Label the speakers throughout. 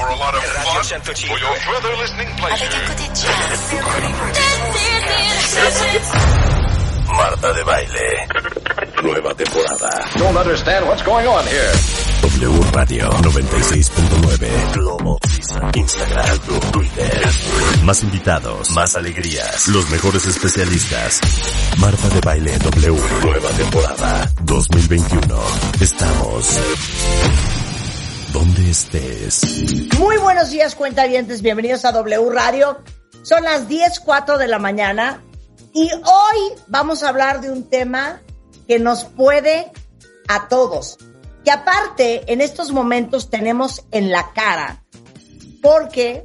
Speaker 1: for a lot of fun for your further listening pleasure.
Speaker 2: Marta de Baile. Nueva temporada.
Speaker 3: Don't understand what's going on here.
Speaker 2: W Radio 96.9. Globo. Instagram. Twitter. Más invitados. Más alegrías. Los mejores especialistas. Marta de Baile W. Nueva temporada 2021. Estamos donde estés.
Speaker 4: Muy buenos días, cuentavientes. Bienvenidos a W Radio. Son las 10.04 de la mañana y hoy vamos a hablar de un tema que nos puede a todos. Que aparte, en estos momentos tenemos en la cara porque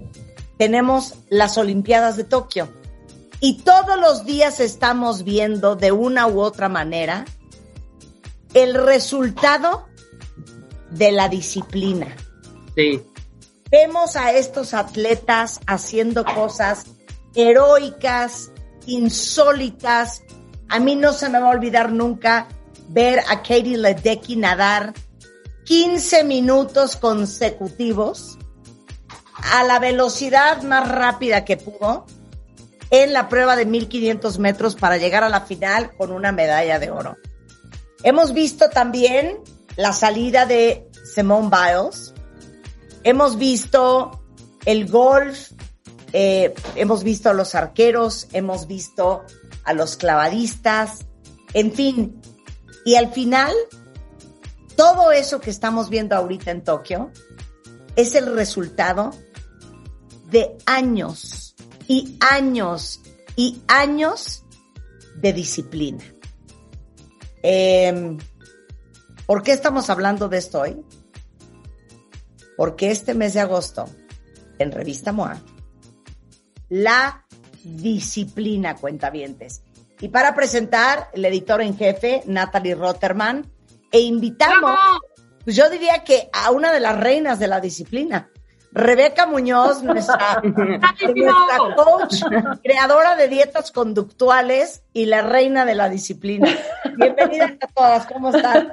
Speaker 4: tenemos las Olimpiadas de Tokio. Y todos los días estamos viendo de una u otra manera el resultado de la disciplina.
Speaker 5: Sí.
Speaker 4: Vemos a estos atletas haciendo cosas heroicas, insólitas. A mí no se me va a olvidar nunca ver a Katie Ledecky nadar 15 minutos consecutivos a la velocidad más rápida que pudo en la prueba de 1500 metros para llegar a la final con una medalla de oro. Hemos visto también la salida de Simone Biles. Hemos visto el golf, eh, hemos visto a los arqueros, hemos visto a los clavadistas, en fin. Y al final, todo eso que estamos viendo ahorita en Tokio es el resultado de años y años y años de disciplina. Eh, ¿Por qué estamos hablando de esto hoy? Porque este mes de agosto, en Revista MOA, la disciplina cuentavientes. Y para presentar, el editor en jefe, Natalie Rotterman, e invitamos, pues yo diría que a una de las reinas de la disciplina, Rebeca Muñoz, nuestra, nuestra coach, creadora de dietas conductuales y la reina de la disciplina. Bienvenidas a todas, ¿cómo están?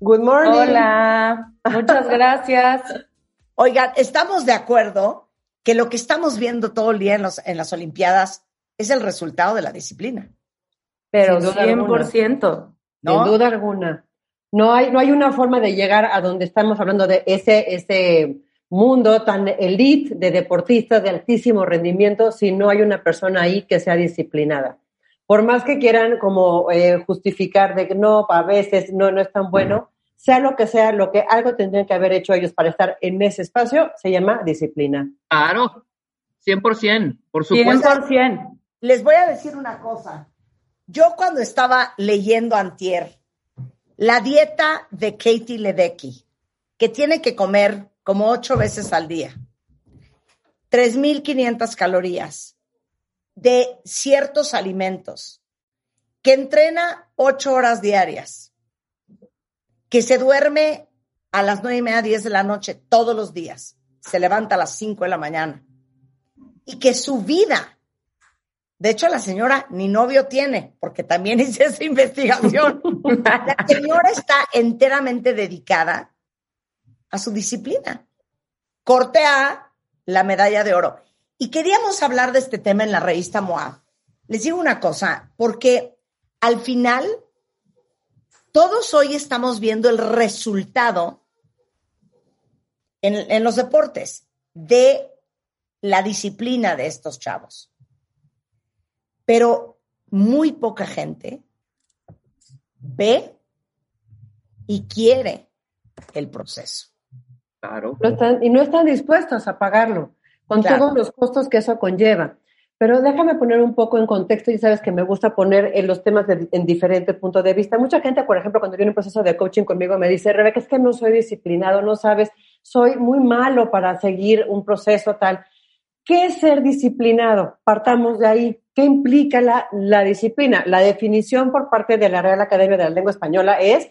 Speaker 6: Good morning.
Speaker 5: Hola, muchas gracias.
Speaker 4: Oigan, estamos de acuerdo que lo que estamos viendo todo el día en, los, en las Olimpiadas es el resultado de la disciplina.
Speaker 5: Pero
Speaker 6: Sin duda
Speaker 5: 100%.
Speaker 4: ¿no?
Speaker 6: Sin duda alguna. No hay, no hay una forma de llegar a donde estamos hablando de ese, ese mundo tan elite de deportistas de altísimo rendimiento si no hay una persona ahí que sea disciplinada. Por más que quieran como eh, justificar de que no, a veces no, no es tan bueno, sea lo que sea, lo que algo tendrían que haber hecho ellos para estar en ese espacio, se llama disciplina.
Speaker 7: Claro, 100%, por supuesto.
Speaker 5: 100%.
Speaker 4: Les voy a decir una cosa. Yo cuando estaba leyendo antier la dieta de Katie Ledecky, que tiene que comer como ocho veces al día, 3.500 calorías de ciertos alimentos, que entrena ocho horas diarias, que se duerme a las nueve y media, diez de la noche todos los días, se levanta a las cinco de la mañana, y que su vida, de hecho la señora ni novio tiene, porque también hice esa investigación, la señora está enteramente dedicada a su disciplina. Corte A, la medalla de oro. Y queríamos hablar de este tema en la revista MOA. Les digo una cosa, porque al final todos hoy estamos viendo el resultado en, en los deportes de la disciplina de estos chavos. Pero muy poca gente ve y quiere el proceso.
Speaker 7: Claro.
Speaker 6: No están, y no están dispuestos a pagarlo, con
Speaker 4: Claro.
Speaker 6: todos los costos que eso conlleva. Pero déjame poner un poco en contexto, y sabes que me gusta poner en los temas de- en diferentes puntos de vista. Mucha gente, por ejemplo, cuando viene un proceso de coaching conmigo, me dice, Rebeca, es que no soy disciplinado, no sabes, soy muy malo para seguir un proceso tal. ¿Qué es ser disciplinado? Partamos de ahí. ¿Qué implica la, la disciplina? La definición por parte de la Real Academia de la Lengua Española es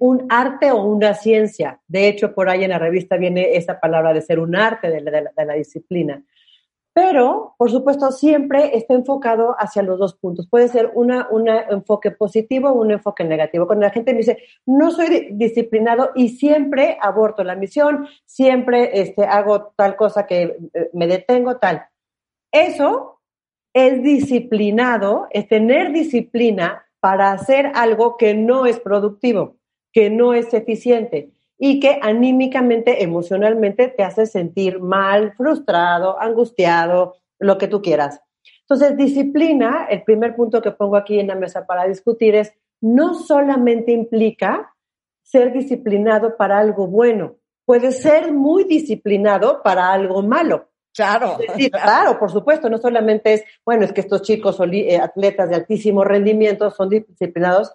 Speaker 6: un arte o una ciencia. De hecho, por ahí en la revista viene esa palabra de ser un arte de la, disciplina. pero por supuesto siempre está enfocado hacia los dos puntos. Puede ser un enfoque positivo o un enfoque negativo. Cuando la gente me dice, no soy disciplinado y siempre aborto la misión, siempre este, hago tal cosa que eh, me detengo, tal. Eso es disciplinado, es tener disciplina para hacer algo que no es productivo, que no es eficiente y que anímicamente, emocionalmente te hace sentir mal, frustrado, angustiado, lo que tú quieras. Entonces, disciplina, el primer punto que pongo aquí en la mesa para discutir es, no solamente implica ser disciplinado para algo bueno, puede ser muy disciplinado para algo malo.
Speaker 4: Claro.
Speaker 6: claro, por supuesto, no solamente es, bueno, es que estos chicos eh, atletas de altísimo rendimiento son disciplinados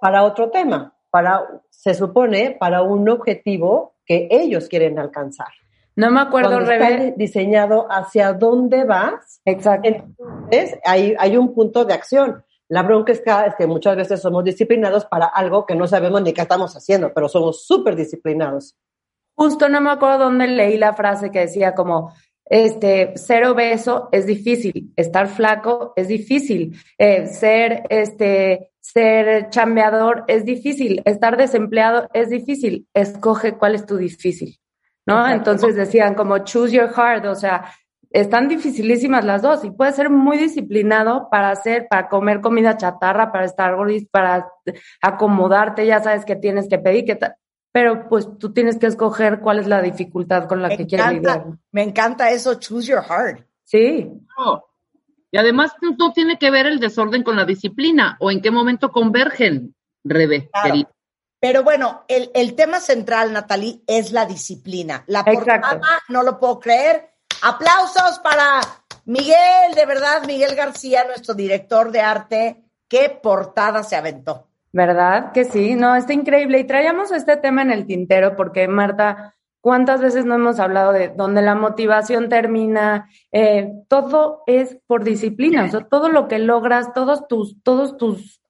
Speaker 6: para otro tema para, se supone, para un objetivo que ellos quieren alcanzar.
Speaker 5: No me acuerdo,
Speaker 6: Rebe. diseñado hacia dónde vas.
Speaker 5: Exacto.
Speaker 6: Entonces, hay, hay un punto de acción. La bronca es que, es que muchas veces somos disciplinados para algo que no sabemos ni qué estamos haciendo, pero somos súper disciplinados.
Speaker 5: Justo no me acuerdo dónde leí la frase que decía como, este, ser obeso es difícil, estar flaco es difícil, eh, ser, este, ser chambeador es difícil, estar desempleado es difícil, escoge cuál es tu difícil, ¿no? Entonces decían como choose your heart, o sea, están dificilísimas las dos y puedes ser muy disciplinado para hacer, para comer comida chatarra, para estar gordis, para acomodarte, ya sabes que tienes que pedir, que pero pues tú tienes que escoger cuál es la dificultad con la que quieres lidiar.
Speaker 4: Me encanta eso, choose your heart.
Speaker 5: Sí.
Speaker 7: Y además no tiene que ver el desorden con la disciplina o en qué momento convergen, Rebe,
Speaker 4: Pero bueno, el, tema central, Natalie, es la disciplina. La portada, no lo puedo creer. Aplausos para Miguel, de verdad, Miguel García, nuestro director de arte. Qué portada se aventó.
Speaker 5: ¿Verdad? Que sí, no, está increíble. Y traíamos este tema en el tintero porque Marta, ¿cuántas veces no hemos hablado de donde la motivación termina? Eh, todo es por disciplina, o sea, todo lo que logras, todos tus, todos tus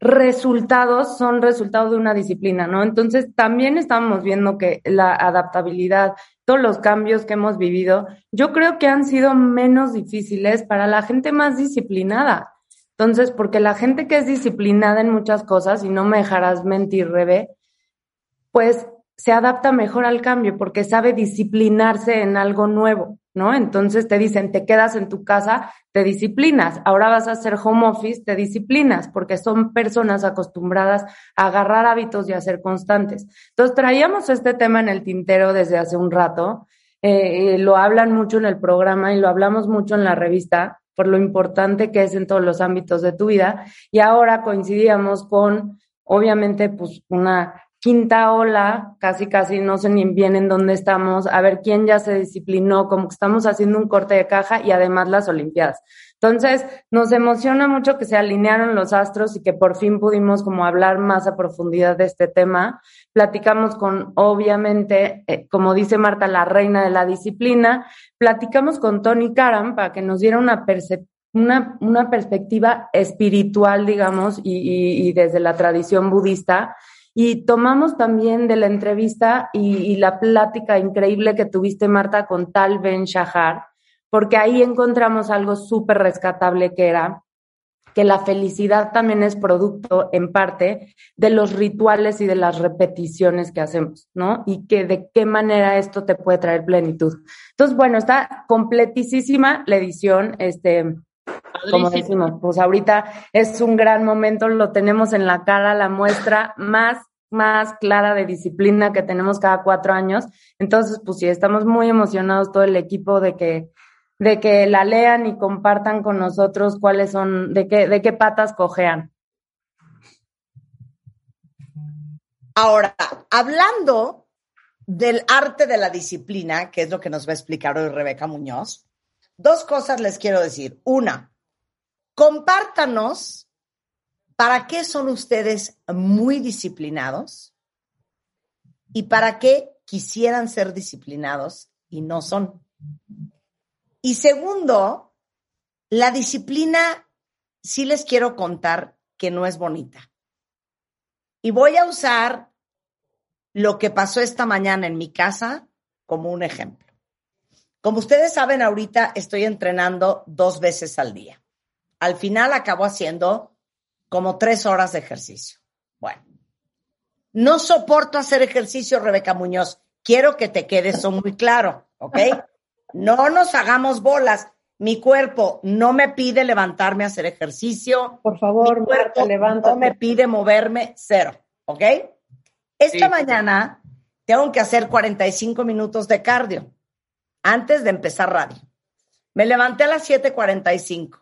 Speaker 5: resultados son resultado de una disciplina, ¿no? Entonces, también estamos viendo que la adaptabilidad, todos los cambios que hemos vivido, yo creo que han sido menos difíciles para la gente más disciplinada. Entonces, porque la gente que es disciplinada en muchas cosas, y no me dejarás mentir, Rebe, pues se adapta mejor al cambio porque sabe disciplinarse en algo nuevo, ¿no? Entonces te dicen, te quedas en tu casa, te disciplinas. Ahora vas a hacer home office, te disciplinas porque son personas acostumbradas a agarrar hábitos y a ser constantes. Entonces traíamos este tema en el tintero desde hace un rato. Eh, lo hablan mucho en el programa y lo hablamos mucho en la revista por lo importante que es en todos los ámbitos de tu vida. Y ahora coincidíamos con, obviamente, pues una quinta ola, casi casi no sé ni bien en dónde estamos, a ver quién ya se disciplinó, como que estamos haciendo un corte de caja y además las Olimpiadas. Entonces, nos emociona mucho que se alinearon los astros y que por fin pudimos como hablar más a profundidad de este tema. Platicamos con, obviamente, eh, como dice Marta, la reina de la disciplina. Platicamos con Tony Karam para que nos diera una una, una, perspectiva espiritual, digamos, y, y, desde la tradición budista. Y tomamos también de la entrevista y, la plática increíble que tuviste, Marta, con Tal Ben Shahar, porque ahí encontramos algo súper rescatable que era que la felicidad también es producto, en parte, de los rituales y de las repeticiones que hacemos, ¿no? Y que de qué manera esto te puede traer plenitud. Entonces, bueno, está completísima la edición, este, como decimos, pues ahorita es un gran momento, lo tenemos en la cara, la muestra más más clara de disciplina que tenemos cada cuatro años. Entonces, pues sí, estamos muy emocionados todo el equipo de que de que la lean y compartan con nosotros cuáles son, de qué, de qué patas cojean.
Speaker 4: Ahora, hablando del arte de la disciplina, que es lo que nos va a explicar hoy Rebeca Muñoz, dos cosas les quiero decir. Una, compártanos para qué son ustedes muy disciplinados y para qué quisieran ser disciplinados y no son. Y segundo, la disciplina, sí les quiero contar que no es bonita. Y voy a usar lo que pasó esta mañana en mi casa como un ejemplo. Como ustedes saben, ahorita estoy entrenando dos veces al día. Al final acabo haciendo como tres horas de ejercicio. Bueno, no soporto hacer ejercicio, Rebeca Muñoz. Quiero que te quede eso muy claro, ¿ok? No nos hagamos bolas. Mi cuerpo no me pide levantarme a hacer ejercicio.
Speaker 6: Por favor,
Speaker 4: Mi cuerpo
Speaker 6: Marta, levántate.
Speaker 4: no me pide moverme, cero, ¿ok? Esta
Speaker 7: Sí.
Speaker 4: mañana tengo que hacer 45 minutos de cardio antes de empezar radio. Me levanté a las 7:45.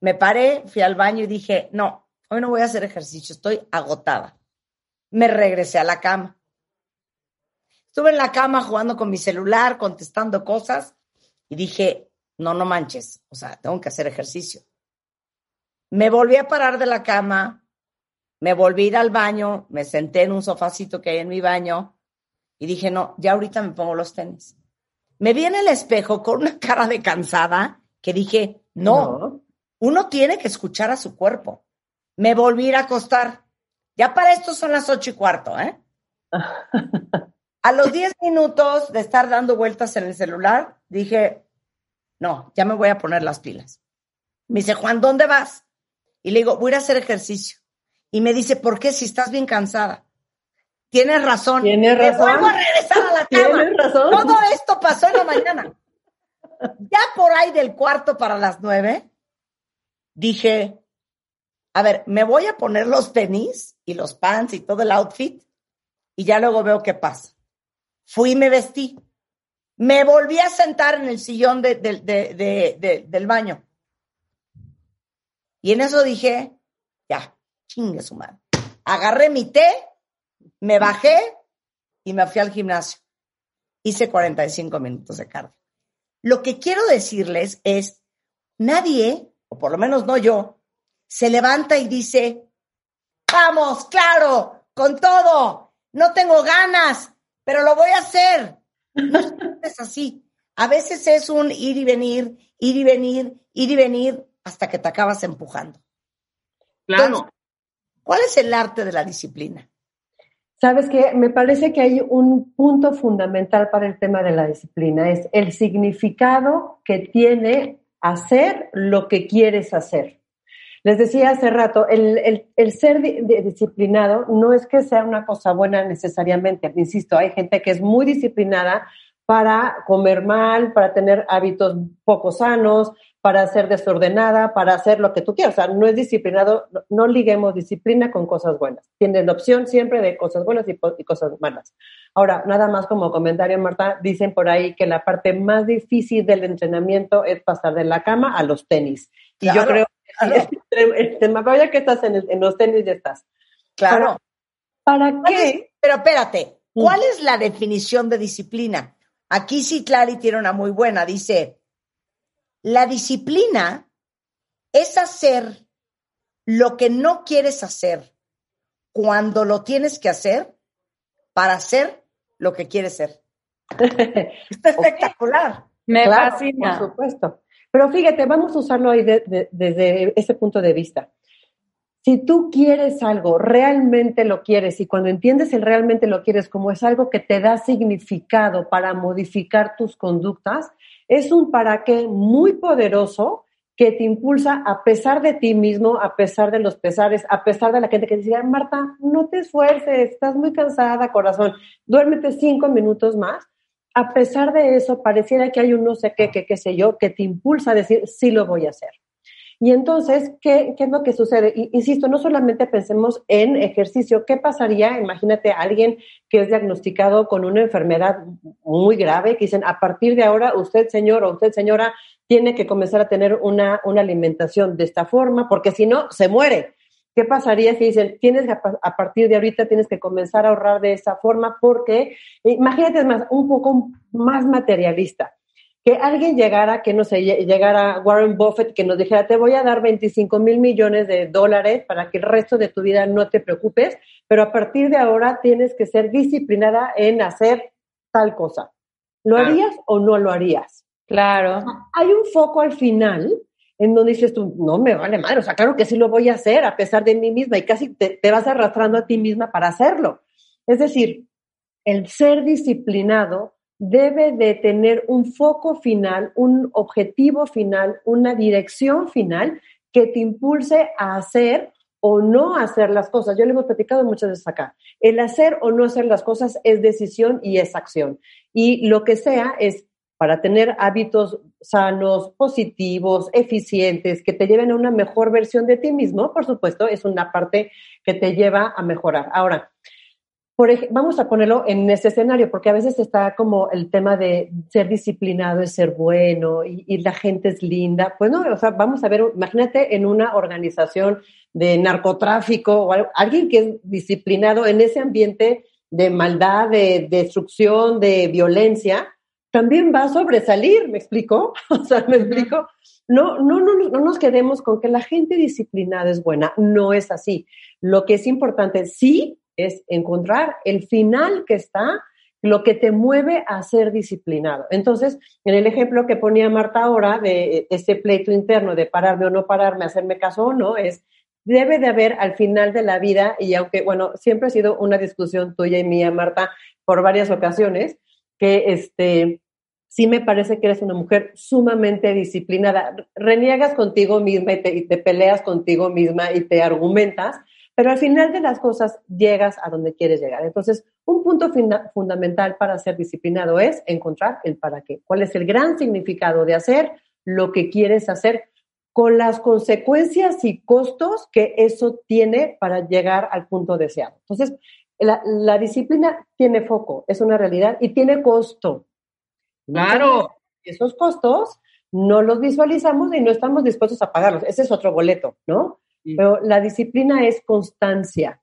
Speaker 4: Me paré, fui al baño y dije, no, hoy no voy a hacer ejercicio, estoy agotada. Me regresé a la cama. Estuve en la cama jugando con mi celular, contestando cosas y dije, no, no manches, o sea, tengo que hacer ejercicio. Me volví a parar de la cama, me volví a ir al baño, me senté en un sofacito que hay en mi baño y dije, no, ya ahorita me pongo los tenis. Me vi en el espejo con una cara de cansada que dije, no, uno tiene que escuchar a su cuerpo. Me volví a ir a acostar. Ya para esto son las ocho y cuarto, ¿eh? A los diez minutos de estar dando vueltas en el celular, dije, no, ya me voy a poner las pilas. Me dice, Juan, ¿dónde vas? Y le digo, voy a ir a hacer ejercicio. Y me dice, ¿por qué si estás bien cansada? Tienes razón.
Speaker 6: Tienes razón.
Speaker 4: vuelvo a regresar a la cama.
Speaker 6: Tienes razón.
Speaker 4: Todo esto pasó en la mañana. Ya por ahí del cuarto para las nueve, dije, a ver, me voy a poner los tenis y los pants y todo el outfit y ya luego veo qué pasa. Fui y me vestí. Me volví a sentar en el sillón de- de- de- de- de- del baño. Y en eso dije, ya, chingue su madre. Agarré mi té, me bajé y me fui al gimnasio. Hice 45 minutos de cardio. Lo que quiero decirles es, nadie, o por lo menos no yo, se levanta y dice, vamos, claro, con todo, no tengo ganas, pero lo voy a hacer. No es así. A veces es un ir y venir, ir y venir, ir y venir, hasta que te acabas empujando.
Speaker 7: Claro.
Speaker 4: Entonces, ¿Cuál es el arte de la disciplina?
Speaker 6: Sabes que me parece que hay un punto fundamental para el tema de la disciplina, es el significado que tiene hacer lo que quieres hacer. Les decía hace rato, el, el- el ser di- di- disciplinado no es que sea una cosa buena necesariamente. Insisto, hay gente que es muy disciplinada para comer mal, para tener hábitos poco sanos, para ser desordenada, para hacer lo que tú quieras. O sea, no es disciplinado, no, liguemos disciplina con cosas buenas. Tienes la opción siempre de cosas buenas y cosas malas. Ahora, nada más como comentario, Marta, dicen por ahí que la parte más difícil del entrenamiento es pasar de la cama a los tenis. Y yo creo que
Speaker 4: claro.
Speaker 6: sí, el tema, pero ya que estás en, el- en los tenis, ya estás.
Speaker 4: Claro.
Speaker 6: ¿Para
Speaker 4: ¿Cuál es-
Speaker 6: qué?
Speaker 4: pero espérate,
Speaker 6: Mm.
Speaker 4: ¿cuál es la definición de disciplina? Aquí Citlali tiene una muy buena, dice, la disciplina es hacer lo que no quieres hacer cuando lo tienes que hacer para hacer lo que quieres ser. Está espectacular.
Speaker 5: Me
Speaker 6: Claro,
Speaker 5: fascina.
Speaker 6: Por supuesto. Pero fíjate, vamos a usarlo ahí de- de- desde ese punto de vista. Si tú quieres algo, realmente lo quieres, y cuando entiendes el realmente lo quieres como es algo que te da significado para modificar tus conductas, es un para qué muy poderoso que te impulsa a pesar de ti mismo, a pesar de los pesares, a pesar de la gente que "Ay, Marta, no te esfuerces, estás muy cansada, corazón, duérmete cinco minutos más. A pesar de eso, pareciera que hay un no sé qué, que qué sé yo, que te impulsa a decir, sí lo voy a hacer. Y entonces, ¿qué, qué es lo que sucede? Insisto, no solamente pensemos en ejercicio. ¿Qué pasaría? Imagínate a alguien que es diagnosticado con una enfermedad muy grave, que dicen, a partir de ahora, usted, señor o usted, señora, tiene que comenzar a tener una, una alimentación de esta forma, porque si no, se muere. ¿Qué pasaría si dicen, tienes a a partir de ahorita tienes que comenzar a ahorrar de esa forma? Porque, imagínate, más, un poco más materialista que alguien llegara, que no sé, lle- llegara Warren Buffett, que nos dijera, te voy a dar 25 mil millones de dólares para que el resto de tu vida no te preocupes, pero a partir de ahora tienes que ser disciplinada en hacer tal cosa. ¿Lo
Speaker 7: Claro.
Speaker 6: harías o no lo harías?
Speaker 5: Claro.
Speaker 6: Hay un foco al final en donde dices tú, no me vale madre, o sea, claro que sí lo voy a hacer a pesar de mí misma y casi te, te vas arrastrando a ti misma para hacerlo. Es decir, el ser disciplinado debe de tener un foco final, un objetivo final, una dirección final que te impulse a hacer o no hacer las cosas. Yo le hemos platicado muchas veces acá. El hacer o no hacer las cosas es decisión y es acción. Y lo que sea es para tener hábitos sanos, positivos, eficientes, que te lleven a una mejor versión de ti mismo, por supuesto, es una parte que te lleva a mejorar. Ahora, por vamos a ponerlo en ese escenario, porque a veces está como el tema de ser disciplinado es ser bueno y, y, la gente es linda. Pues no, o sea, vamos a ver, imagínate en una organización de narcotráfico o algo, alguien que es disciplinado en ese ambiente de maldad, de, destrucción, de violencia, también va a sobresalir, ¿me explico? O sea, ¿me explico? No, no, no, no nos quedemos con que la gente disciplinada es buena, no es así. Lo que es importante, sí, es encontrar el final que está, lo que te mueve a ser disciplinado. Entonces, en el ejemplo que ponía Marta ahora de ese pleito interno de pararme o no pararme, hacerme caso o no, es, debe de haber al final de la vida, y aunque, bueno, siempre ha sido una discusión tuya y mía, Marta, por varias ocasiones, que este, sí me parece que eres una mujer sumamente disciplinada. Reniegas contigo misma y te, y te peleas contigo misma y te argumentas, pero al final de las cosas llegas a donde quieres llegar. Entonces, un punto fundamental para ser disciplinado es encontrar el para qué. ¿Cuál es el gran significado de hacer lo que quieres hacer con las consecuencias y costos que eso tiene para llegar al punto deseado? Entonces, la, la disciplina tiene foco, es una realidad y tiene costo.
Speaker 7: Claro.
Speaker 6: esos costos no los visualizamos y no estamos dispuestos a pagarlos. Ese es otro boleto, ¿no? Pero la disciplina es constancia.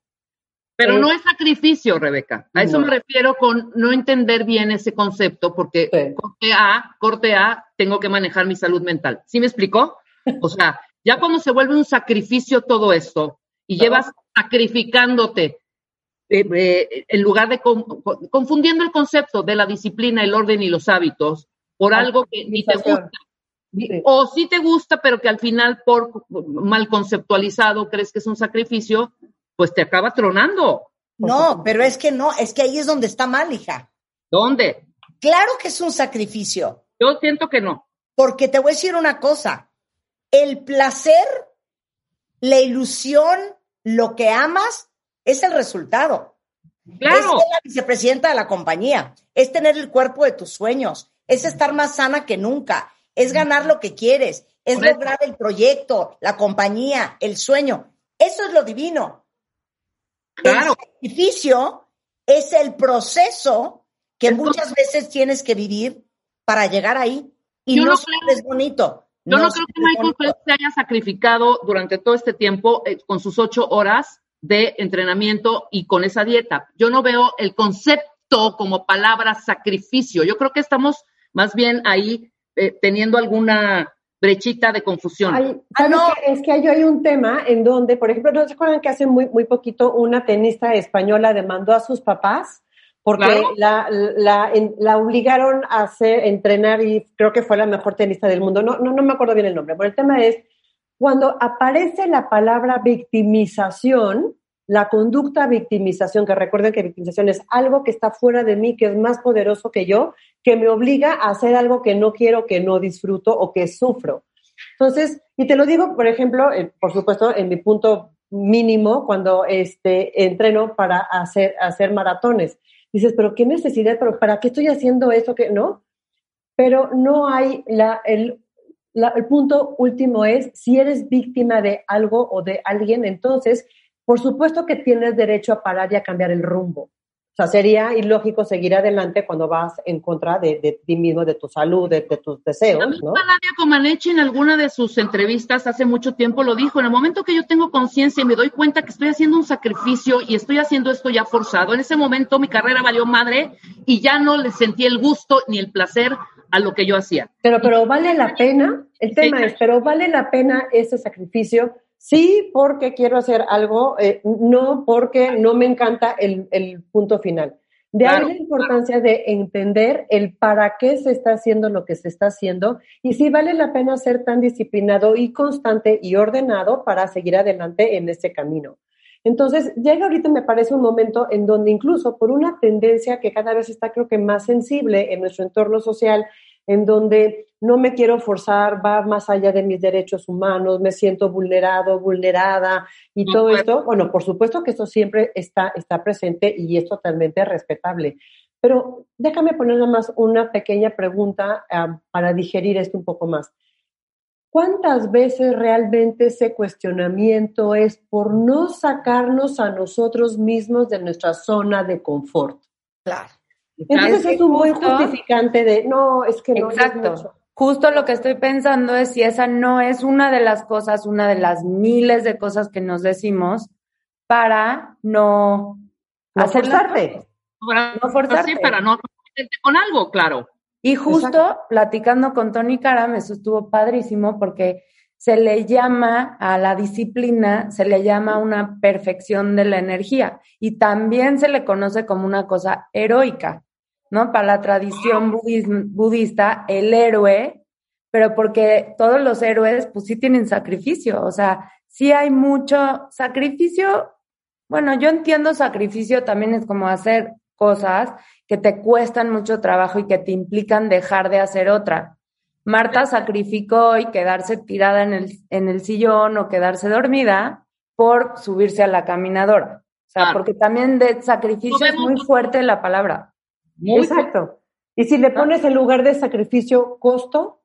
Speaker 7: Pero no es sacrificio, Rebeca. A eso me refiero con no entender bien ese concepto, porque corte A, corte A, tengo que manejar mi salud mental. ¿Sí me explicó? O sea, ya cuando se vuelve un sacrificio todo esto y llevas sacrificándote eh, eh, en lugar de confundiendo el concepto de la disciplina, el orden y los hábitos por algo que ni te gusta, o sí te gusta, pero que al final por mal conceptualizado crees que es un sacrificio, pues te acaba tronando.
Speaker 4: No, pero es que no, es que ahí es donde está mal, hija.
Speaker 7: ¿Dónde?
Speaker 4: Claro que es un sacrificio.
Speaker 7: Yo siento que no.
Speaker 4: Porque te voy a decir una cosa, el placer, la ilusión, lo que amas, es el resultado.
Speaker 7: Claro.
Speaker 4: Es ser la vicepresidenta de la compañía, es tener el cuerpo de tus sueños, es estar más sana que nunca, es ganar lo que quieres, es lograr el proyecto, la compañía, el sueño. Eso es lo divino.
Speaker 7: Claro.
Speaker 4: El sacrificio es el proceso que muchas veces tienes que vivir para llegar ahí. Y no, es bonito.
Speaker 7: Yo no, creo que Michael Phelps se haya sacrificado durante todo este tiempo eh, con sus ocho horas de entrenamiento y con esa dieta. Yo no veo el concepto como palabra sacrificio. Yo creo que estamos más bien ahí eh, teniendo alguna brechita de confusión.
Speaker 6: ah, no. Es que hay, hay un tema en donde, por ejemplo, ¿no se acuerdan que hace muy, muy poquito una tenista española demandó a sus papás? Porque la, la, la, obligaron a hacer, entrenar y creo que fue la mejor tenista del mundo. No, no, no me acuerdo bien el nombre, pero el tema es, cuando aparece la palabra victimización, la conducta victimización, que recuerden que victimización es algo que está fuera de mí, que es más poderoso que yo, que me obliga a hacer algo que no quiero, que no disfruto o que sufro. Entonces, y te lo digo, por ejemplo, por supuesto, en mi punto mínimo, cuando este, entreno para hacer, hacer maratones. Dices, pero qué necesidad, pero ¿para qué estoy haciendo eso? que no? Pero no hay la, el, el punto último es, si eres víctima de algo o de alguien, entonces por supuesto que tienes derecho a parar y a cambiar el rumbo. O sea, sería ilógico seguir adelante cuando vas en contra de, ti mismo, de tu salud, de, tus deseos. La misma
Speaker 7: Nadia Comaneci en alguna de sus entrevistas hace mucho tiempo lo dijo. En el momento que yo tengo conciencia y me doy cuenta que estoy haciendo un sacrificio y estoy haciendo esto ya forzado, en ese momento mi carrera valió madre y ya no le sentí el gusto ni el placer a lo que yo hacía.
Speaker 6: Pero, pero vale la pena, el tema es, pero vale la pena ese sacrificio Sí, porque quiero hacer algo, eh, no porque no me encanta el, punto final. De ahí la importancia de entender el para qué se está haciendo lo que se está haciendo y si vale la pena ser tan disciplinado y constante y ordenado para seguir adelante en este camino. Entonces, llega ahorita, me parece un momento en donde incluso por una tendencia que cada vez está, creo que más sensible en nuestro entorno social, en donde no me quiero forzar, va más allá de mis derechos humanos, me siento vulnerado, vulnerada y todo esto, bueno, por supuesto que esto siempre está, está presente y es totalmente respetable. Pero déjame poner nada más una pequeña pregunta ah, para digerir esto un poco más. ¿Cuántas veces realmente ese cuestionamiento es por no sacarnos a nosotros mismos de nuestra zona de confort?
Speaker 4: Claro.
Speaker 6: Entonces es un buen justificante de, no, es que no.
Speaker 5: Exacto. Justo lo que estoy pensando es si esa no es una de las cosas, una de las miles de cosas que nos decimos para no,
Speaker 6: no forzarte.
Speaker 7: no forzarte. para no con algo, claro.
Speaker 5: Y justo platicando con Tony Karam, eso estuvo padrísimo porque se le llama a la disciplina, se le llama una perfección de la energía y también se le conoce como una cosa heroica, ¿no? Para la tradición budista, el héroe, pero porque todos los héroes, pues sí tienen sacrificio, o sea, sí hay mucho sacrificio. Bueno, yo entiendo sacrificio también es como hacer cosas que te cuestan mucho trabajo y que te implican dejar de hacer otra. Marta sacrificó y quedarse tirada en el, en el sillón o quedarse dormida por subirse a la caminadora. O sea, porque también de sacrificio es muy fuerte la palabra.
Speaker 6: Exacto. Y si le pones en lugar de sacrificio costo,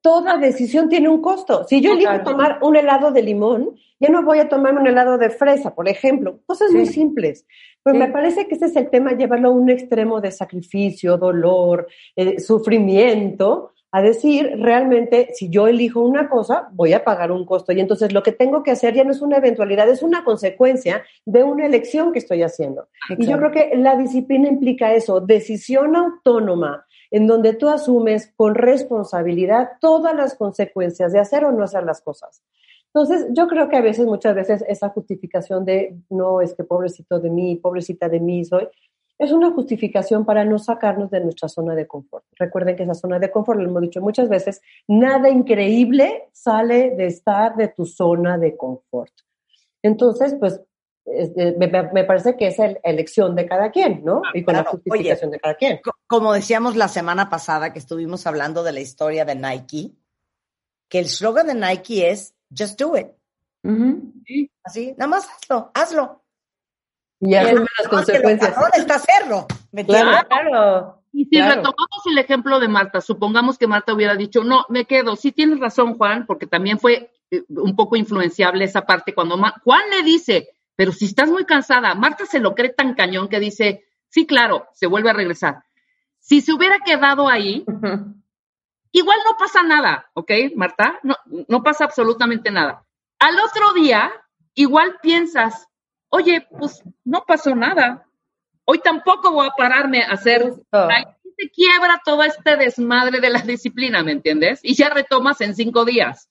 Speaker 6: toda decisión tiene un costo. Si yo elijo tomar un helado de limón, ya no voy a tomar un helado de fresa, por ejemplo. Cosas muy simples. Pero me parece que ese es el tema, llevarlo a un extremo de sacrificio, dolor, eh, sufrimiento, a decir, realmente, si yo elijo una cosa, voy a pagar un costo. Y entonces lo que tengo que hacer ya no es una eventualidad, es una consecuencia de una elección que estoy haciendo. Y yo creo que la disciplina implica eso, decisión autónoma, en donde tú asumes con responsabilidad todas las consecuencias de hacer o no hacer las cosas. Entonces, yo creo que a veces, muchas veces, esa justificación de, no, es que pobrecito de mí, pobrecita de mí soy, es una justificación para no sacarnos de nuestra zona de confort. Recuerden que esa zona de confort, lo hemos dicho muchas veces, nada increíble sale de estar de tu zona de confort. Entonces, pues, me, parece que es la elección de cada quien, ¿no?
Speaker 4: y con la justificación de cada quien. Como decíamos la semana pasada que estuvimos hablando de la historia de Nike, que el slogan de Nike es just do it. Así, nada más hazlo, hazlo.
Speaker 6: Y asume las consecuencias.
Speaker 4: ¿Dónde está hacerlo?
Speaker 7: claro. Y si retomamos el ejemplo de Marta, supongamos que Marta hubiera dicho, no, me quedo. Sí tienes razón, Juan, porque también fue eh, un poco influenciable esa parte cuando Juan le dice, pero si estás muy cansada, Marta se lo cree tan cañón que dice, sí, claro, se vuelve a regresar. Si se hubiera quedado ahí, Igual no pasa nada, ¿ok, Marta? No, no pasa absolutamente nada. Al otro día, igual piensas, oye, pues no pasó nada. Hoy tampoco voy a pararme a hacer... Ahí se quiebra todo este desmadre de la disciplina, ¿me entiendes? Y ya retomas en cinco días.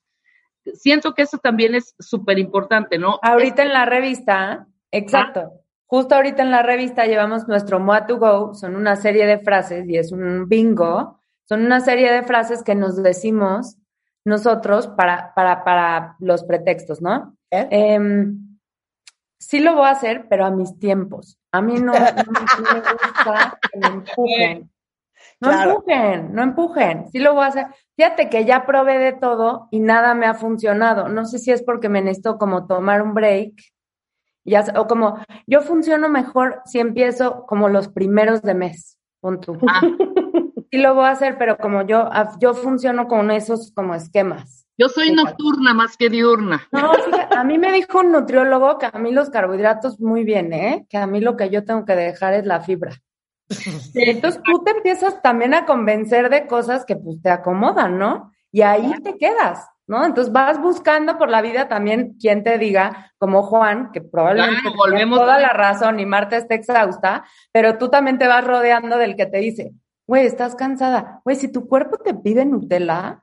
Speaker 7: Siento que eso también es súper importante, ¿no?
Speaker 5: Ahorita en la revista, exacto. Justo ahorita en la revista llevamos nuestro Moa to Go, son una serie de frases y es un bingo son una serie de frases que nos decimos nosotros para, para, para los pretextos, ¿no? Em, sí lo voy a hacer, pero a mis tiempos. A mí no, me gusta que me empujen. No empujen, no empujen. Sí lo voy a hacer. Fíjate que ya probé de todo y nada me ha funcionado. No sé si es porque me necesito como tomar un break. Ya, o como yo funciono mejor si empiezo como los primeros de mes. Punto. Ah sí lo voy a hacer, pero como yo, yo funciono con esos como esquemas.
Speaker 7: Yo soy nocturna más que diurna.
Speaker 5: No, a mí me dijo un nutriólogo que a mí los carbohidratos muy bien, ¿eh? Que a mí lo que yo tengo que dejar es la fibra. Entonces tú te empiezas también a convencer de cosas que pues te acomodan, ¿no? Y ahí te quedas, ¿no? Entonces vas buscando por la vida también quien te diga, como Juan, que probablemente
Speaker 7: tiene
Speaker 5: toda la razón y Marta esté exhausta, pero tú también te vas rodeando del que te dice, güey, estás cansada. Güey, si tu cuerpo te pide Nutella,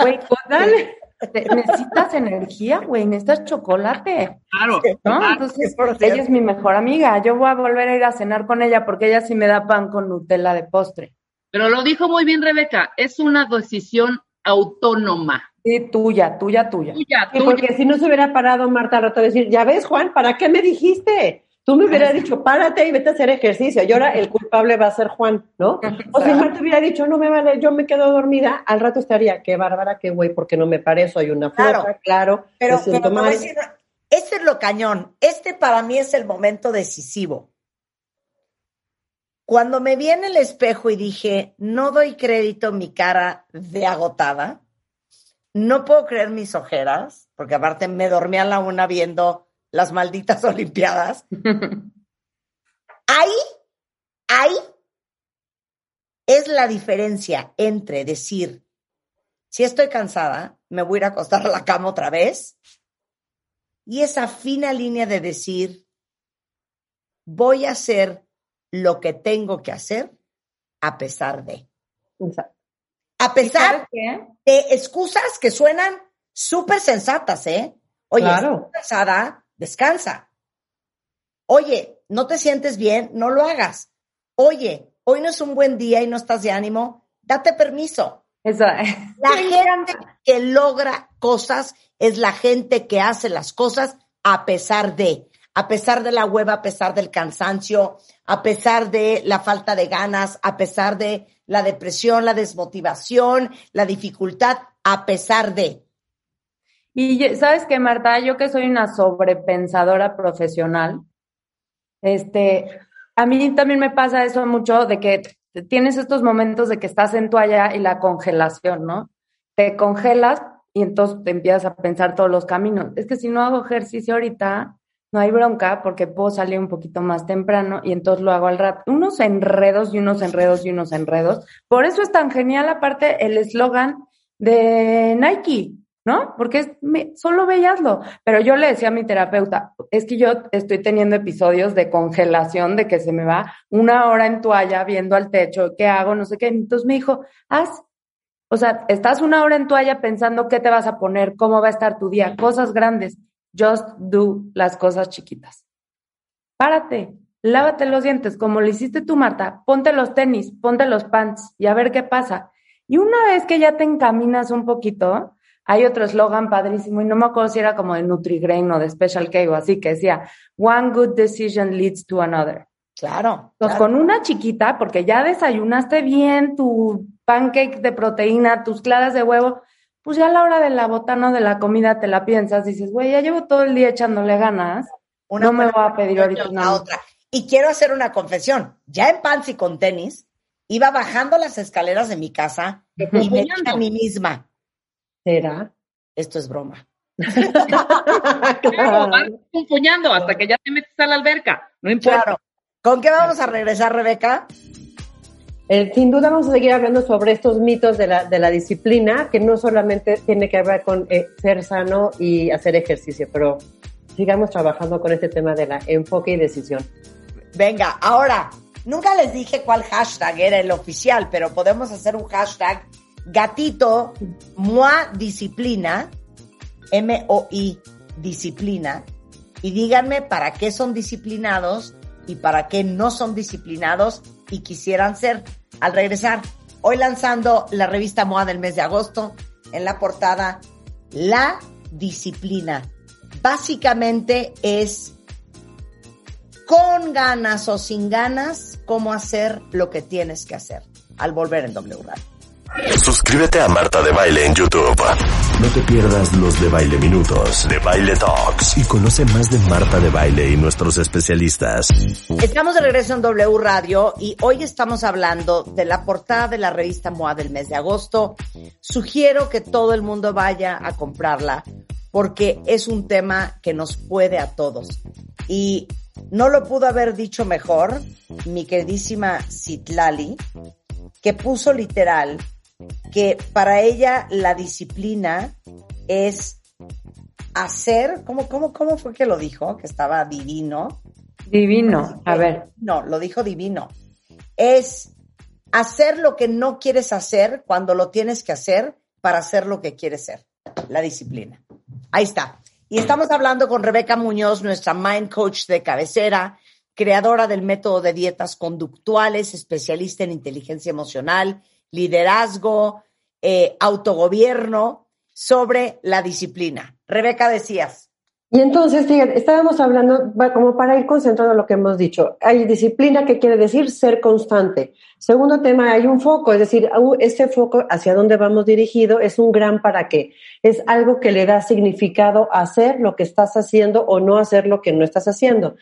Speaker 5: güey, dale. necesitas energía, güey, necesitas chocolate.
Speaker 7: Claro.
Speaker 5: ¿no? Entonces, ella es mi mejor amiga. Yo voy a volver a ir a cenar con ella porque ella sí me da pan con Nutella de postre.
Speaker 7: Pero lo dijo muy bien Rebeca, es una decisión autónoma.
Speaker 5: Sí, tuya, tuya, tuya.
Speaker 7: Tuya,
Speaker 6: Sí,
Speaker 7: tuya.
Speaker 6: porque si no se hubiera parado Marta rato a decir, ya ves, Juan, ¿para qué me dijiste? Tú me hubieras dicho, párate y vete a hacer ejercicio. Y ahora el culpable va a ser Juan, ¿no? O si Marta hubiera dicho, no me vale, yo me quedo dormida, al rato estaría, qué bárbara, qué güey, porque no me paré, soy una
Speaker 4: Claro.
Speaker 6: floja, claro,
Speaker 4: Pero,
Speaker 6: me siento
Speaker 4: pero te
Speaker 6: mal.
Speaker 4: decir, este es lo cañón. Este para mí es el momento decisivo. Cuando me vi en el espejo y dije, no doy crédito a mi cara de agotada, no puedo creer mis ojeras, porque aparte me dormí a la una viendo las malditas Olimpiadas. Ahí, ahí es la diferencia entre decir, si estoy cansada, me voy a ir a acostar a la cama otra vez, y esa fina línea de decir, voy a hacer lo que tengo que hacer a pesar de.
Speaker 6: Exacto.
Speaker 4: A pesar de excusas que suenan súper sensatas, ¿eh? Oye,
Speaker 6: Claro.
Speaker 4: estoy cansada, descansa. Oye, no te sientes bien, no lo hagas. Oye, hoy no es un buen día y no estás de ánimo, date permiso.
Speaker 5: Esa.
Speaker 4: La gente que logra cosas es la gente que hace las cosas a pesar de, a pesar de la hueva, a pesar del cansancio, a pesar de la falta de ganas, a pesar de la depresión, la desmotivación, la dificultad, a pesar de.
Speaker 5: Y sabes que, Marta, yo que soy una sobrepensadora profesional, este, a mí también me pasa eso mucho de que tienes estos momentos de que estás en toalla y la congelación, ¿no? Te congelas y entonces te empiezas a pensar todos los caminos. Es que si no hago ejercicio ahorita, no hay bronca porque puedo salir un poquito más temprano y entonces lo hago al rato. Unos enredos y unos enredos y unos enredos. Por eso es tan genial aparte el eslogan de Nike, ¿no? Porque es, me- solo veíaslo. Pero yo le decía a mi terapeuta, es que yo estoy teniendo episodios de congelación, de que se me va una hora en toalla viendo al techo, ¿qué hago? No sé qué. Entonces me dijo, haz, o sea, estás una hora en toalla pensando qué te vas a poner, cómo va a estar tu día, cosas grandes. Just do las cosas chiquitas. Párate, lávate los dientes, como lo hiciste tú, Marta. Ponte los tenis, ponte los pants y a ver qué pasa. Y una vez que ya te encaminas un poquito, hay otro eslogan padrísimo y no me acuerdo si era como de Nutrigrain o de Special K o así, que decía, One good decision leads to another.
Speaker 4: Claro.
Speaker 5: Entonces,
Speaker 4: claro.
Speaker 5: con una chiquita, porque ya desayunaste bien tu pancake de proteína, tus claras de huevo, pues ya a la hora de la botana de la comida te la piensas, dices, güey, ya llevo todo el día echándole ganas,
Speaker 4: Una
Speaker 5: no me voy a pedir ahorita una.
Speaker 4: otra. Y quiero hacer una confesión. Ya en pants y con tenis, iba bajando las escaleras de mi casa y me dije a mí misma,
Speaker 6: ¿Será?
Speaker 4: esto es broma.
Speaker 7: Claro, vas confoñando hasta que ya te metes a la alberca. No importa.
Speaker 4: Claro. ¿Con qué vamos a regresar, Rebeca?
Speaker 6: Eh, sin duda vamos a seguir hablando sobre estos mitos de la, de la disciplina, que no solamente tiene que ver con eh, ser sano y hacer ejercicio, pero sigamos trabajando con este tema de la enfoque y decisión.
Speaker 4: Venga, ahora, nunca les dije cuál hashtag era el oficial, pero podemos hacer un hashtag gatito moi disciplina, M-O-I disciplina, y díganme para qué son disciplinados y para qué no son disciplinados y quisieran ser. Al regresar, hoy lanzando la revista MOA del mes de agosto, en la portada, La Disciplina. Básicamente es con ganas o sin ganas, cómo hacer lo que tienes que hacer al volver en W Radio.
Speaker 2: Suscríbete a Marta de Baile en YouTube. No te pierdas los de Baile Minutos, de Baile Talks y conoce más de Marta de Baile y nuestros especialistas.
Speaker 4: Estamos de regreso en W Radio y hoy estamos hablando de la portada de la revista MOA del mes de agosto. Sugiero que todo el mundo vaya a comprarla porque es un tema que nos puede a todos. Y no lo pudo haber dicho mejor mi queridísima Citlali, que puso literal que para ella la disciplina es hacer, ¿cómo, cómo, cómo fue que lo dijo? Que estaba divino.
Speaker 5: Divino. A ver.
Speaker 4: No, lo dijo divino. Es hacer lo que no quieres hacer cuando lo tienes que hacer para hacer lo que quieres ser. La disciplina. Ahí está. Y estamos hablando con Rebeca Muñoz, nuestra mind coach de cabecera, creadora del método de dietas conductuales, especialista en inteligencia emocional, liderazgo, eh, autogobierno. sobre la disciplina. Rebeca, decías.
Speaker 6: Y entonces, fíjate, estábamos hablando, como para ir concentrando lo que hemos dicho, hay disciplina que quiere decir ser constante. Segundo tema, hay un foco, es decir, ese foco hacia dónde vamos dirigido es un gran para qué. Es algo que le da significado hacer lo que estás haciendo o no hacer lo que no estás haciendo.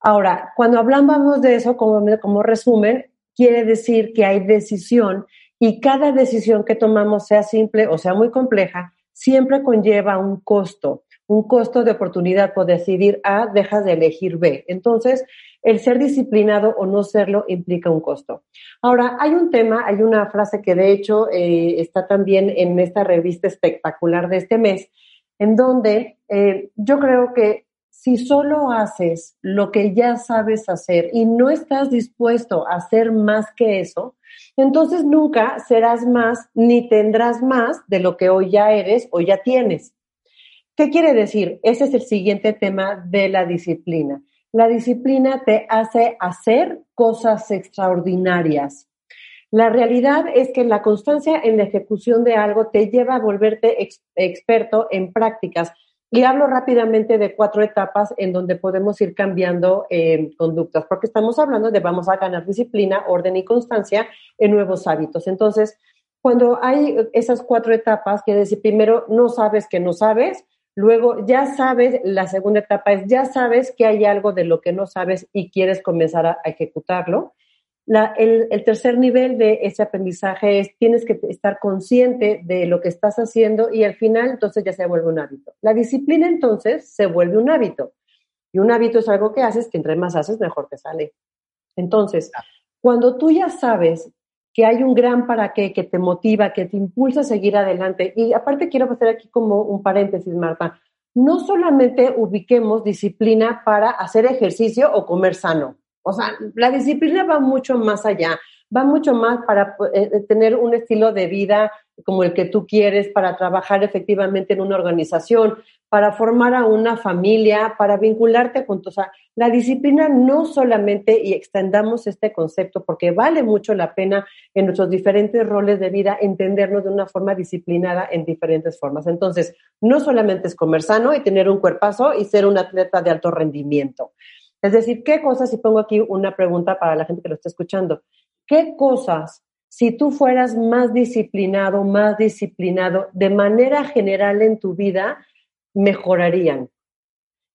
Speaker 6: Ahora, cuando hablamos de eso, como, como resumen, quiere decir que hay decisión y cada decisión que tomamos, sea simple o sea muy compleja, siempre conlleva un costo un costo de oportunidad por decidir A, dejas de elegir B. Entonces, el ser disciplinado o no serlo implica un costo. Ahora, hay un tema, hay una frase que de hecho eh, está también en esta revista espectacular de este mes, en donde eh, yo creo que si solo haces lo que ya sabes hacer y no estás dispuesto a hacer más que eso, entonces nunca serás más ni tendrás más de lo que hoy ya eres o ya tienes. ¿Qué quiere decir? Ese es el siguiente tema de la disciplina. La disciplina te hace hacer cosas extraordinarias. La realidad es que la constancia en la ejecución de algo te lleva a volverte experto en prácticas. Y hablo rápidamente de cuatro etapas en donde podemos ir cambiando eh, conductas, porque estamos hablando de vamos a ganar disciplina, orden y constancia en nuevos hábitos. Entonces, cuando hay esas cuatro etapas, que decir, primero no sabes que no sabes, Luego, ya sabes, la segunda etapa es, ya sabes que hay algo de lo que no sabes y quieres comenzar a, ejecutarlo. El, el, tercer nivel de ese aprendizaje es, tienes que estar consciente de lo que estás haciendo y al final, entonces ya se vuelve un hábito. La disciplina, entonces, se vuelve un hábito. Y un hábito es algo que haces que entre más haces, mejor te sale. Entonces, cuando tú ya sabes que hay un gran para qué que te motiva, que te impulsa a seguir adelante. Y aparte quiero hacer aquí como un paréntesis, Marta. No solamente ubiquemos disciplina para hacer ejercicio o comer sano. O sea, la disciplina va mucho más allá va mucho más para eh, eh, tener un estilo de vida como el que tú quieres, para trabajar efectivamente en una organización, para formar a una familia, para vincularte con tu... O sea, la disciplina no solamente, y extendamos este concepto, porque vale mucho la pena en nuestros diferentes roles de vida entendernos de una forma disciplinada en diferentes formas. Entonces, no solamente es comer sano y tener un cuerpazo y ser un atleta de alto rendimiento. Es decir, ¿qué cosas? Y pongo aquí una pregunta para la gente que lo está escuchando. ¿Qué cosas, si tú fueras más disciplinado, más disciplinado de manera general en tu vida, mejorarían?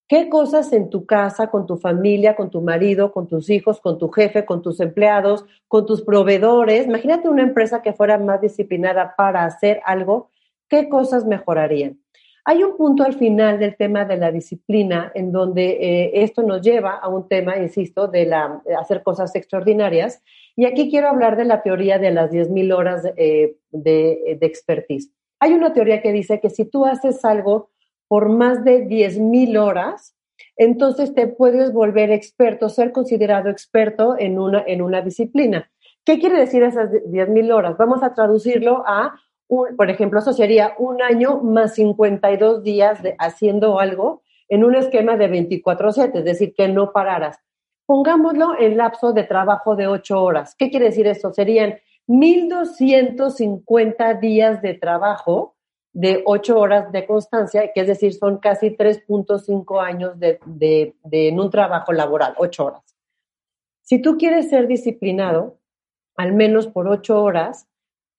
Speaker 6: ¿Qué cosas en tu casa, con tu familia, con tu marido, con tus hijos, con tu jefe, con tus empleados, con tus proveedores? Imagínate una empresa que fuera más disciplinada para hacer algo, ¿qué cosas mejorarían? Hay un punto al final del tema de la disciplina en donde eh, esto nos lleva a un tema, insisto, de, la, hacer cosas extraordinarias. Y aquí quiero hablar de la teoría de las 10.000 horas eh, de, de, expertise. Hay una teoría que dice que si tú haces algo por más de 10.000 horas, entonces te puedes volver experto, ser considerado experto en una, en una disciplina. ¿Qué quiere decir esas 10.000 horas? Vamos a traducirlo a por ejemplo, eso sería un año más 52 días de haciendo algo en un esquema de 24/7, es decir, que no pararas. Pongámoslo en lapso de trabajo de 8 horas. ¿Qué quiere decir eso? Serían 1.250 días de trabajo de 8 horas de constancia, que es decir, son casi 3.5 años de, de, de, en un trabajo laboral, 8 horas. Si tú quieres ser disciplinado, al menos por 8 horas,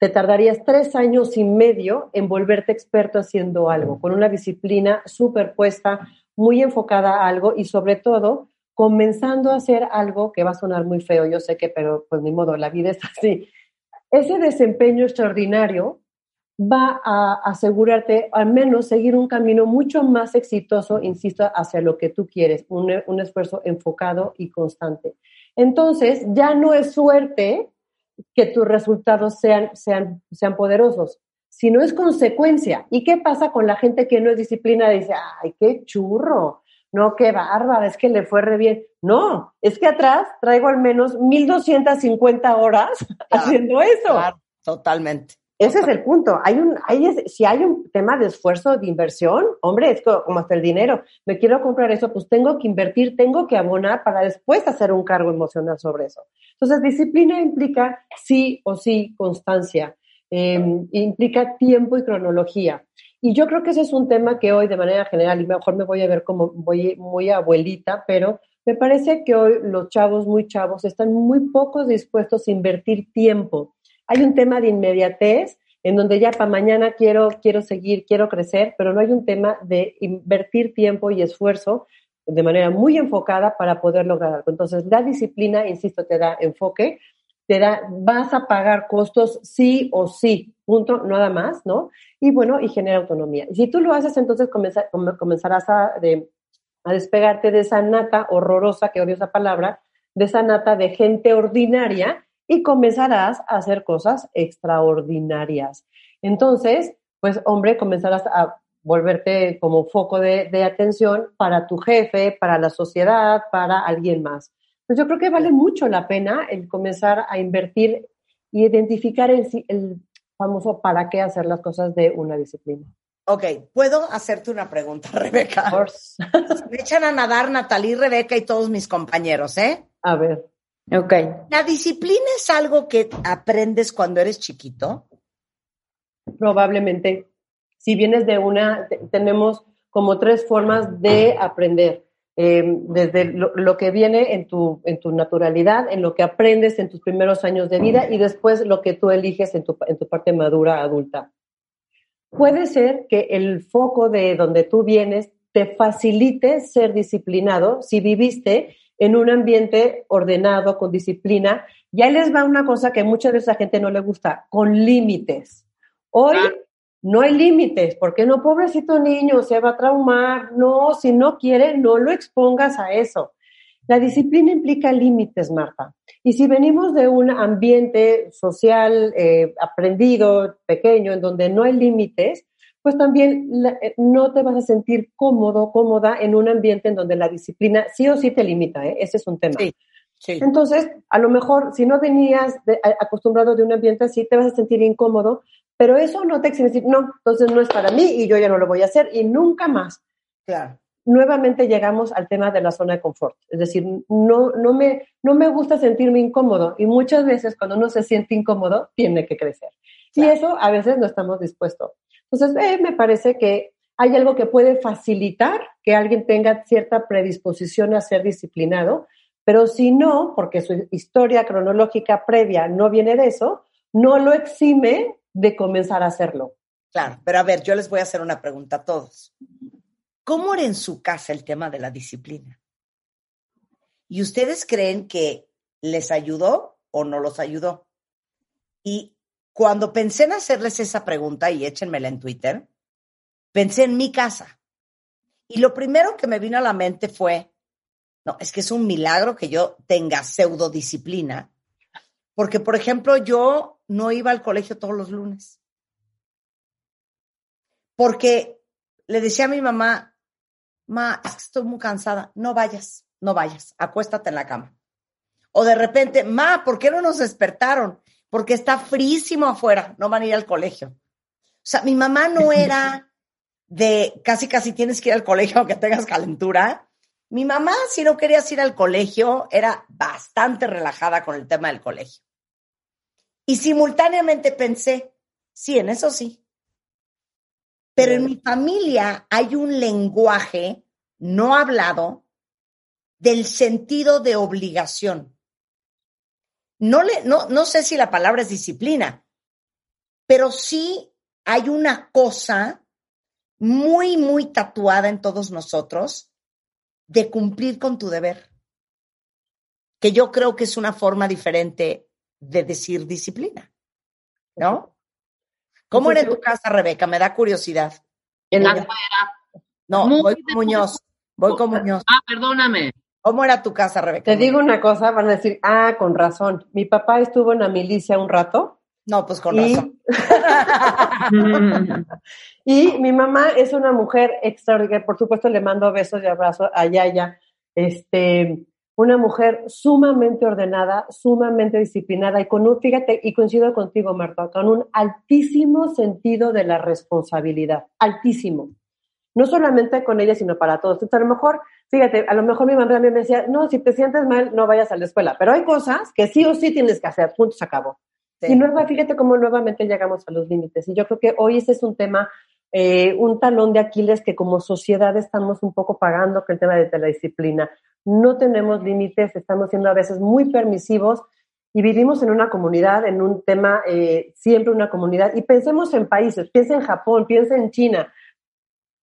Speaker 6: te tardarías tres años y medio en volverte experto haciendo algo, con una disciplina superpuesta, muy enfocada a algo y sobre todo comenzando a hacer algo que va a sonar muy feo, yo sé que, pero pues ni modo, la vida es así. Ese desempeño extraordinario va a asegurarte al menos seguir un camino mucho más exitoso, insisto, hacia lo que tú quieres, un, un esfuerzo enfocado y constante. Entonces, ya no es suerte que tus resultados sean, sean, sean poderosos, sino es consecuencia. ¿Y qué pasa con la gente que no es disciplina? Dice, ay, qué churro, no, qué bárbara, es que le fue re bien. No, es que atrás traigo al menos 1250 horas haciendo eso.
Speaker 4: totalmente.
Speaker 6: Ese es el punto. Hay un, si hay un tema de esfuerzo, de inversión, hombre, es como hasta el dinero. Me quiero comprar eso, pues tengo que invertir, tengo que abonar para después hacer un cargo emocional sobre eso. Entonces, disciplina implica sí o sí constancia, em, implica tiempo y cronología. Y yo creo que ese es un tema que hoy de manera general, y mejor me voy a ver como voy muy abuelita, pero me parece que hoy los chavos, muy chavos, están muy pocos dispuestos a invertir tiempo. Hay un tema de inmediatez en donde ya para mañana quiero, quiero seguir, quiero crecer, pero no hay un tema de invertir tiempo y esfuerzo de manera muy enfocada para poder lograr algo. Entonces, la disciplina, insisto, te da enfoque, te da, vas a pagar costos sí o sí, punto, nada más, ¿no? Y bueno, y genera autonomía. Si tú lo haces, entonces comenzarás a, a despegarte de esa nata horrorosa, que odio esa palabra, de esa nata de gente ordinaria y comenzarás a hacer cosas extraordinarias. Entonces, pues hombre, comenzarás a volverte como foco de, de, atención para tu jefe, para la sociedad, para alguien más. Pues yo creo que vale mucho la pena el comenzar a invertir y identificar el, el famoso para qué hacer las cosas de una disciplina.
Speaker 4: Ok, ¿puedo hacerte una pregunta, Rebeca? Me echan a nadar Natalie, Rebeca y todos mis compañeros, ¿eh?
Speaker 6: A ver.
Speaker 5: Ok.
Speaker 4: ¿La disciplina es algo que aprendes cuando eres chiquito?
Speaker 6: Probablemente. Si vienes de una, tenemos como tres formas de aprender. Em, desde lo, que viene en tu, en tu naturalidad, en lo que aprendes en tus primeros años de vida y después lo que tú eliges en tu, en tu parte madura adulta. Puede ser que el foco de donde tú vienes te facilite ser disciplinado si viviste en un ambiente ordenado, con disciplina. Y ahí les va una cosa que muchas veces a la gente no le gusta, con límites. Hoy no hay límites, porque no, pobrecito niño, se va a traumar. No, si no quiere, no lo expongas a eso. La disciplina implica límites, Marta. Y si venimos de un ambiente social eh, aprendido, pequeño, en donde no hay límites, pues también eh, no te vas a sentir cómodo, cómoda en un ambiente en donde la disciplina sí o sí te limita, ¿eh? ese es un tema. Sí, sí. Entonces, a lo mejor si no venías acostumbrado de un ambiente así, te vas a sentir incómodo, pero eso no te exige decir, no, entonces no es para mí y yo ya no lo voy a hacer y nunca más.
Speaker 4: Claro.
Speaker 6: Nuevamente llegamos al tema de la zona de confort. Es decir, no, no, me, no me gusta sentirme incómodo y muchas veces cuando uno se siente incómodo, tiene que crecer. Y eso a veces no estamos dispuestos. Entonces, eh, me parece que hay algo que puede facilitar que alguien tenga cierta predisposición a ser disciplinado, pero si no, porque su historia cronológica previa no viene de eso, no lo exime de comenzar a hacerlo.
Speaker 4: Claro, pero a ver, yo les voy a hacer una pregunta a todos. ¿Cómo era en su casa el tema de la disciplina? ¿Y ustedes creen que les ayudó o no los ayudó? Y cuando pensé en hacerles esa pregunta, y échenmela en Twitter, pensé en mi casa. Y lo primero que me vino a la mente fue, no, es que es un milagro que yo tenga pseudodisciplina, porque, por ejemplo, yo no iba al colegio todos los lunes. Porque le decía a mi mamá, ma, es que estoy muy cansada, no vayas, no vayas, acuéstate en la cama. O de repente, ma, ¿por qué no nos despertaron? Porque está frísimo afuera, no van a ir al colegio. O sea, mi mamá no era de casi casi tienes que ir al colegio aunque tengas calentura. Mi mamá, si no querías ir al colegio, era bastante relajada con el tema del colegio. Y simultáneamente pensé, sí, en eso sí. Pero en mi familia hay un lenguaje no hablado del sentido de obligación no, le, no, no sé si la palabra es disciplina, pero sí hay una cosa muy, muy tatuada en todos nosotros de cumplir con tu deber, que yo creo que es una forma diferente de decir disciplina, ¿no? ¿Cómo era en tu casa, Rebeca? Me da curiosidad.
Speaker 7: En la
Speaker 4: No, voy con Muñoz. Voy con Muñoz.
Speaker 7: Ah, perdóname.
Speaker 4: ¿Cómo era tu casa, Rebeca?
Speaker 6: Te digo una cosa, van a decir, ah, con razón. Mi papá estuvo en la milicia un rato.
Speaker 4: No, pues con razón.
Speaker 6: y mi mamá es una mujer extraordinaria. Por supuesto, le mando besos y abrazos a Yaya. Este, una mujer sumamente ordenada, sumamente disciplinada y con un, fíjate, y coincido contigo, Marta, con un altísimo sentido de la responsabilidad. Altísimo. No solamente con ella, sino para todos. Entonces, a lo mejor fíjate, a lo mejor mi mamá también me decía, no, si te sientes mal, no vayas a la escuela, pero hay cosas que sí o sí tienes que hacer, punto, se acabó. Y luego, fíjate cómo nuevamente llegamos a los límites. Y yo creo que hoy ese es un tema eh, un talón de Aquiles que como sociedad estamos un poco pagando, que el tema de la disciplina. No tenemos límites, estamos siendo a veces muy permisivos y vivimos en una comunidad, en un tema, eh, siempre una comunidad. Y pensemos en países, piensa en Japón, piensa en China.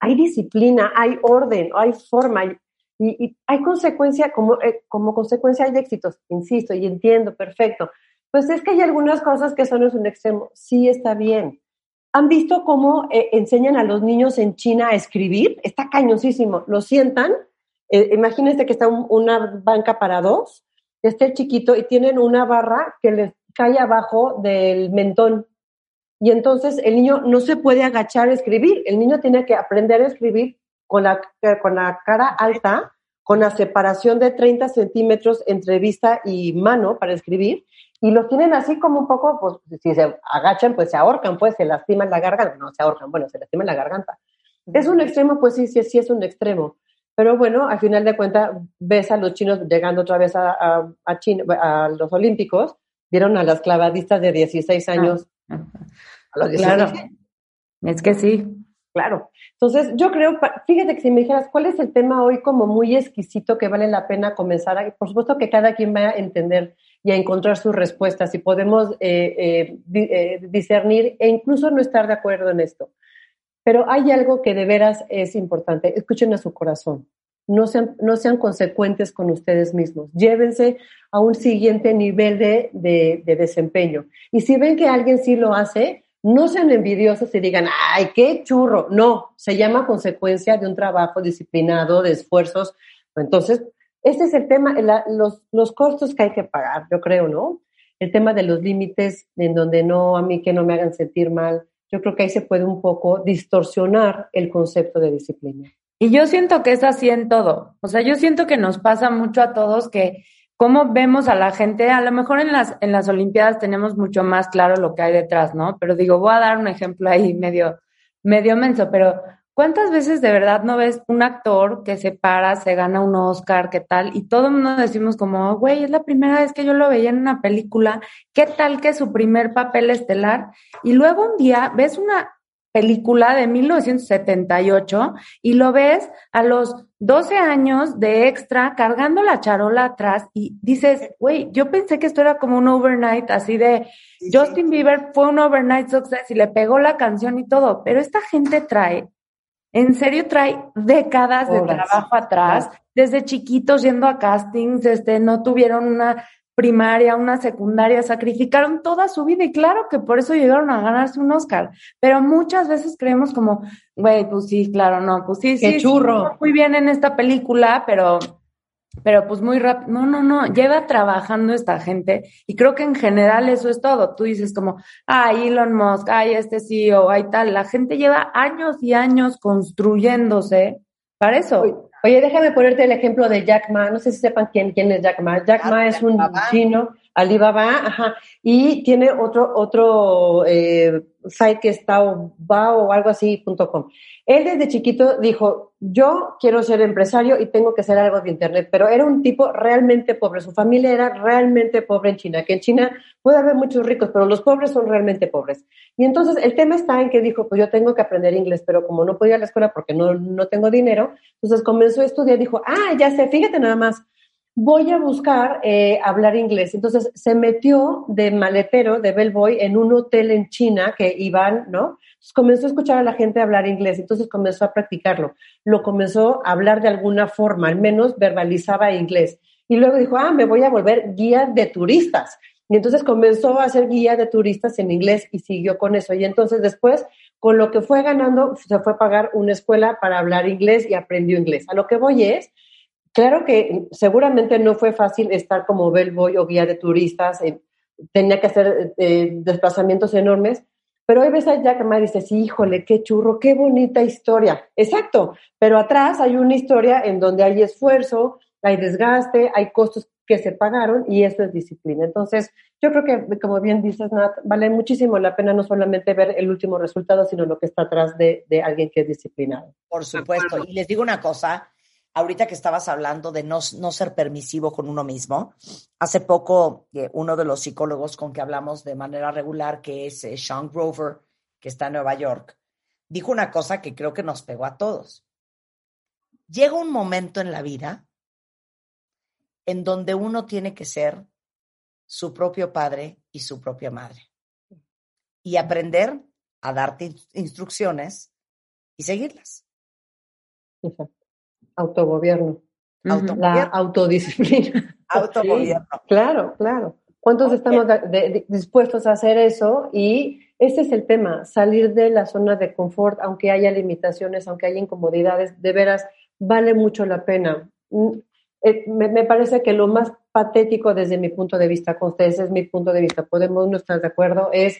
Speaker 6: Hay disciplina, hay orden, hay forma y, hay consecuencia, como, eh, como consecuencia hay éxitos, insisto, y entiendo, perfecto. Pues es que hay algunas cosas que son en un extremo. Sí está bien. ¿Han visto cómo eh, enseñan a los niños en China a escribir? Está cañosísimo. Lo sientan. imagínense que está una banca para dos esté chiquito y tienen una barra que les cae abajo del mentón. Y entonces el niño no se puede agachar a escribir. El niño tiene que aprender a escribir con la, con la cara alta, con la separación de 30 centímetros entre vista y mano para escribir. Y lo tienen así como un poco, pues si se agachan, pues se ahorcan, pues se lastiman la garganta. No, se ahorcan, bueno, se lastiman la garganta. ¿Es un extremo? Pues sí, sí, sí es un extremo. Pero bueno, al final de cuentas, ves a los chinos llegando otra vez a, a, a, los Olímpicos, vieron a las clavadistas de 16 ah. Años.
Speaker 5: A los 16. Claro. Es que sí.
Speaker 6: Claro. Entonces, yo creo, fíjate que si me dijeras, ¿cuál es el tema hoy como muy exquisito que vale la pena comenzar? A, por supuesto que cada quien va a entender y a encontrar sus respuestas y podemos eh, eh, eh, discernir e incluso no estar de acuerdo en esto. Pero hay algo que de veras es importante. Escuchen a su corazón. No sean, no sean consecuentes con ustedes mismos. Llévense a un siguiente nivel de, de, de desempeño. Y si ven que alguien sí lo hace, no sean envidiosos y digan, ay, qué churro. No, se llama consecuencia de un trabajo disciplinado, de esfuerzos. Entonces, ese es el tema, los, los costos que hay que pagar, yo creo, ¿no? El tema de los límites, en donde no, a mí que no me hagan sentir mal, yo creo que ahí se puede un poco distorsionar el concepto de disciplina.
Speaker 5: Y yo siento que es así en todo. O sea, yo siento que nos pasa mucho a todos que cómo vemos a la gente, a lo mejor en las, en las Olimpiadas tenemos mucho más claro lo que hay detrás, ¿no? Pero digo, voy a dar un ejemplo ahí medio, medio menso, pero ¿Cuántas veces de verdad no ves un actor que se para, se gana un Oscar, qué tal? Y todo el mundo decimos como, güey, es la primera vez que yo lo veía en una película, ¿qué tal que su primer papel estelar? Y luego un día ves una película de 1978 y lo ves a los 12 años de extra cargando la charola atrás y dices, güey, yo pensé que esto era como un overnight así de Justin Bieber fue un overnight success y le pegó la canción y todo, pero esta gente trae en serio trae décadas de trabajo atrás, desde chiquitos yendo a castings, este, no tuvieron una primaria, una secundaria, sacrificaron toda su vida y claro que por eso llegaron a ganarse un Oscar, pero muchas veces creemos como, güey, pues sí, claro, no, pues sí,
Speaker 6: sí, churro.
Speaker 5: muy bien en esta película, pero pero pues muy rápido, no, no, no, lleva trabajando esta gente y creo que en general eso es todo. Tú dices como, ay, Elon Musk, ay, este CEO, ay tal, la gente lleva años y años construyéndose para eso.
Speaker 6: Oye, déjame ponerte el ejemplo de Jack Ma, no sé si sepan quién, quién es Jack Ma. Jack Ma es un chino, Alibaba, ajá, y tiene otro, otro eh, site que está Bao o algo así, punto com. Él desde chiquito dijo, yo quiero ser empresario y tengo que hacer algo de Internet, pero era un tipo realmente pobre, su familia era realmente pobre en China, que en China puede haber muchos ricos, pero los pobres son realmente pobres. Y entonces el tema está en que dijo, pues yo tengo que aprender inglés, pero como no podía ir a la escuela porque no, no tengo dinero, entonces comenzó a estudiar, dijo, ah, ya sé, fíjate nada más, voy a buscar eh, hablar inglés. Entonces se metió de maletero, de bellboy, en un hotel en China que iban, ¿no? comenzó a escuchar a la gente hablar inglés, entonces comenzó a practicarlo. Lo comenzó a hablar de alguna forma, al menos verbalizaba inglés. Y luego dijo, ah, me voy a volver guía de turistas. Y entonces comenzó a ser guía de turistas en inglés y siguió con eso. Y entonces después, con lo que fue ganando, se fue a pagar una escuela para hablar inglés y aprendió inglés. A lo que voy es, claro que seguramente no fue fácil estar como bellboy o guía de turistas, eh, tenía que hacer eh, desplazamientos enormes, pero hoy ves a Jack Ma y dices, híjole, qué churro, qué bonita historia. Exacto, pero atrás hay una historia en donde hay esfuerzo, hay desgaste, hay costos que se pagaron y eso es disciplina. Entonces, yo creo que, como bien dices, Nat, vale muchísimo la pena no solamente ver el último resultado, sino lo que está atrás de, de alguien que es disciplinado.
Speaker 4: Por supuesto. Y les digo una cosa, ahorita que estabas hablando de no, no, ser permisivo con uno mismo, hace poco eh, uno de los psicólogos con que hablamos de manera regular, que es eh, Sean Grover, que está en Nueva York, dijo una cosa que creo que nos pegó a todos. Llega un momento en la vida en donde uno tiene que ser su propio padre y su propia madre y aprender a darte instrucciones y seguirlas.
Speaker 6: Autogobierno. La autodisciplina.
Speaker 4: Autogobierno.
Speaker 6: claro, claro. ¿Cuántos estamos dispuestos a hacer eso? Y ese es el tema, salir de la zona de confort, aunque haya limitaciones, aunque haya incomodidades, de veras vale mucho la pena. Mm, eh, me, parece que lo más patético desde mi punto de vista, con ustedes es mi punto de vista, podemos no estar de acuerdo, es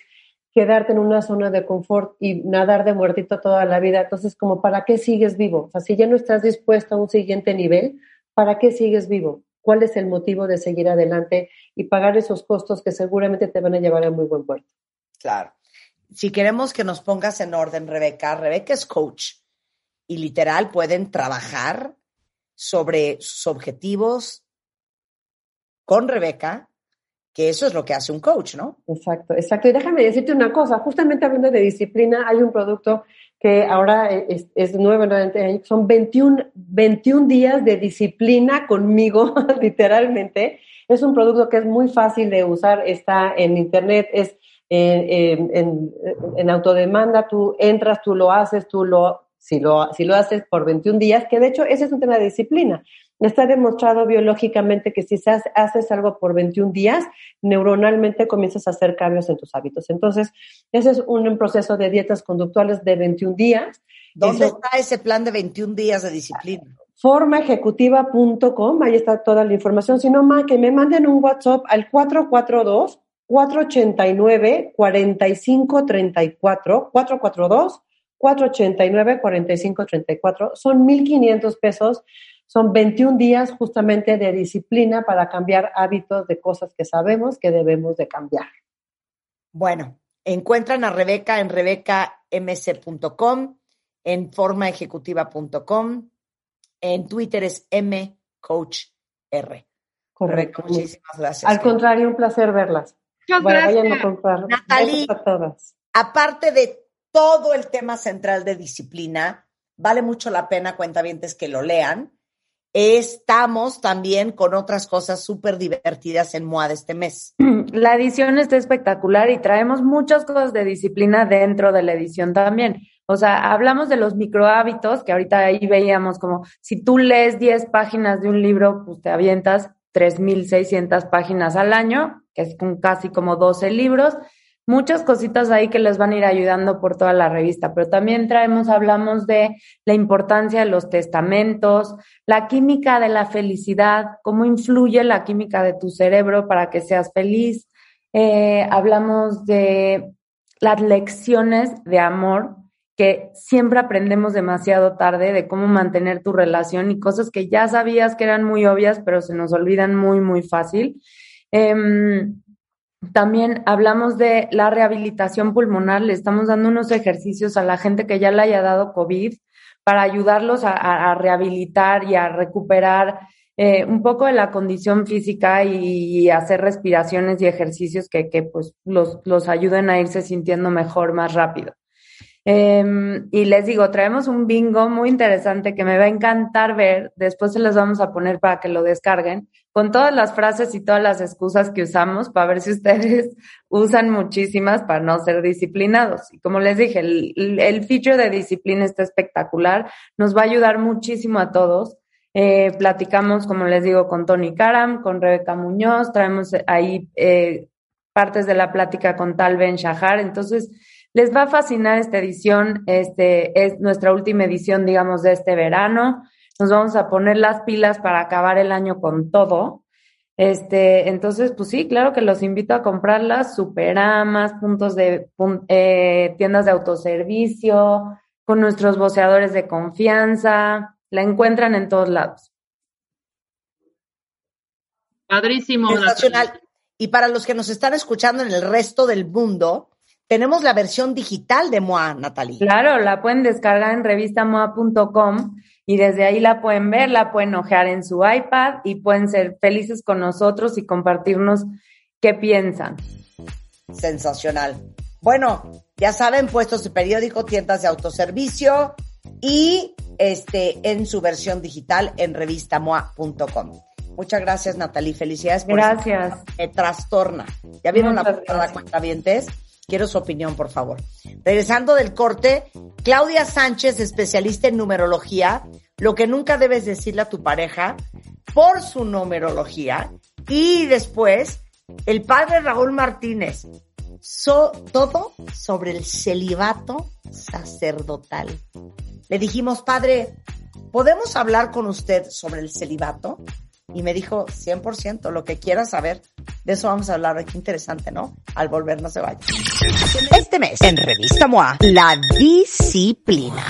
Speaker 6: quedarte en una zona de confort y nadar de muertito toda la vida. Entonces, como, ¿para qué sigues vivo? O si ya no estás dispuesto a un siguiente nivel, ¿para qué sigues vivo? ¿Cuál es el motivo de seguir adelante y pagar esos costos que seguramente te van a llevar a muy buen puerto?
Speaker 4: Claro. Si queremos que nos pongas en orden, Rebeca, Rebeca es coach y literal pueden trabajar sobre sus objetivos con Rebeca que eso es lo que hace un coach, ¿no?
Speaker 6: Exacto, exacto. Y déjame decirte una cosa, justamente hablando de disciplina, hay un producto que ahora es, es nuevo, son 21, 21 días de disciplina conmigo, literalmente. Es un producto que es muy fácil de usar, está en internet, es en, en, en, autodemanda, tú entras, tú lo haces, tú lo si lo, si lo haces por 21 días, que de hecho ese es un tema de disciplina. Está demostrado biológicamente que si haces algo por 21 días, neuronalmente comienzas a hacer cambios en tus hábitos. Entonces, ese es un proceso de dietas conductuales de 21 días.
Speaker 4: ¿Dónde está ese plan de 21 días de disciplina?
Speaker 6: formaejecutiva.com, ahí está toda la información. Si no, más que me manden un WhatsApp al 442 489 4534 442 489 4534 son 1500 pesos son 21 días justamente de disciplina para cambiar hábitos de cosas que sabemos que debemos de cambiar.
Speaker 4: Bueno, encuentran a Rebeca en rebecamc.com, en formaejecutiva.com, en Twitter es mcoachr.
Speaker 6: Correcto. muchísimas gracias. Al contrario, un placer verlas.
Speaker 7: Muchas Vayan a
Speaker 4: comprar. Natalie, aparte de todo el tema central de disciplina, vale mucho la pena, cuentavientes, que lo lean Estamos también con otras cosas súper divertidas en MOAD este mes.
Speaker 5: La edición está espectacular y traemos muchas cosas de disciplina dentro de la edición también. O sea, hablamos de los micro hábitos, que ahorita ahí veíamos como si tú lees 10 páginas de un libro, pues te avientas 3.600 páginas al año, que es casi como 12 libros muchas cositas ahí que les van a ir ayudando por toda la revista, pero también traemos, hablamos de la importancia de los testamentos, la química de la felicidad, cómo influye la química de tu cerebro para que seas feliz. Eh, hablamos de las lecciones de amor que siempre aprendemos demasiado tarde de cómo mantener tu relación y cosas que ya sabías que eran muy obvias, pero se nos olvidan muy, muy fácil. Em, también hablamos de la rehabilitación pulmonar, le estamos dando unos ejercicios a la gente que ya le haya dado COVID para ayudarlos a, rehabilitar y a recuperar eh, un poco de la condición física y, hacer respiraciones y ejercicios que, que pues los, los ayuden a irse sintiendo mejor más rápido. Em, y les digo, traemos un bingo muy interesante que me va a encantar ver. Después se los vamos a poner para que lo descarguen con todas las frases y todas las excusas que usamos para ver si ustedes usan muchísimas para no ser disciplinados. Y como les dije, el, feature de disciplina está espectacular. Nos va a ayudar muchísimo a todos. Eh, platicamos, como les digo, con Tony Karam, con Rebeca Muñoz, traemos ahí eh, partes de la plática con Tal Ben Shahar. Entonces, les va a fascinar esta edición, este es nuestra última edición, digamos, de este verano. Nos vamos a poner las pilas para acabar el año con todo. Este, entonces, pues sí, claro que los invito a comprarlas, superamas, puntos de eh, tiendas de autoservicio, con nuestros voceadores de confianza, la encuentran en todos lados.
Speaker 7: Padrísimo.
Speaker 4: Y para los que nos están escuchando en el resto del mundo, tenemos la versión digital de MOA, Natalie.
Speaker 5: Claro, la pueden descargar en revistamoa.com y desde ahí la pueden ver, la pueden ojear en su iPad y pueden ser felices con nosotros y compartirnos qué piensan.
Speaker 4: Sensacional. Bueno, ya saben, puestos de periódico, tiendas de autoservicio y este en su versión digital en revistamoa.com. Muchas gracias, Natalie. Felicidades por
Speaker 5: Gracias.
Speaker 4: Me trastorna. ¿Ya vieron
Speaker 5: Muchas
Speaker 4: la portada
Speaker 5: gracias.
Speaker 4: cuentavientes? Quiero su opinión, por favor. Regresando del corte, Claudia Sánchez, especialista en numerología, lo que nunca debes decirle a tu pareja por su numerología. Y después, el padre Raúl Martínez, todo sobre el celibato sacerdotal. Le dijimos, padre, ¿podemos hablar con usted sobre el celibato? Y me dijo, 100%, lo que quiera saber. De eso vamos a hablar. Qué interesante, ¿no? Al volver, no se vaya. Este mes, en Revista MOA, la disciplina.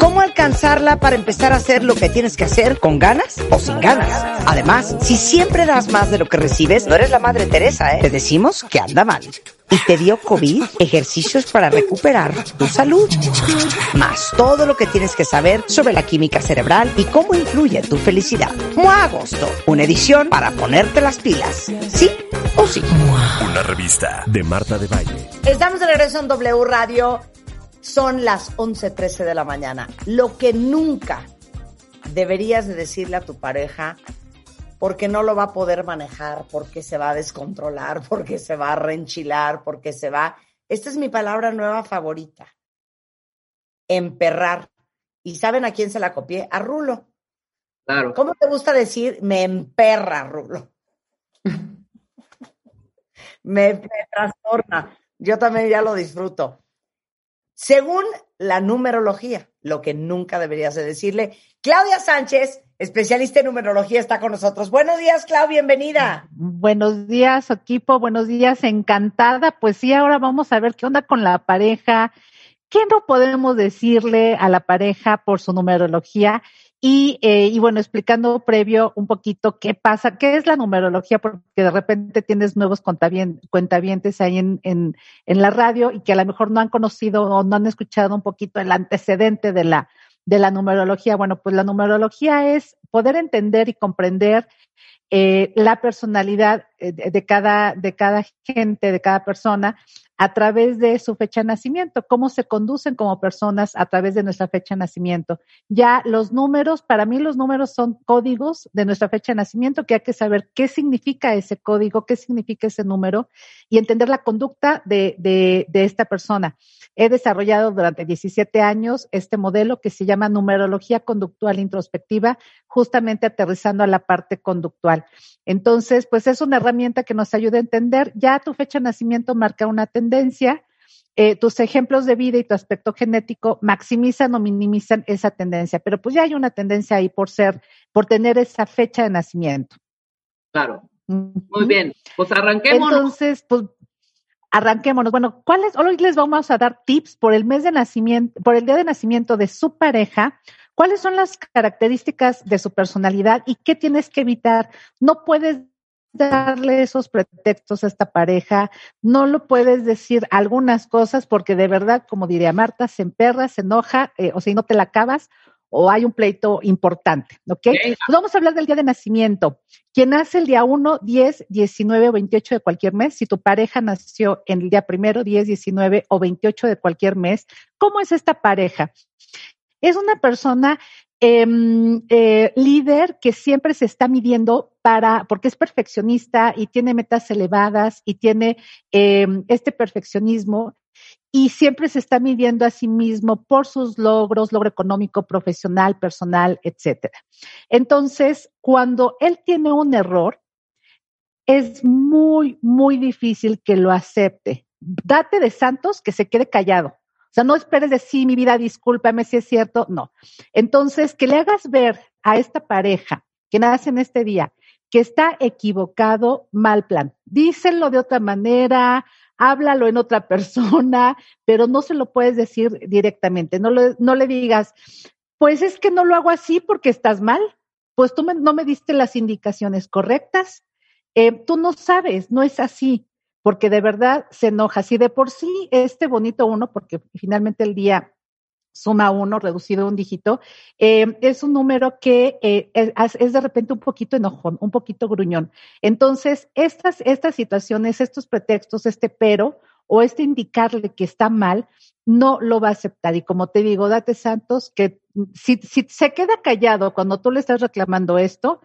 Speaker 4: ¿Cómo alcanzarla para empezar a hacer lo que tienes que hacer con ganas o sin ganas? Además, si siempre das más de lo que recibes, no eres la madre Teresa, ¿eh? Te decimos que anda mal. Y te dio COVID, ejercicios para recuperar tu salud. Más todo lo que tienes que saber sobre la química cerebral y cómo influye tu felicidad. MOA Una edición para ponerte las pilas. ¿Sí o sí?
Speaker 2: Una revista de Marta de Baile.
Speaker 4: Estamos de regreso en W Radio. Son las 11.13 de la mañana. Lo que nunca deberías de decirle a tu pareja porque no lo va a poder manejar, porque se va a descontrolar, porque se va a reenchilar, porque se va... Esta es mi palabra nueva favorita. Emperrar. ¿Y saben a quién se la copié? A Rulo.
Speaker 7: Claro.
Speaker 4: ¿Cómo te gusta decir me emperra, Rulo? me, me trastorna. Yo también ya lo disfruto. Según la numerología, lo que nunca deberías de decirle, Claudia Sánchez, especialista en numerología, está con nosotros. Buenos días, Clau, bienvenida.
Speaker 8: Buenos días, equipo. Buenos días, encantada. Pues sí, ahora vamos a ver qué onda con la pareja. ¿Qué no podemos decirle a la pareja por su numerología? Y, eh, y bueno, explicando previo un poquito qué pasa, qué es la numerología, porque de repente tienes nuevos cuentavientes ahí en, en, la radio y que a lo mejor no han conocido o no han escuchado un poquito el antecedente de la, de la numerología. Bueno, pues la numerología es poder entender y comprender eh, la personalidad eh, de cada, de cada gente, de cada persona, a través de su fecha de nacimiento, cómo se conducen como personas a través de nuestra fecha de nacimiento. Ya los números, para mí los números son códigos de nuestra fecha de nacimiento, que hay que saber qué significa ese código, qué significa ese número y entender la conducta de, de, esta persona. He desarrollado durante 17 años este modelo que se llama numerología conductual introspectiva, justamente aterrizando a la parte conductual. Entonces, pues es una herramienta que nos ayuda a entender, ya tu fecha de nacimiento marca una tendencia, eh, tus ejemplos de vida y tu aspecto genético maximizan o minimizan esa tendencia, pero pues ya hay una tendencia ahí por ser, por tener esa fecha de nacimiento.
Speaker 7: Claro. Muy bien. Pues arranquemos.
Speaker 8: Entonces, pues arranquémonos. Bueno, ¿cuáles? Hoy les vamos a dar tips por el mes de nacimiento, por el día de nacimiento de su pareja. ¿Cuáles son las características de su personalidad y qué tienes que evitar? No puedes darle esos pretextos a esta pareja, no lo puedes decir algunas cosas porque de verdad, como diría Marta, se emperra, se enoja, eh, o y no te la acabas o hay un pleito importante, ¿ok?
Speaker 7: Ok.
Speaker 8: Pues vamos a hablar del día de nacimiento. Quien nace el día 1, 10, 19 o 28 de cualquier mes, si tu pareja nació en el día primero, 10, 19 o 28 de cualquier mes, ¿cómo es esta pareja? Es una persona eh, eh, líder que siempre se está midiendo para, porque es perfeccionista y tiene metas elevadas y tiene eh, este perfeccionismo y siempre se está midiendo a sí mismo por sus logros, logro económico, profesional, personal, etcétera. Entonces, cuando él tiene un error, es muy, muy difícil que lo acepte. Date de santos que se quede callado. Sea, no esperes de sí, mi vida, discúlpame si es cierto. No. Entonces, que le hagas ver a esta pareja que nace en este día que está equivocado, mal plan. Díselo de otra manera, háblalo en otra persona, pero no se lo puedes decir directamente. No, lo, no le digas, pues es que no lo hago así porque estás mal. Pues tú no me diste las indicaciones correctas. Eh, tú no sabes, no es así, porque de verdad se enoja. Si de por sí este bonito uno, porque finalmente el día suma uno, reducido un dígito, eh, es un número que eh, es, es, de repente un poquito enojón, un poquito gruñón. Entonces, estas, estas situaciones, estos pretextos, este pero o este indicarle que está mal, no lo va a aceptar. Y como te digo, date santos, que si, si se queda callado cuando tú le estás reclamando esto,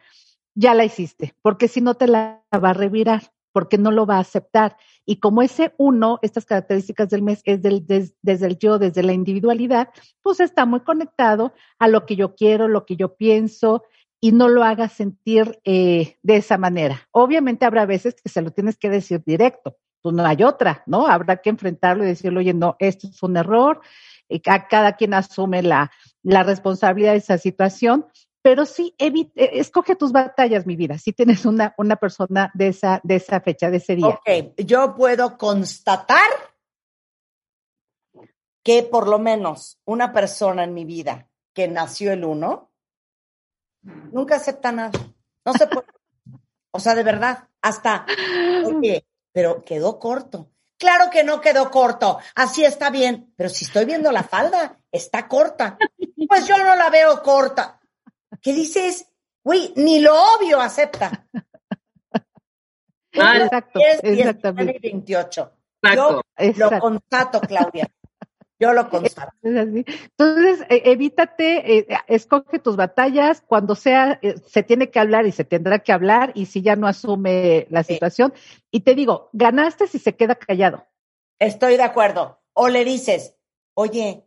Speaker 8: ya la hiciste, porque si no te la va a revirar, porque no lo va a aceptar. Y como ese uno, estas características del mes es del, desde el yo, desde la individualidad, pues está muy conectado a lo que yo quiero, lo que yo pienso, y no lo haga sentir eh, de esa manera. Obviamente habrá veces que se lo tienes que decir directo, pues no hay otra, ¿no? Habrá que enfrentarlo y decirle, oye, no, esto es un error, y cada quien asume la, la responsabilidad de esa situación, pero sí, evite, eh, escoge tus batallas, mi vida, si tienes una, una persona de esa, de esa fecha, de ese día.
Speaker 4: Ok, yo puedo constatar que por lo menos una persona en mi vida que nació el 1 Nunca acepta nada. No se puede. O sea, de verdad, hasta, pero quedó corto. Claro que no quedó corto. Así está bien. Pero si estoy viendo la falda, está corta. Pues yo no la veo corta. ¿Qué dices? Güey, ni lo obvio acepta.
Speaker 8: Ah, exacto, exactamente.
Speaker 4: 28. Yo lo constato, Claudia. Yo lo constato.
Speaker 8: Entonces, e, evítate, eh, escoge tus batallas, cuando sea, eh, se tiene que hablar y se tendrá que hablar, y si ya no asume la situación. Y te digo, ganaste si se queda callado.
Speaker 4: Estoy de acuerdo. O le dices, oye,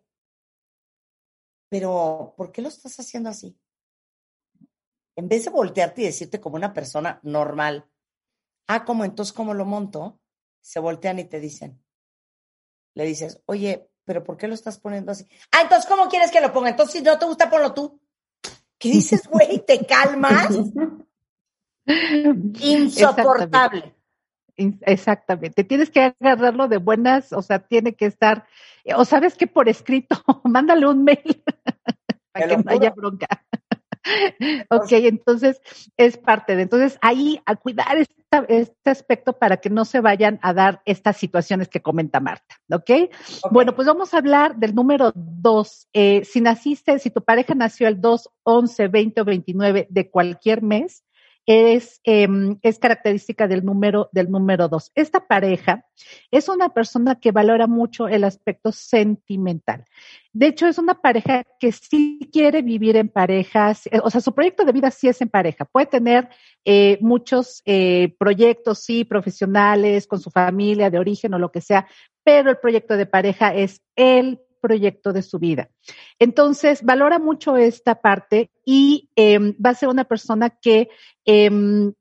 Speaker 4: pero ¿por qué lo estás haciendo así? En vez de voltearte y decirte como una persona normal, ah, como entonces, ¿cómo lo monto? Se voltean y te dicen, le dices, oye, pero ¿por qué lo estás poniendo así? Ah, entonces, ¿cómo quieres que lo ponga? Entonces, si no te gusta, ponlo tú. ¿Qué dices, güey? ¿Te calmas? Insoportable.
Speaker 8: Exactamente. Tienes que agarrarlo de buenas, o sea, tiene que estar, o sabes que por escrito, mándale un mail para que no haya bronca. ok, entonces es parte de, entonces ahí a cuidar este aspecto para que no se vayan a dar estas situaciones que comenta Marta, ¿ok? Bueno, pues vamos a hablar del número dos. Eh, si naciste, si tu pareja nació el 2, 11, 20 o 29 de cualquier mes, es, em, es característica del número, del número dos. Esta pareja es una persona que valora mucho el aspecto sentimental. De hecho, es una pareja que sí quiere vivir en parejas, eh, o sea, su proyecto de vida sí es en pareja. Puede tener eh, muchos eh, proyectos, sí, profesionales, con su familia, de origen o lo que sea, pero el proyecto de pareja es el proyecto de su vida. Entonces, valora mucho esta parte y em, va a ser una persona que em,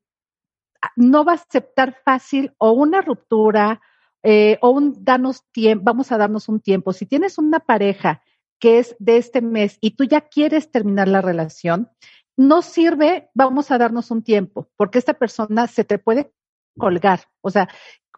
Speaker 8: no va a aceptar fácil o una ruptura eh, o un danos tiempo, vamos a darnos un tiempo. Si tienes una pareja que es de este mes y tú ya quieres terminar la relación, no sirve, vamos a darnos un tiempo, porque esta persona se te puede colgar. O sea,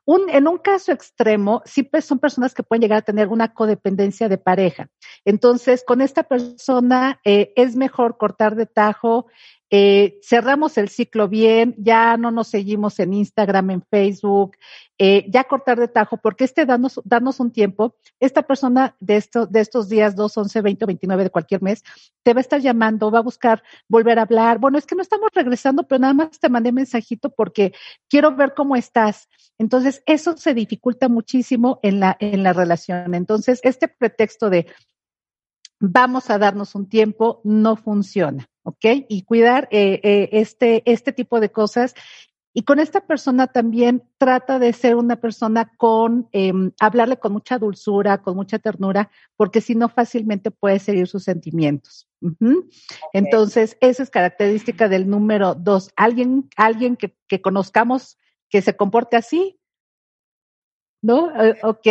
Speaker 8: un, en un caso extremo, sí son personas que pueden llegar a tener una codependencia de pareja. Entonces, con esta persona eh, es mejor cortar de tajo, eh, cerramos el ciclo bien, ya no nos seguimos en Instagram, en Facebook, eh, ya cortar de tajo, porque este darnos, darnos un tiempo, esta persona de, esto, de estos días 2, 11, 20 29 de cualquier mes, te va a estar llamando, va a buscar volver a hablar. Bueno, es que no estamos regresando, pero nada más te mandé mensajito porque quiero ver cómo estás. Entonces, eso se dificulta muchísimo en la, en la relación. Entonces, este pretexto de vamos a darnos un tiempo no funciona. ¿Ok? Y cuidar eh, eh, este, este tipo de cosas. Y con esta persona también trata de ser una persona con, em, hablarle con mucha dulzura, con mucha ternura, porque si no fácilmente puede seguir sus sentimientos. Entonces, esa es característica del número dos. Alguien, alguien que, que conozcamos que se comporte así, ¿no? Eh, ok.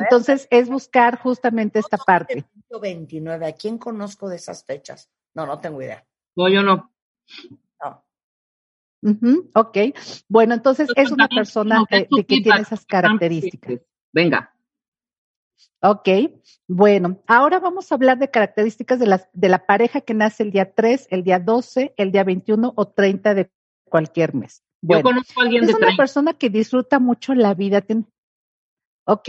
Speaker 8: Entonces, es buscar justamente esta parte.
Speaker 4: 29, ¿a quién conozco de esas fechas? No, no tengo idea.
Speaker 7: No, yo no.
Speaker 8: ok. Bueno, entonces es una persona que, tiene esas características.
Speaker 7: Venga.
Speaker 8: Ok, bueno, ahora vamos a hablar de características de, las, de la pareja que nace el día 3, el día 12, el día 21 o 30 de cualquier mes.
Speaker 7: Yo conozco a alguien
Speaker 8: es una persona que disfruta mucho la vida. ¿ok?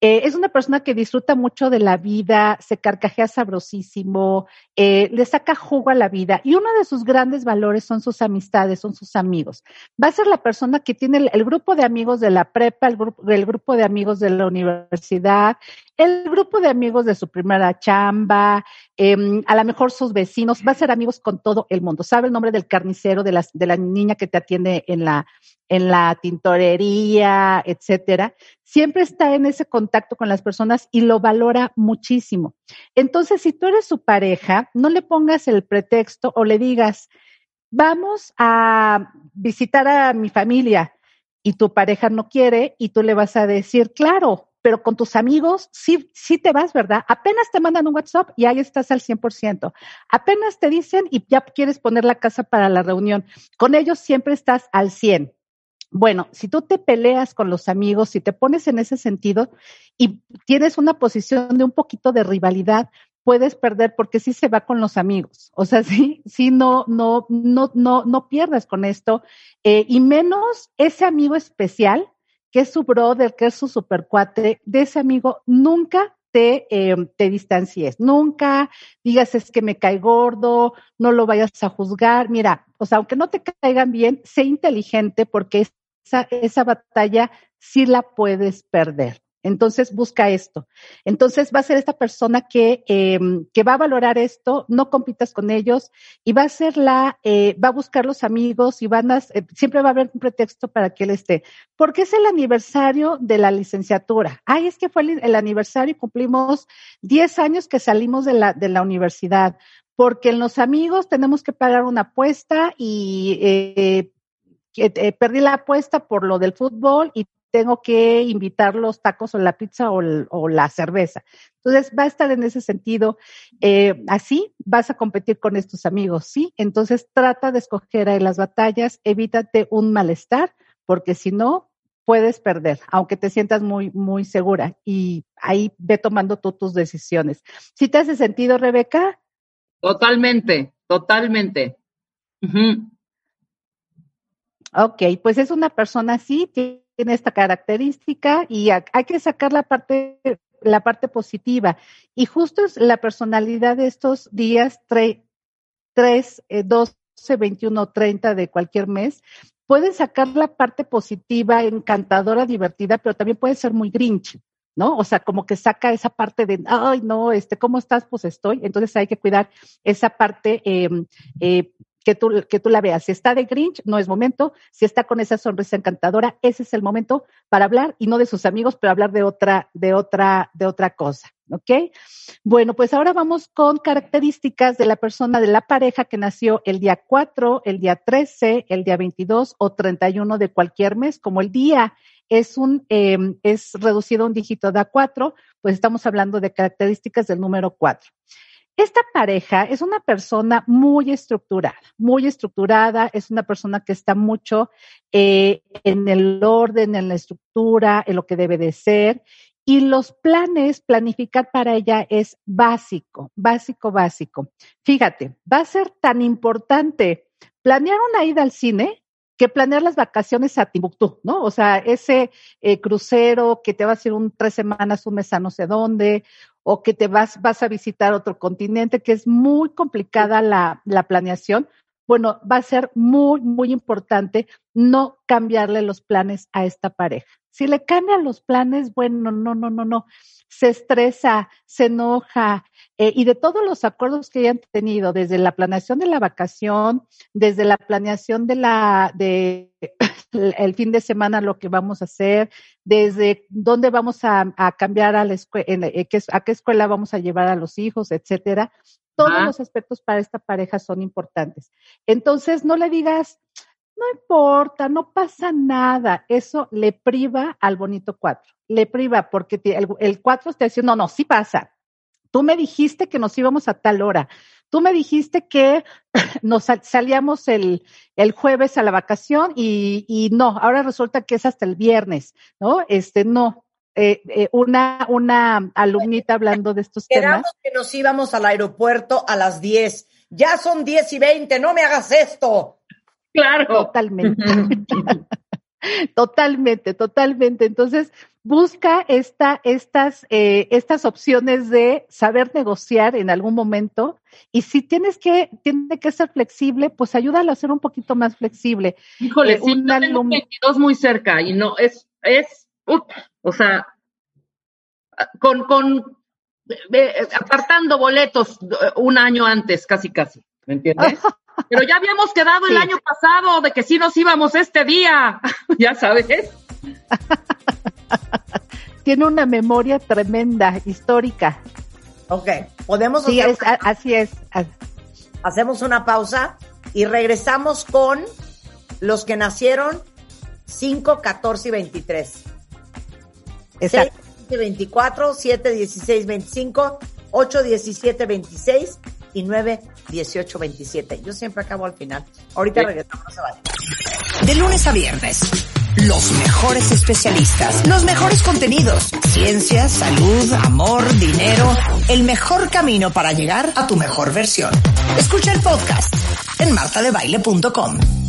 Speaker 8: Eh, es una persona que disfruta mucho de la vida, se carcajea sabrosísimo, eh, le saca jugo a la vida y uno de sus grandes valores son sus amistades, son sus amigos. Va a ser la persona que tiene el, grupo de amigos de la prepa, el grupo, de amigos de la universidad, el grupo de amigos de su primera chamba, em, a lo mejor sus vecinos, va a ser amigos con todo el mundo. Sabe el nombre del carnicero, de, la niña que te atiende en la, en la tintorería, etcétera. Siempre está en ese contacto con las personas y lo valora muchísimo. Entonces, si tú eres su pareja, no le pongas el pretexto o le digas, vamos a visitar a mi familia y tu pareja no quiere y tú le vas a decir, claro, pero con tus amigos sí, sí te vas, ¿verdad? Apenas te mandan un WhatsApp y ahí estás al 100%. Apenas te dicen y ya quieres poner la casa para la reunión. Con ellos siempre estás al 100. Bueno, si tú te peleas con los amigos, si te pones en ese sentido y tienes una posición de un poquito de rivalidad, puedes perder porque sí se va con los amigos. O sea, sí, sí, no, no, no, no, no pierdas con esto. Eh, y menos ese amigo especial que es su brother, que es su supercuate, de ese amigo nunca te, eh, te distancies, nunca digas es que me cae gordo, no lo vayas a juzgar. Mira, o sea, aunque no te caigan bien, sé inteligente porque esa, batalla sí la puedes perder. Entonces busca esto. Entonces va a ser esta persona que, eh, que va a valorar esto, no compitas con ellos y va a ser la, eh, va a buscar los amigos y van a, eh, siempre va a haber un pretexto para que él esté. Porque es el aniversario de la licenciatura. Ay, es que fue el, anaversario y cumplimos 10 años que salimos de la, de la universidad. Porque en los amigos tenemos que pagar una apuesta y eh, eh, perdí la apuesta por lo del fútbol y tengo que invitar los tacos o la pizza o, la cerveza. Entonces va a estar en ese sentido. Eh, así vas a competir con estos amigos, ¿sí? Entonces trata de escoger ahí las batallas, evítate un malestar, porque si no, puedes perder, aunque te sientas muy, muy segura. Y ahí ve tomando tú tus decisiones. ¿Sí te hace sentido, Rebeca?
Speaker 7: Totalmente, totalmente.
Speaker 8: Ok, pues es una persona así, tiene esta característica y hay que sacar la parte, la parte positiva. Y justo es la personalidad de estos días 3, 12, 21, 30 de cualquier mes. Pueden sacar la parte positiva, encantadora, divertida, pero también puede ser muy grinch. ¿no? O sea, como que saca esa parte de, ay, no, este, ¿cómo estás? Pues estoy. Entonces hay que cuidar esa parte eh, eh, que tú, que tú la veas. Si está de Grinch, no es momento. Si está con esa sonrisa encantadora, ese es el momento para hablar y no de sus amigos, pero hablar de otra, de otra, de otra cosa. ¿Ok? Bueno, pues ahora vamos con características de la persona, de la pareja que nació el día 4, el día 13, el día 22 o 31 de cualquier mes, como el día es un, em, es reducido a un dígito de A4, pues estamos hablando de características del número 4. Esta pareja es una persona muy estructurada, muy estructurada, es una persona que está mucho eh, en el orden, en la estructura, en lo que debe de ser. Y los planes, planificar para ella es básico, básico, básico. Fíjate, va a ser tan importante planear una ida al cine que planear las vacaciones a Timbuktu, ¿no? O sea, ese eh, crucero que te va a hacer un tres semanas, un mes a no sé dónde, o que te vas, vas a visitar otro continente, que es muy complicada la, la planeación, bueno, va a ser muy, muy importante no cambiarle los planes a esta pareja. Si le cambian los planes, bueno, no, no, no, no. Se estresa, se enoja, eh, y de todos los acuerdos que hayan tenido, desde la planeación de la vacación, desde la planeación de la, de el fin de semana, lo que vamos a hacer, desde dónde vamos a, cambiar a la escuela, eh, a qué escuela vamos a llevar a los hijos, etcétera. Todos los aspectos para esta pareja son importantes. Entonces, no le digas, no importa, no pasa nada. Eso le priva al bonito cuatro. Le priva porque el, el cuatro está diciendo, no, no, sí pasa. Tú me dijiste que nos íbamos a tal hora. Tú me dijiste que nos salíamos el, el jueves a la vacación y, y, no, ahora resulta que es hasta el viernes, ¿no? Este, no. Eh, eh, una, una alumnita hablando de estos
Speaker 4: Quedamos que nos íbamos al aeropuerto a las 10. Ya son 10 y 20, no me hagas esto.
Speaker 7: Claro.
Speaker 8: Totalmente. totalmente, totalmente. Entonces, busca esta, estas, eh, estas opciones de saber negociar en algún momento y si tienes que, tiene que ser flexible, pues ayúdalo a ser un poquito más flexible.
Speaker 7: Híjole, eh, si tengo 22 muy cerca y no, es, es, o sea, con, con, apartando boletos un año antes, casi, casi, ¿me entiendes? Pero ya habíamos quedado el año pasado de que sí nos íbamos este día, ya sabes.
Speaker 8: Tiene una memoria tremenda, histórica.
Speaker 4: Ok, podemos
Speaker 8: sí, así es.
Speaker 4: Hacemos una pausa y regresamos con los que nacieron 5, 14 y 23. Exacto. 6, 24, 7, 16, 25, 8, 17, 26 y 9, 18, 27. Yo siempre acabo al final. Ahorita regresamos, no se vale.
Speaker 9: De lunes a viernes los mejores especialistas, los mejores contenidos, ciencia, salud, amor, dinero, el mejor camino para llegar a tu mejor versión. Escucha el podcast en martadebaile.com.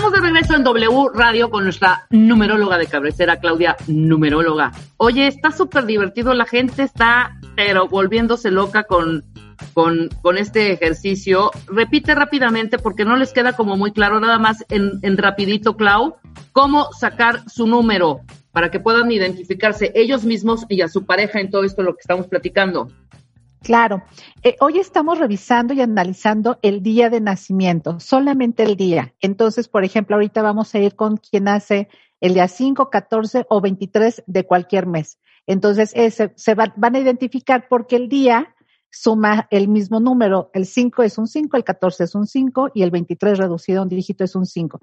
Speaker 7: De regreso en W Radio con nuestra numeróloga de cabecera, Claudia Numeróloga. Oye, está súper divertido, la gente está, pero volviéndose loca con con, con este ejercicio. Repite rápidamente porque no les queda como muy claro, nada más en, en rapidito, Clau, cómo sacar su número para que puedan identificarse ellos mismos y a su pareja en todo esto lo que estamos platicando.
Speaker 8: Claro. Eh, hoy estamos revisando y analizando el día de nacimiento, solamente el día. Entonces, por ejemplo, ahorita vamos a ir con quien nace el día 5, 14 o 23 de cualquier mes. Entonces, ese, se van a identificar porque el día suma el mismo número. El 5 es un 5, el 14 es un 5 y el 23 reducido a un dígito es un 5.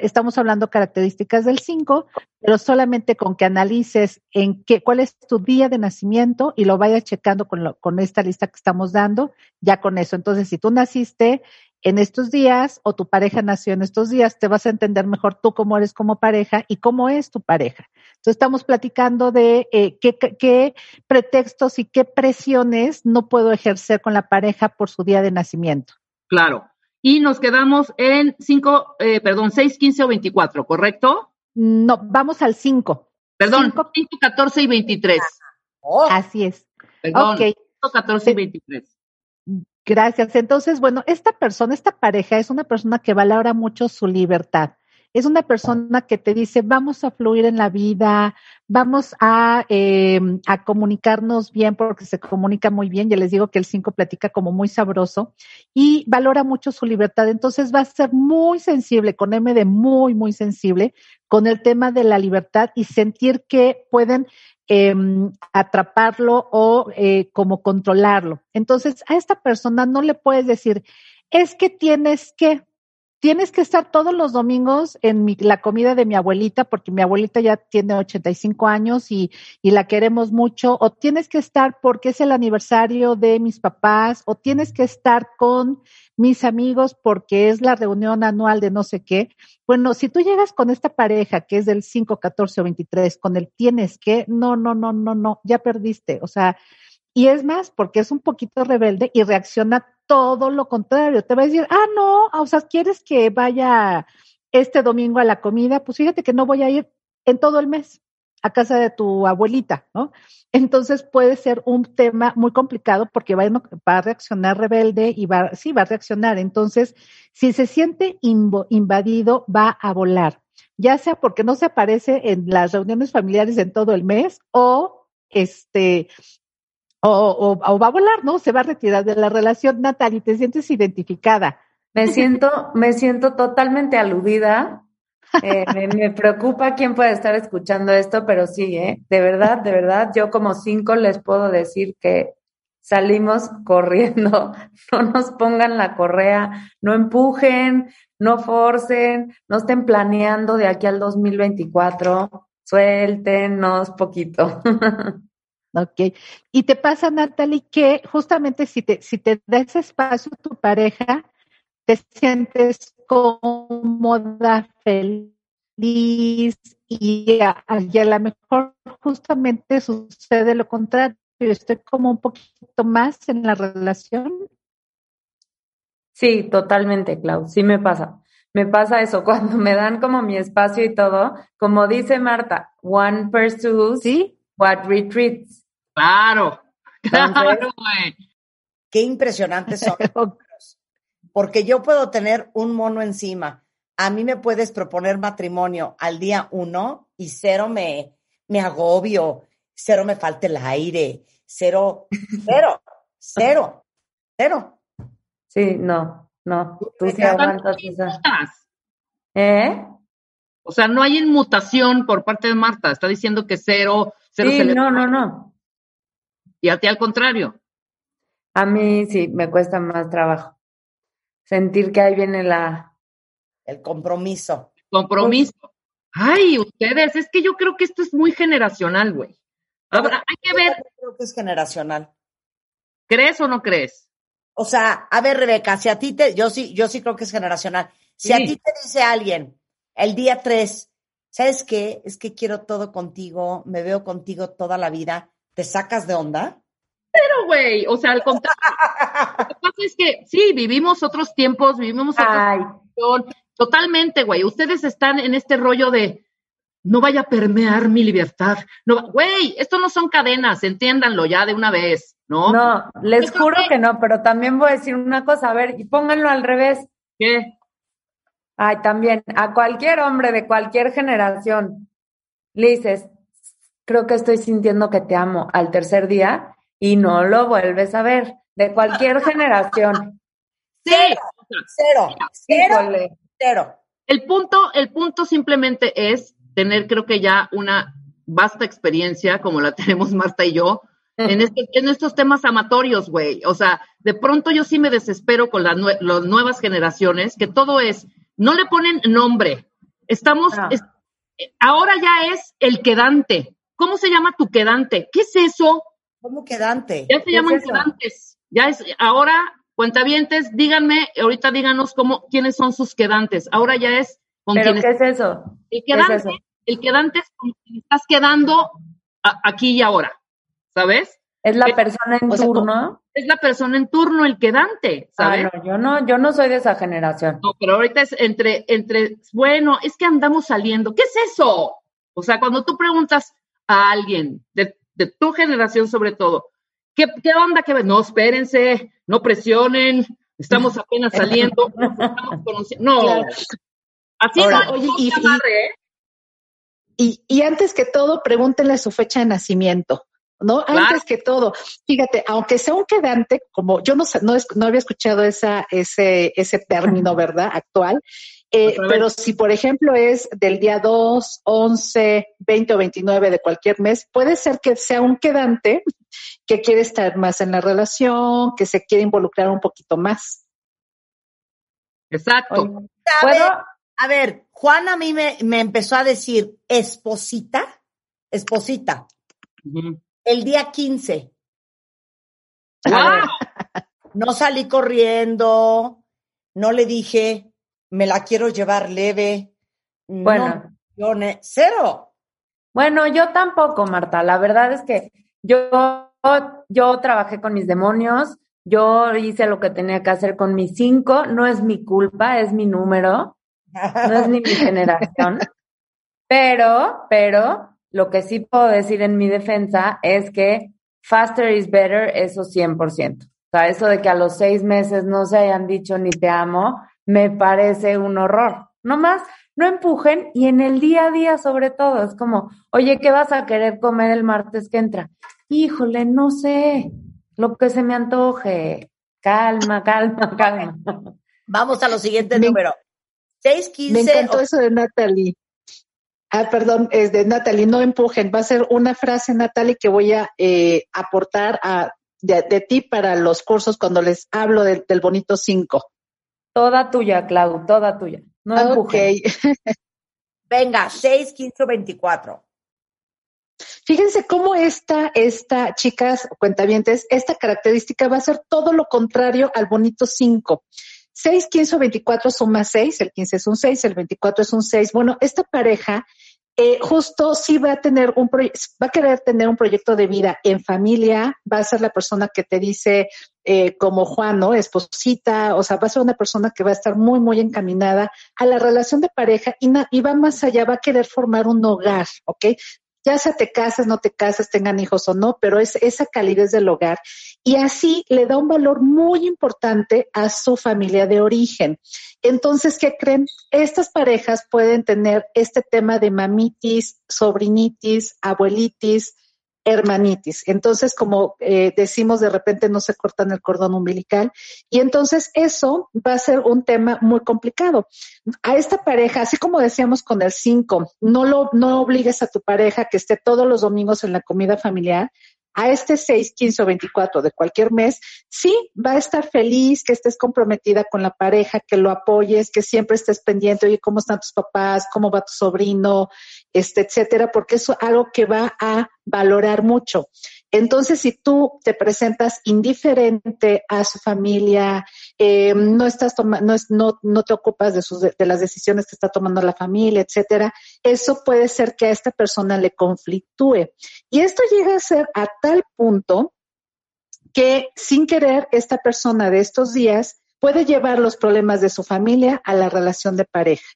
Speaker 8: estamos hablando características del 5, pero solamente con que analices en qué, cuál es tu día de nacimiento y lo vayas checando con, con esta lista que estamos dando, ya con eso. Entonces, si tú naciste en estos días o tu pareja nació en estos días, te vas a entender mejor tú cómo eres como pareja y cómo es tu pareja. Entonces estamos platicando de eh, qué, pretextos y qué presiones no puedo ejercer con la pareja por su día de nacimiento.
Speaker 7: Claro. Y nos quedamos en 5, eh, perdón, 6, 15 o 24, ¿correcto?
Speaker 8: No, vamos al 5.
Speaker 7: Perdón, 5, 14 y 23.
Speaker 8: Así es.
Speaker 7: Perdón, okay. 5, 14 y 23.
Speaker 8: Gracias. Entonces, bueno, esta persona, esta pareja es una persona que valora mucho su libertad. Es una persona que te dice, vamos a fluir en la vida, vamos a, a comunicarnos bien porque se comunica muy bien. Ya les digo que el 5 platica como muy sabroso y valora mucho su libertad. Entonces va a ser muy sensible, con M de muy, muy sensible, con el tema de la libertad y sentir que pueden Em, atraparlo o eh, como controlarlo. Entonces, a esta persona no le puedes decir, es que tienes que, tienes que estar todos los domingos en la comida de mi abuelita, porque mi abuelita ya tiene 85 años y, y la queremos mucho, o tienes que estar porque es el aniversario de mis papás, o tienes que estar con mis amigos porque es la reunión anual de no sé qué. Bueno, si tú llegas con esta pareja que es del 5, 14 o 23, con el tienes que, no, no, no, no, no, ya perdiste. O sea, y es más, porque es un poquito rebelde y reacciona todo lo contrario. Te va a decir, ah, no, o sea, ¿quieres que vaya este domingo a la comida? Pues fíjate que no voy a ir en todo el mes a casa de tu abuelita, ¿no? Entonces puede ser un tema muy complicado porque va, a reaccionar rebelde y va, sí, va a reaccionar. Entonces, si se siente invadido, va a volar, ya sea porque no se aparece en las reuniones familiares en todo el mes o este, o, o, va a volar, ¿no? Se va a retirar de la relación. Natalie, ¿te sientes identificada?
Speaker 5: Me siento, me siento totalmente aludida eh, me, preocupa quién puede estar escuchando esto, pero sí, ¿eh? de verdad, de verdad, yo como cinco les puedo decir que salimos corriendo, no nos pongan la correa, no empujen, no forcen, no estén planeando de aquí al 2024, suéltenos poquito.
Speaker 8: Ok. Y te pasa, Natalie, que justamente si te, si te da ese espacio tu pareja, te sientes cómoda, feliz y a, y a lo mejor justamente sucede lo contrario. Estoy como un poquito más en la relación.
Speaker 5: Sí, totalmente, Clau. Sí me pasa. me pasa eso, cuando me dan como mi espacio y todo, como dice Marta, one pursues
Speaker 8: ¿Sí?
Speaker 5: what retreats.
Speaker 7: Claro, claro, güey.
Speaker 4: Qué impresionantes son. Porque yo puedo tener un mono encima. A mí me puedes proponer matrimonio al día uno y cero me, me agobio, cero me falta el aire, cero, cero, cero, cero.
Speaker 5: Sí, no, no. Tú
Speaker 4: Están
Speaker 5: aguantas. ¿Eh?
Speaker 7: O sea, no hay inmutación por parte de Marta. Está diciendo que cero, cero
Speaker 5: Sí,
Speaker 7: se le-
Speaker 5: no, no, no.
Speaker 7: Y a ti al contrario.
Speaker 5: A mí sí, me cuesta más trabajo. Sentir que ahí viene la...
Speaker 4: El compromiso.
Speaker 7: Compromiso. Ay, ustedes, es que yo creo que esto es muy generacional, güey. Ahora, hay que ver,
Speaker 4: Creo que es generacional.
Speaker 7: ¿crees o no crees?
Speaker 4: O sea, a ver, Rebeca, si a ti te, yo sí, yo sí creo que es generacional. Si a ti te dice alguien el día 3, ¿sabes qué? Es que quiero todo contigo, me veo contigo toda la vida, ¿te sacas de onda?
Speaker 7: Pero, güey, o sea, al contrario. Lo que pasa es que sí, vivimos otros tiempos, vivimos situación. Totalmente, güey. Ustedes están en este rollo de no vaya a permear mi libertad. No, güey, esto no son cadenas, entiéndanlo ya de una vez, ¿no?
Speaker 5: no, les juro
Speaker 7: que-
Speaker 5: que no, pero también voy a decir una cosa, a ver, y pónganlo al revés.
Speaker 7: ¿Qué?
Speaker 5: Ay, también, a cualquier hombre de cualquier generación le dices, creo que estoy sintiendo que te amo al tercer día y no lo vuelves a ver, de cualquier generación.
Speaker 7: Sí,
Speaker 4: Cero, cero, cero.
Speaker 7: El punto, el punto simplemente es tener, creo que ya una vasta experiencia, como la tenemos Marta y yo, en, este- en estos temas amatorios, güey. O sea, de pronto yo sí me desespero con las nue- las nuevas generaciones, que todo es, no le ponen nombre. Estamos,
Speaker 5: Ah.
Speaker 7: es- ahora ya es el quedante. ¿Cómo se llama tu quedante? ¿Qué es eso?
Speaker 4: ¿Cómo que Dante?
Speaker 7: Ya se
Speaker 5: ¿Qué
Speaker 7: llaman
Speaker 5: es
Speaker 7: quedantes. Ya es, ahora, cuentavientes, díganme, ahorita díganos cómo, quiénes son sus quedantes. Ahora ya es con
Speaker 5: ¿Pero qué es eso?
Speaker 7: el
Speaker 5: ¿Qué es
Speaker 7: quedante,
Speaker 5: eso?
Speaker 7: el quedante es con quien estás quedando a- aquí y ahora, ¿sabes?
Speaker 5: ¿Es la
Speaker 7: Eh,
Speaker 5: persona en
Speaker 6: o sea,
Speaker 5: turno?
Speaker 7: Es la persona en turno, el quedante,
Speaker 5: Ah,
Speaker 7: ¿sabes?
Speaker 5: no, yo no, yo no soy de esa generación.
Speaker 7: No, pero ahorita es entre, entre, bueno, es que andamos saliendo. ¿Qué es eso? O sea, cuando tú preguntas a alguien de, de tu generación sobre todo, ¿qué, qué onda? que No, espérense, no presionen, estamos apenas saliendo, no estamos conociendo. No,
Speaker 8: Claro.
Speaker 7: así
Speaker 8: Ahora,
Speaker 7: no,
Speaker 8: oye, y-
Speaker 7: ¿eh?
Speaker 8: Y, y antes que todo, pregúntenle su fecha de nacimiento, ¿no?
Speaker 7: Claro.
Speaker 8: Antes que todo, fíjate, aunque sea un quedante, como yo no no, es- no había escuchado esa, ese, ese término, ¿verdad? Actual. Eh, pero si, por ejemplo, es del día 2, 11, 20 o 29 de cualquier mes, puede ser que sea un quedante que quiere estar más en la relación, que se quiere involucrar un poquito más.
Speaker 7: Exacto.
Speaker 4: A
Speaker 5: ¿Puedo?
Speaker 4: ver, a ver, Juan a mí me, me empezó a decir esposita, esposita, el día 15.
Speaker 7: ¡Guau!
Speaker 4: No salí corriendo, no le dije, me la quiero llevar leve. no
Speaker 5: Bueno.
Speaker 4: yo ne- cero.
Speaker 5: Bueno, yo tampoco, Marta. La verdad es que yo, yo trabajé con mis demonios, yo hice lo que tenía que hacer con mis cinco, no es mi culpa, es mi número, no es ni mi generación. Pero, pero, lo que sí puedo decir en mi defensa es que faster is better, eso 100%. O sea, eso de que a los seis meses no se hayan dicho ni te amo, me parece un horror. No más, no empujen y en el día a día sobre todo, es como, oye, ¿qué vas a querer comer el martes que entra? Híjole, no sé, lo que se me antoje. Calma, calma, calma.
Speaker 4: Vamos a lo siguiente
Speaker 8: Me-
Speaker 4: número. 6, 15.
Speaker 8: Me encantó eso de Natalie. Ah, perdón, es de Natalie, no empujen. Va a ser una frase, Natalie, que voy a eh, aportar a, de, de ti para los cursos cuando les hablo del- del bonito 5.
Speaker 5: Toda tuya, Clau, toda tuya. No
Speaker 8: ok.
Speaker 5: empujen.
Speaker 4: Venga, 6, 15 o 24.
Speaker 8: Fíjense cómo esta, esta, chicas, cuentavientes, esta característica va a ser todo lo contrario al bonito 5. 6, 15 o 24 suma 6, el 15 es un 6, el 24 es un 6. Bueno, esta pareja eh, justo sí va a tener un va a querer tener un proyecto de vida en familia, va a ser la persona que te dice eh, como Juan, ¿no? Esposita, o sea, va a ser una persona que va a estar muy, muy encaminada a la relación de pareja y, y va más allá, va a querer formar un hogar, ¿ok? Ya sea te casas, no te casas, tengan hijos o no, pero es esa calidez del hogar. Y así le da un valor muy importante a su familia de origen. Entonces, ¿qué creen? Estas parejas pueden tener este tema de mamitis, sobrinitis, abuelitis, hermanitis. Entonces, como eh, decimos, de repente no se cortan el cordón umbilical y entonces eso va a ser un tema muy complicado. A esta pareja, así como decíamos con el 5, no lo no obligues a tu pareja que esté todos los domingos en la comida familiar, a este 6, 15 o 24 de cualquier mes, sí va a estar feliz, que estés comprometida con la pareja, que lo apoyes, que siempre estés pendiente, oye, ¿cómo están tus papás? ¿Cómo va tu sobrino? Este, etcétera, porque es algo que va a valorar mucho. Entonces, si tú te presentas indiferente a su familia, eh, no estás no, no, no te ocupas de, sus, de las decisiones que está tomando la familia, etcétera, eso puede ser que a esta persona le conflictúe. Y esto llega a ser a tal punto que sin querer esta persona de estos días puede llevar los problemas de su familia a la relación de pareja.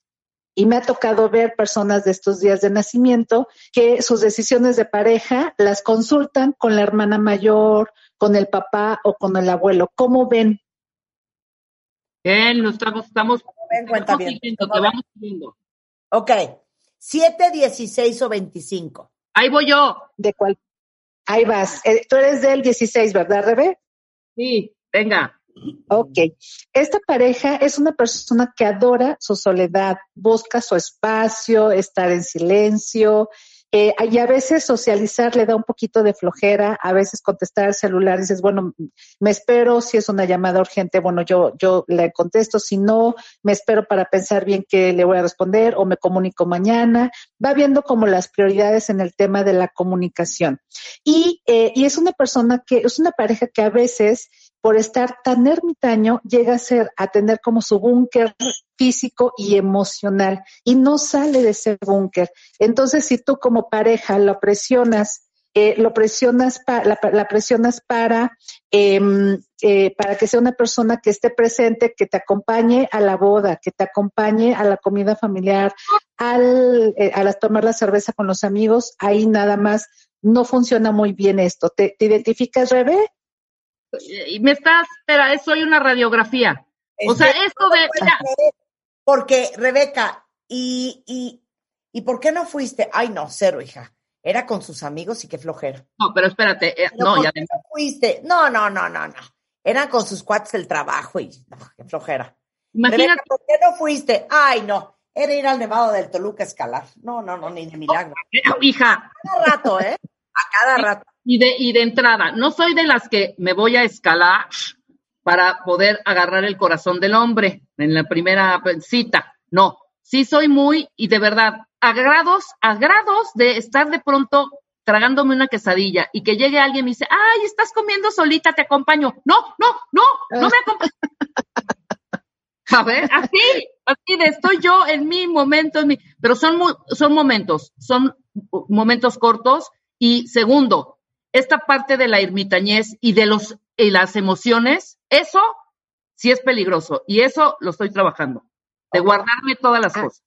Speaker 8: Y me ha tocado ver personas de estos días de nacimiento que sus decisiones de pareja las consultan con la hermana mayor, con el papá o con el abuelo. ¿Cómo ven?
Speaker 7: Bien, estamos, estamos,
Speaker 4: ven, cuenta bien.
Speaker 7: te vamos viendo.
Speaker 4: Ok, 7, 16 o 25.
Speaker 7: Ahí voy yo.
Speaker 8: ¿De cuál? Ahí vas. Eh, tú eres del 16, ¿verdad, Rebe?
Speaker 7: Sí, venga.
Speaker 8: Ok. Esta pareja es una persona que adora su soledad, busca su espacio, estar en silencio, eh, y a veces socializar le da un poquito de flojera, a veces contestar al celular, dices, bueno, me espero, si es una llamada urgente, bueno, yo, yo le contesto, si no, me espero para pensar bien qué le voy a responder o me comunico mañana. Va viendo como las prioridades en el tema de la comunicación. Y, eh, y es una persona que, es una pareja que a veces por estar tan ermitaño, llega a ser, a tener como su búnker físico y emocional y no sale de ese búnker. Entonces, si tú como pareja lo presionas, eh, lo presionas la, la, presionas para em, eh, para que sea una persona que esté presente, que te acompañe a la boda, que te acompañe a la comida familiar, al eh, a tomar la cerveza con los amigos, ahí nada más no funciona muy bien esto. ¿Te, te identificas, Rebe?
Speaker 7: Y me estás, espera, soy una radiografía. O sea, esto de...
Speaker 4: Porque, Rebeca, y, y, ¿y por qué no fuiste? Ay, no, cero, hija. Era con sus amigos y qué flojera.
Speaker 7: No, pero espérate, eh, no, ya
Speaker 4: no fuiste? No, no, no, no, no. Eran con sus cuates del trabajo y no, qué flojera. Imagínate. ¿por qué no fuiste? Ay, no. Era ir al Nevado del Toluca a escalar. No, no, no, ni de milagro.
Speaker 7: hija.
Speaker 4: A cada rato, ¿eh? A cada rato.
Speaker 7: Y de, y de entrada, no soy de las que me voy a escalar para poder agarrar el corazón del hombre en la primera cita. No, sí soy muy, y de verdad, a grados, a grados de estar de pronto tragándome una quesadilla y que llegue alguien y me dice, ay, estás comiendo solita, te acompaño. No, no, no, no me acompaño. A ver, así, así de estoy yo en mi momento, en mi, pero son, son momentos, son momentos cortos. Y segundo, esta parte de la ermitañez y de los y las emociones, eso sí es peligroso y eso lo estoy trabajando, de guardarme todas las ah. cosas.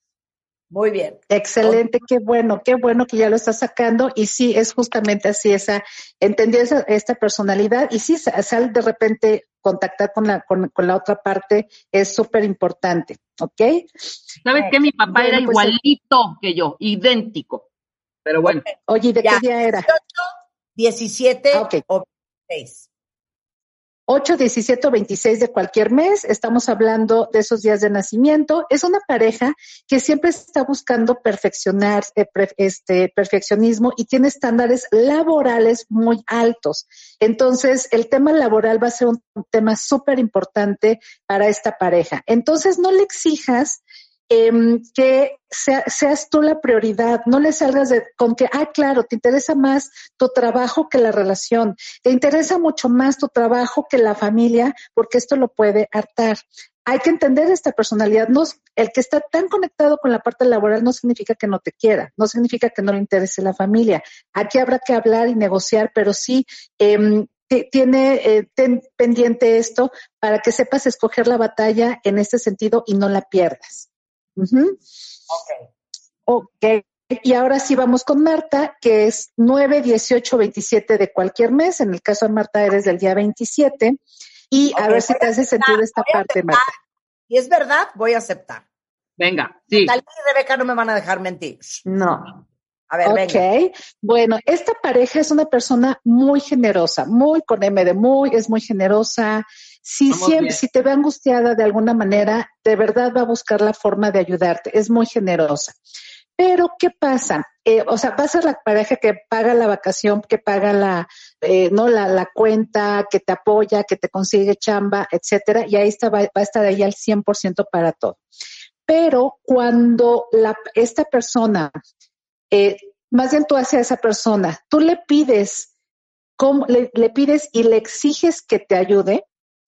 Speaker 4: Muy bien.
Speaker 8: Excelente, qué bueno, qué bueno que ya lo estás sacando y sí, es justamente así, esa, entendí esta personalidad y sí, sal de repente contactar con la, con, la otra parte es súper importante, ¿ok?
Speaker 7: ¿Sabes qué? Mi papá era pues, igualito que yo, idéntico, pero bueno.
Speaker 8: Oye, ¿de qué día era?
Speaker 4: 17 ah, o 26.
Speaker 8: 8, 17 o 26 de cualquier mes, estamos hablando de esos días de nacimiento. Es una pareja que siempre está buscando perfeccionar, eh, este, perfeccionismo y tiene estándares laborales muy altos. Entonces, el tema laboral va a ser un tema súper importante para esta pareja. Entonces, no le exijas Em, que seas tú la prioridad, no le salgas de, con que, ah, claro, te interesa más tu trabajo que la relación, te interesa mucho más tu trabajo que la familia, porque esto lo puede hartar. hay que entender esta personalidad. No, el que está tan conectado con la parte laboral no significa que no te quiera, no significa que no le interese la familia. Aquí habrá que hablar y negociar, pero sí eh, tiene eh, pendiente esto para que sepas escoger la batalla en este sentido y no la pierdas. Ok. Ok. Y ahora sí vamos con Marta, que es 9, 18, 27 de cualquier mes. En el caso de Marta eres del día 27. Y a ver si te hace sentido esta parte, Marta.
Speaker 4: Y es verdad, voy a aceptar.
Speaker 7: Venga, sí.
Speaker 4: Tal vez Rebeca no me van a dejar mentir.
Speaker 8: No. A ver, ok. Bueno, esta pareja es una persona muy generosa, muy con M de muy, es muy generosa. Si siempre, si te ve angustiada de alguna manera, de verdad va a buscar la forma de ayudarte. Es muy generosa. Pero, ¿qué pasa? Eh, o sea, va a ser la pareja que paga la vacación, que paga la, eh, no, la, la, cuenta, que te apoya, que te consigue chamba, etcétera, y ahí está, va, a estar ahí al 100% para todo. Pero cuando la, esta persona, eh, más bien tú hacia esa persona, tú le pides, cómo, le, le pides y le exiges que te ayude,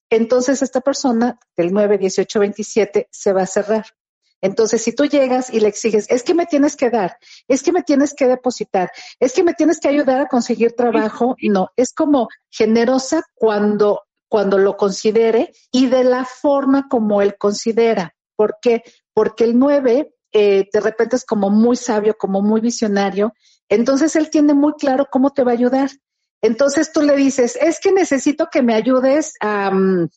Speaker 8: entonces esta persona del 9, 18, 27 se va a cerrar. Entonces, si tú llegas y le exiges, es que me tienes que dar, es que me tienes que depositar, es que me tienes que ayudar a conseguir trabajo, no, es como generosa cuando, cuando lo considere y de la forma como él considera. ¿Por qué? Porque el 9 eh, de repente es como muy sabio, como muy visionario, entonces él tiene muy claro cómo te va a ayudar. Entonces tú le dices, es que necesito que me ayudes a, mm,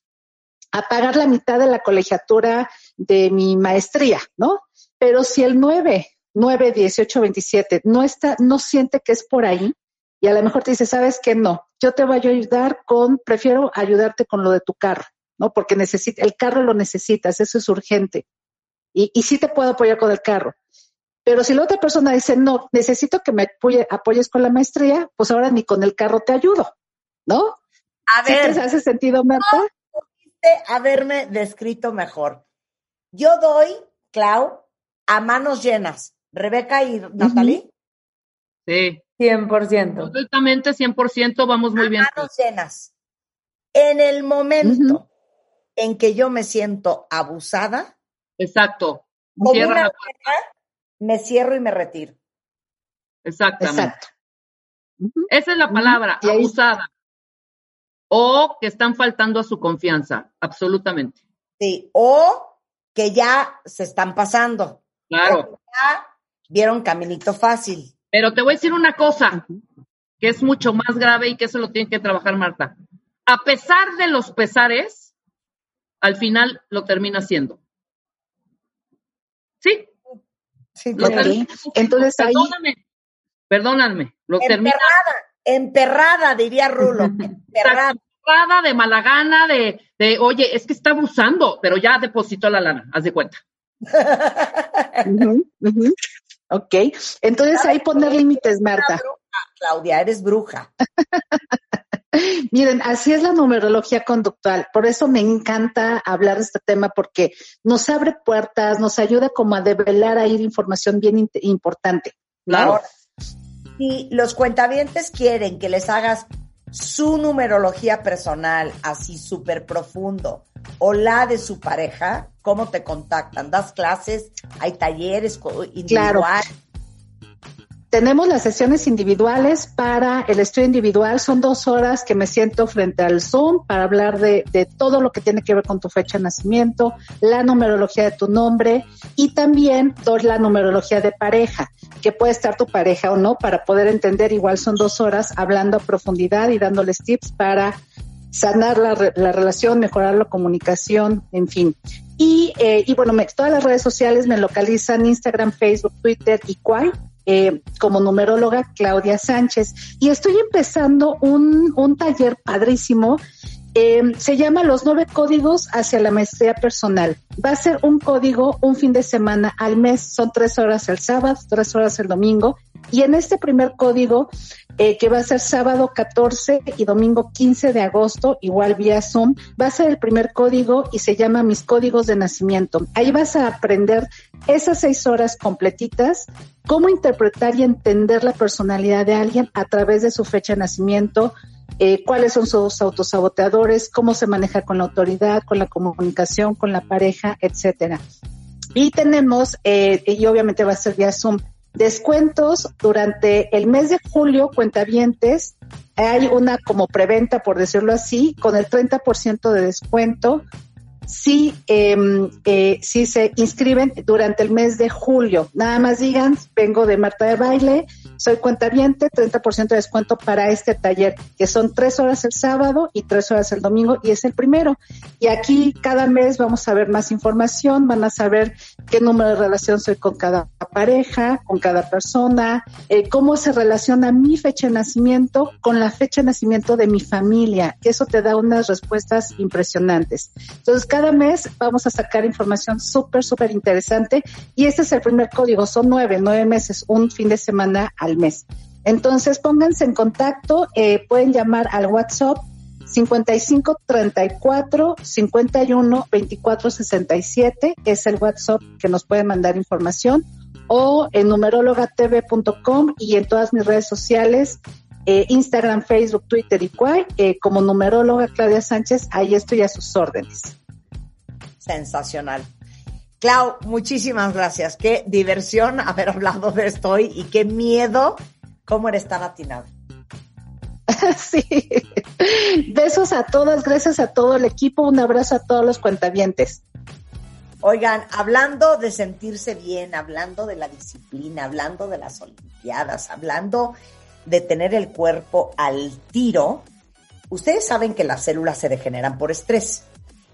Speaker 8: a pagar la mitad de la colegiatura de mi maestría, ¿no? Pero si el 9, 9, 18, 27 no está, no siente que es por ahí, y a lo mejor te dice, ¿sabes qué? No, yo te voy a ayudar con, prefiero ayudarte con lo de tu carro, ¿no? Porque necesita, el carro lo necesitas, eso es urgente. Y, y sí te puedo apoyar con el carro. Pero si la otra persona dice, no, necesito que me apoyes con la maestría, pues ahora ni con el carro te ayudo, ¿no?
Speaker 4: A ver.
Speaker 8: ¿Sí te hace sentido, Marta?
Speaker 4: haberme descrito mejor. Yo doy, Clau, a manos llenas. Rebeca y Natalie.
Speaker 7: Sí.
Speaker 5: 100%.
Speaker 7: Absolutamente 100%, vamos muy
Speaker 4: a
Speaker 7: bien.
Speaker 4: Manos llenas. En el momento en que yo me siento abusada.
Speaker 7: Exacto.
Speaker 4: Como una me cierro y me retiro.
Speaker 7: Exactamente. Exacto. Esa es la palabra, abusada o que están faltando a su confianza, absolutamente.
Speaker 4: Sí, o que ya se están pasando.
Speaker 7: Claro.
Speaker 4: Ya vieron caminito fácil.
Speaker 7: Pero te voy a decir una cosa que es mucho más grave y que eso lo tiene que trabajar Marta. A pesar de los pesares, al final lo termina haciendo. ¿Sí?
Speaker 8: Sí, Entonces ahí...
Speaker 7: Perdóname, perdóname, lo termina
Speaker 4: Emperrada, diría Rulo. Emperrada.
Speaker 7: Emperrada de mala gana, de, de, oye, es que está abusando, pero ya depositó la lana, haz de cuenta.
Speaker 8: Ok, entonces ahí poner límites, Marta.
Speaker 4: Claudia, eres bruja.
Speaker 8: Miren, así es la numerología conductual. Por eso me encanta hablar de este tema porque nos abre puertas, nos ayuda como a develar ahí información bien importante. Claro
Speaker 4: si los cuentavientes quieren que les hagas su numerología personal así súper profundo o la de su pareja, ¿cómo te contactan? ¿Das clases? ¿Hay talleres individuales? Claro.
Speaker 8: Tenemos las sesiones individuales para el estudio individual. Son dos horas que me siento frente al Zoom para hablar de, de, todo lo que tiene que ver con tu fecha de nacimiento, la numerología de tu nombre y también la numerología de pareja, que puede estar tu pareja o no, para poder entender. Igual son dos horas hablando a profundidad y dándoles tips para sanar la, la relación, mejorar la comunicación, en fin. Y, eh, y bueno, me, todas las redes sociales me localizan Instagram, Facebook, Twitter y Quai eh, como numeróloga Claudia Sánchez. Y estoy empezando un, un taller padrísimo. Eh, se llama Los nueve códigos hacia la maestría personal. Va a ser un código un fin de semana al mes. Son tres horas el sábado, tres horas el domingo. Y en este primer código eh, que va a ser sábado 14 y domingo 15 de agosto, igual vía Zoom. Va a ser el primer código y se llama Mis Códigos de Nacimiento. Ahí vas a aprender esas seis horas completitas, cómo interpretar y entender la personalidad de alguien a través de su fecha de nacimiento, eh, cuáles son sus autosaboteadores, cómo se maneja con la autoridad, con la comunicación, con la pareja, etcétera. Y tenemos, eh, y obviamente va a ser vía Zoom, descuentos durante el mes de julio, cuentavientes, hay una como preventa, por decirlo así, con el 30% de descuento si, em, eh, si se inscriben durante el mes de julio. Nada más digan, vengo de Marta de Baile, soy cuentaviente, 30% de descuento para este taller, que son tres horas el sábado y tres horas el domingo, y es el primero. Y aquí cada mes vamos a ver más información, van a saber qué número de relación soy con cada pareja, con cada persona, eh, cómo se relaciona mi fecha de nacimiento con la fecha de nacimiento de mi familia, que eso te da unas respuestas impresionantes. Entonces, cada mes vamos a sacar información súper, súper interesante y este es el primer código, son nueve, nueve meses, un fin de semana al mes. Entonces pónganse en contacto, eh, pueden llamar al WhatsApp 55 34 51 24 67, es el WhatsApp que nos puede mandar información, o en numerologatv.com y en todas mis redes sociales, eh, Instagram, Facebook, Twitter y cual, eh, como numeróloga Claudia Sánchez, ahí estoy a sus órdenes.
Speaker 4: Sensacional. Clau, muchísimas gracias. Qué diversión haber hablado de esto hoy y qué miedo cómo eres tan atinado.
Speaker 8: Sí. Besos a todas, gracias a todo el equipo, un abrazo a todos los cuentavientes.
Speaker 4: Oigan, hablando de sentirse bien, hablando de la disciplina, hablando de las Olimpiadas, hablando de tener el cuerpo al tiro, ustedes saben que las células se degeneran por estrés.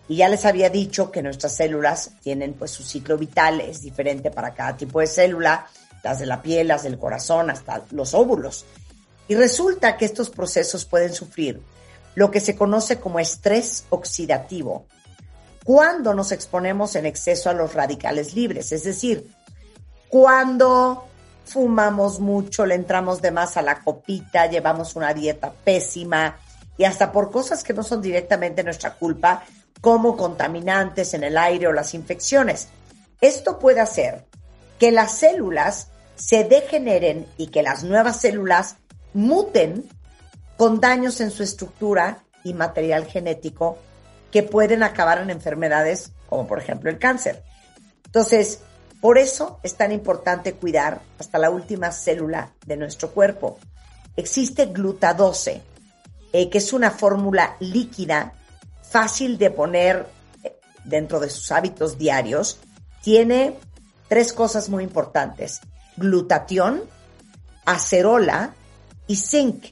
Speaker 4: Y ya les había dicho que nuestras células tienen pues su ciclo vital, es diferente para cada tipo de célula, las de la piel, las del corazón, hasta los óvulos. Y resulta que estos procesos pueden sufrir lo que se conoce como estrés oxidativo cuando nos exponemos en exceso a los radicales libres, es decir, cuando fumamos mucho, le entramos de más a la copita, llevamos una dieta pésima y hasta por cosas que no son directamente nuestra culpa, como contaminantes en el aire o las infecciones. Esto puede hacer que las células se degeneren y que las nuevas células muten con daños en su estructura y material genético que pueden acabar en enfermedades como por ejemplo el cáncer. Entonces, por eso es tan importante cuidar hasta la última célula de nuestro cuerpo. Existe glutadose, eh, que es una fórmula líquida fácil de poner eh, dentro de sus hábitos diarios, tiene tres cosas muy importantes. Glutatión, acerola y zinc,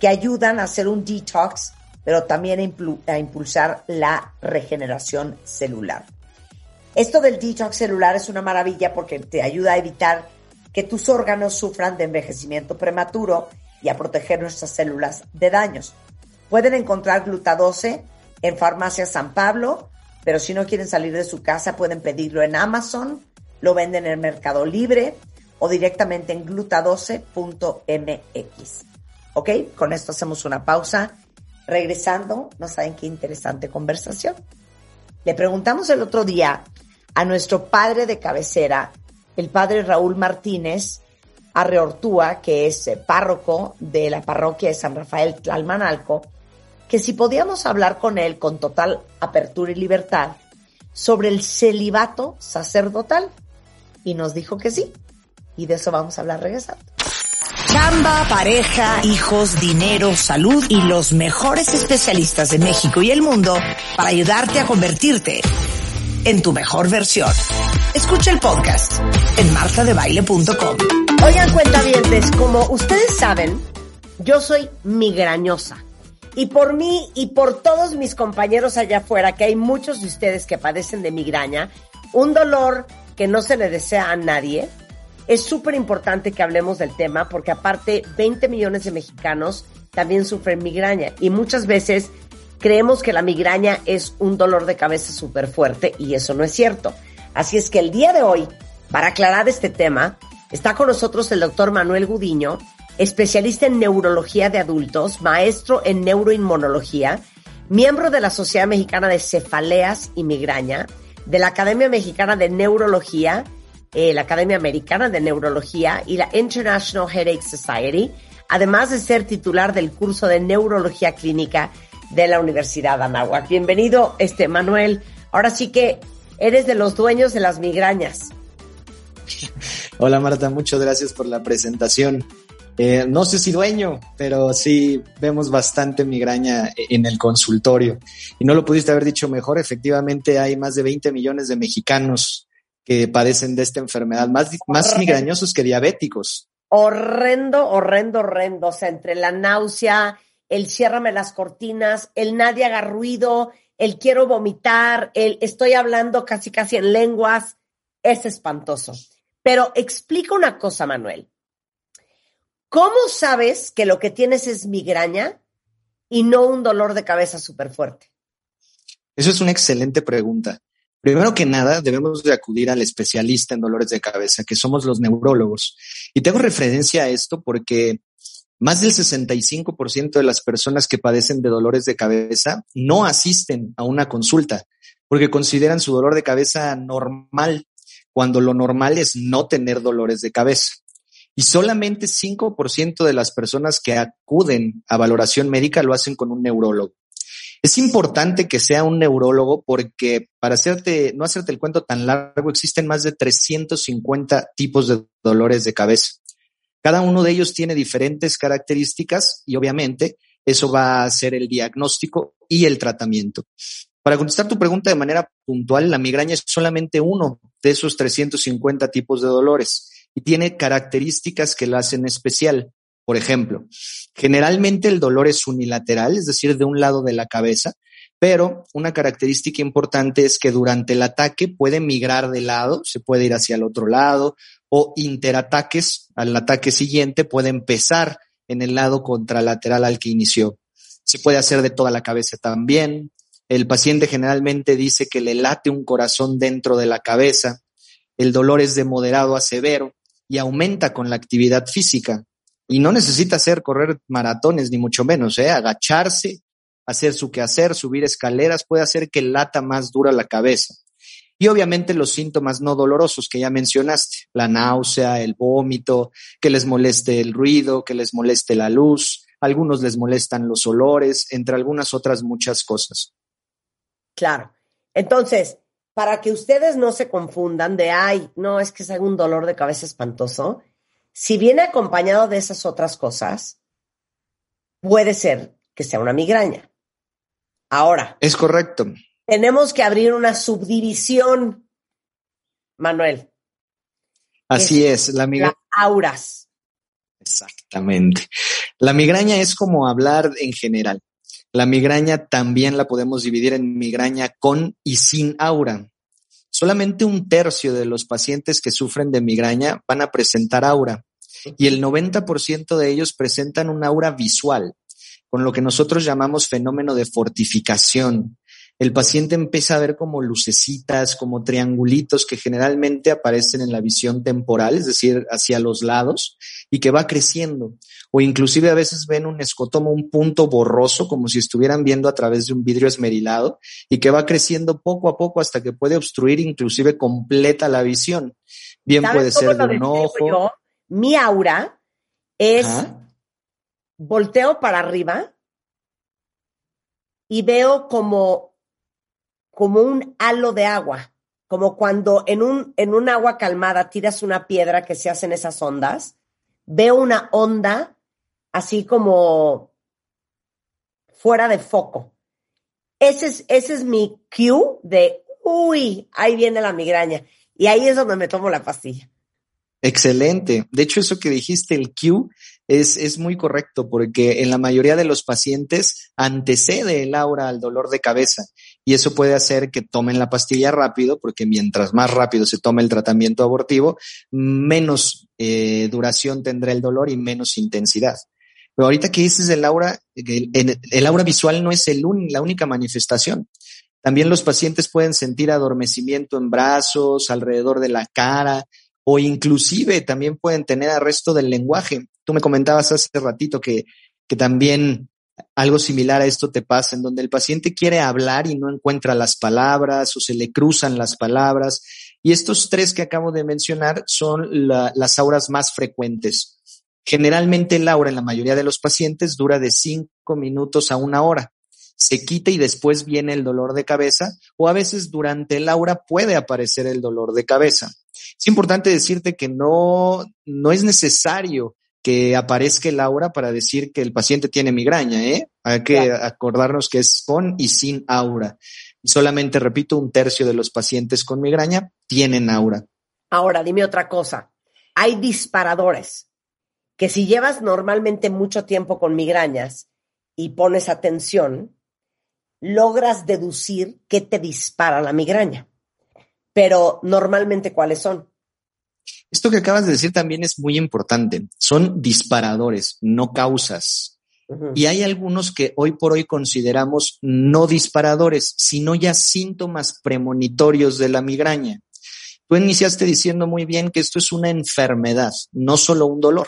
Speaker 4: que ayudan a hacer un detox, pero también a, impulsar la regeneración celular. Esto del detox celular es una maravilla porque te ayuda a evitar que tus órganos sufran de envejecimiento prematuro y a proteger nuestras células de daños. Pueden encontrar glutadose en Farmacia San Pablo, pero si no quieren salir de su casa pueden pedirlo en Amazon, lo venden en Mercado Libre o directamente en glutadose.mx. ¿Ok? Con esto hacemos una pausa. Regresando, no saben qué interesante conversación. Le preguntamos el otro día a nuestro padre de cabecera, el padre Raúl Martínez Arreortúa, que es eh, párroco de la parroquia de San Rafael Tlalmanalco, que si podíamos hablar con él con total apertura y libertad sobre el celibato sacerdotal. Y nos dijo que sí. Y de eso vamos a hablar regresando.
Speaker 9: Chamba, pareja, hijos, dinero, salud y los mejores especialistas de México y el mundo para ayudarte a convertirte en tu mejor versión. Escucha el podcast en martadebaile.com.
Speaker 4: Oigan, cuentavientes, como ustedes saben, yo soy migrañosa. Y por mí y por todos mis compañeros allá afuera, que hay muchos de ustedes que padecen de migraña, un dolor que no se le desea a nadie, es súper importante que hablemos del tema porque aparte 20 millones de mexicanos también sufren migraña y muchas veces creemos que la migraña es un dolor de cabeza súper fuerte y eso no es cierto. Así es que el día de hoy, para aclarar este tema, está con nosotros el doctor Manuel Gudiño, especialista en neurología de adultos, maestro en neuroinmunología, miembro de la Sociedad Mexicana de Cefaleas y Migraña, de la Academia Mexicana de Neurología, eh, la Academia Americana de Neurología y la International Headache Society, además de ser titular del curso de neurología clínica de la Universidad de Anáhuac. Bienvenido, este Manuel. Ahora sí que eres de los dueños de las migrañas.
Speaker 10: Hola Marta, muchas gracias por la presentación. Eh, no sé si dueño, pero sí vemos bastante migraña en el consultorio. Y no lo pudiste haber dicho mejor, efectivamente hay más de 20 millones de mexicanos que padecen de esta enfermedad, más, más migrañosos que diabéticos.
Speaker 4: Horrendo, horrendo, horrendo. O sea, entre la náusea, el ciérrame las cortinas, el nadie haga ruido, el quiero vomitar, el estoy hablando casi casi en lenguas, es espantoso. Pero explica una cosa, Manuel. ¿Cómo sabes que lo que tienes es migraña y no un dolor de cabeza súper fuerte?
Speaker 10: Eso es una excelente pregunta. Primero que nada, debemos de acudir al especialista en dolores de cabeza, que somos los neurólogos. Y tengo referencia a esto porque más del 65% de las personas que padecen de dolores de cabeza no asisten a una consulta porque consideran su dolor de cabeza normal, cuando lo normal es no tener dolores de cabeza. Y solamente 5% de las personas que acuden a valoración médica lo hacen con un neurólogo. Es importante que sea un neurólogo porque para hacerte, no hacerte el cuento tan largo, existen más de 350 tipos de dolores de cabeza. Cada uno de ellos tiene diferentes características y obviamente eso va a ser el diagnóstico y el tratamiento. Para contestar tu pregunta de manera puntual, la migraña es solamente uno de esos 350 tipos de dolores y tiene características que la hacen especial. Por ejemplo, generalmente el dolor es unilateral, es decir, de un lado de la cabeza, pero una característica importante es que durante el ataque puede migrar de lado, se puede ir hacia el otro lado o interataques al ataque siguiente puede empezar en el lado contralateral al que inició. Se puede hacer de toda la cabeza también. El paciente generalmente dice que le late un corazón dentro de la cabeza. El dolor es de moderado a severo y aumenta con la actividad física. Y no necesita hacer correr maratones, ni mucho menos, ¿eh? agacharse, hacer su quehacer, subir escaleras, puede hacer que lata más dura la cabeza. Y obviamente los síntomas no dolorosos que ya mencionaste, la náusea, el vómito, que les moleste el ruido, que les moleste la luz, algunos les molestan los olores, entre algunas otras muchas cosas.
Speaker 4: Claro. Entonces, para que ustedes no se confundan de, ay, no, es que es un dolor de cabeza espantoso, si viene acompañado de esas otras cosas, puede ser que sea una migraña. Ahora.
Speaker 10: Es correcto
Speaker 4: tenemos que abrir una subdivisión, Manuel.
Speaker 10: Así es, la
Speaker 4: migraña. Auras.
Speaker 10: Exactamente. La migraña es como hablar en general. La migraña también la podemos dividir en migraña con y sin aura. Solamente un tercio de los pacientes que sufren de migraña van a presentar aura y el 90% de ellos presentan un aura visual, con lo que nosotros llamamos fenómeno de fortificación el paciente empieza a ver como lucecitas, como triangulitos que generalmente aparecen en la visión temporal, es decir, hacia los lados, y que va creciendo. O inclusive a veces ven un escotomo, un punto borroso, como si estuvieran viendo a través de un vidrio esmerilado, y que va creciendo poco a poco hasta que puede obstruir inclusive completa la visión. Bien puede ser de un ojo.
Speaker 4: Mi aura es volteo para arriba y veo como como un halo de agua, como cuando en un, en un agua calmada tiras una piedra que se hacen esas ondas, veo una onda así como fuera de foco. Ese es, ese es mi cue de, uy, ahí viene la migraña. Y ahí es donde me tomo la pastilla.
Speaker 10: Excelente. De hecho, eso que dijiste, el cue, es, es muy correcto porque en la mayoría de los pacientes antecede el aura al dolor de cabeza y eso puede hacer que tomen la pastilla rápido porque mientras más rápido se tome el tratamiento abortivo, menos eh, duración tendrá el dolor y menos intensidad. Pero ahorita que dices el aura, el, aura visual no es la única manifestación. También los pacientes pueden sentir adormecimiento en brazos, alrededor de la cara, o inclusive también pueden tener arresto del lenguaje. Tú me comentabas hace ratito que, que también algo similar a esto te pasa, en donde el paciente quiere hablar y no encuentra las palabras o se le cruzan las palabras. Y estos tres que acabo de mencionar son las auras más frecuentes. Generalmente el aura en la mayoría de los pacientes dura de cinco minutos a una hora. Se quita y después viene el dolor de cabeza o a veces durante el aura puede aparecer el dolor de cabeza. Es importante decirte que no, no es necesario que aparezca el aura para decir que el paciente tiene migraña, ¿eh? Hay que acordarnos que es con y sin aura. Y solamente, repito, un tercio de los pacientes con migraña tienen aura.
Speaker 4: Ahora, dime otra cosa. Hay disparadores que si llevas normalmente mucho tiempo con migrañas y pones atención, logras deducir qué te dispara la migraña. Pero normalmente, ¿cuáles son?
Speaker 10: Esto que acabas de decir también es muy importante. Son disparadores, no causas. Y hay algunos que hoy por hoy consideramos no disparadores, sino ya síntomas premonitorios de la migraña. Tú iniciaste diciendo muy bien que esto es una enfermedad, no solo un dolor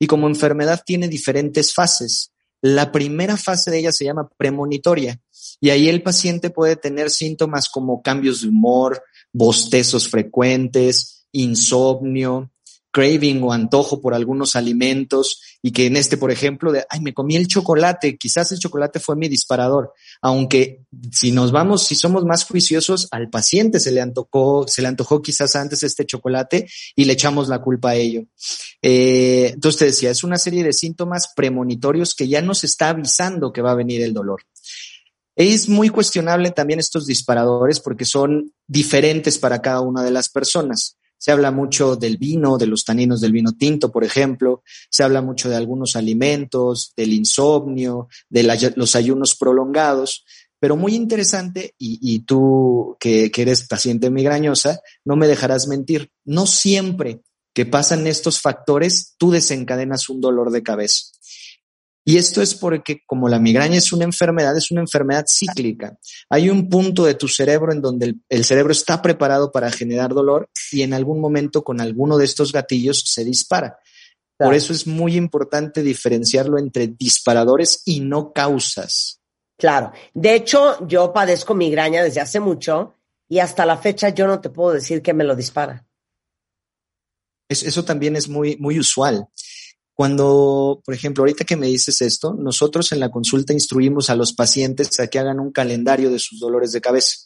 Speaker 10: y como enfermedad tiene diferentes fases. La primera fase de ella se llama premonitoria y ahí el paciente puede tener síntomas como cambios de humor, bostezos frecuentes, insomnio, craving o antojo por algunos alimentos y que en este, por ejemplo, de, ay, me comí el chocolate, quizás el chocolate fue mi disparador, aunque si nos vamos, si somos más juiciosos, al paciente se le antojó, se le antojó quizás antes este chocolate y le echamos la culpa a ello. Eh, entonces te decía, es una serie de síntomas premonitorios que ya nos está avisando que va a venir el dolor. Es muy cuestionable también estos disparadores porque son diferentes para cada una de las personas. Se habla mucho del vino, de los taninos del vino tinto, por ejemplo. Se habla mucho de algunos alimentos, del insomnio, de los ayunos prolongados. Pero muy interesante, y, tú que, que eres paciente migrañosa, no me dejarás mentir, no siempre que pasan estos factores, tú desencadenas un dolor de cabeza. Y esto es porque como la migraña es una enfermedad, es una enfermedad cíclica. Hay un punto de tu cerebro en donde el, cerebro está preparado para generar dolor y en algún momento con alguno de estos gatillos se dispara. Por eso es muy importante diferenciarlo entre disparadores y no causas.
Speaker 4: Claro. De hecho, yo padezco migraña desde hace mucho y hasta la fecha yo no te puedo decir que me lo dispara.
Speaker 10: eso también es muy, muy usual. Cuando, por ejemplo, ahorita que me dices esto, nosotros en la consulta instruimos a los pacientes a que hagan un calendario de sus dolores de cabeza.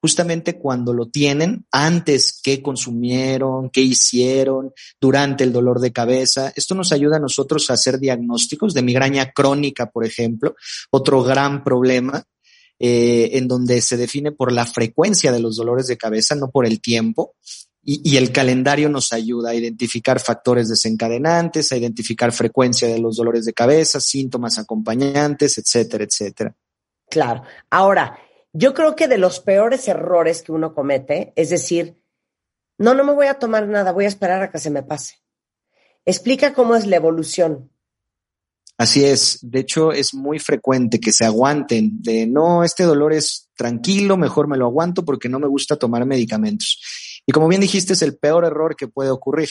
Speaker 10: Justamente cuando lo tienen, antes qué consumieron, qué hicieron durante el dolor de cabeza. Esto nos ayuda a nosotros a hacer diagnósticos de migraña crónica, por ejemplo, otro gran problema eh, en donde se define por la frecuencia de los dolores de cabeza, no por el tiempo. Y, el calendario nos ayuda a identificar factores desencadenantes, a identificar frecuencia de los dolores de cabeza, síntomas acompañantes, etcétera, etcétera.
Speaker 4: Claro. Ahora, yo creo que de los peores errores que uno comete es decir, no, no me voy a tomar nada, voy a esperar a que se me pase. Explica cómo es la evolución.
Speaker 10: Así es. De hecho, es muy frecuente que se aguanten de no, este dolor es tranquilo, mejor me lo aguanto porque no me gusta tomar medicamentos. Y como bien dijiste, es el peor error que puede ocurrir,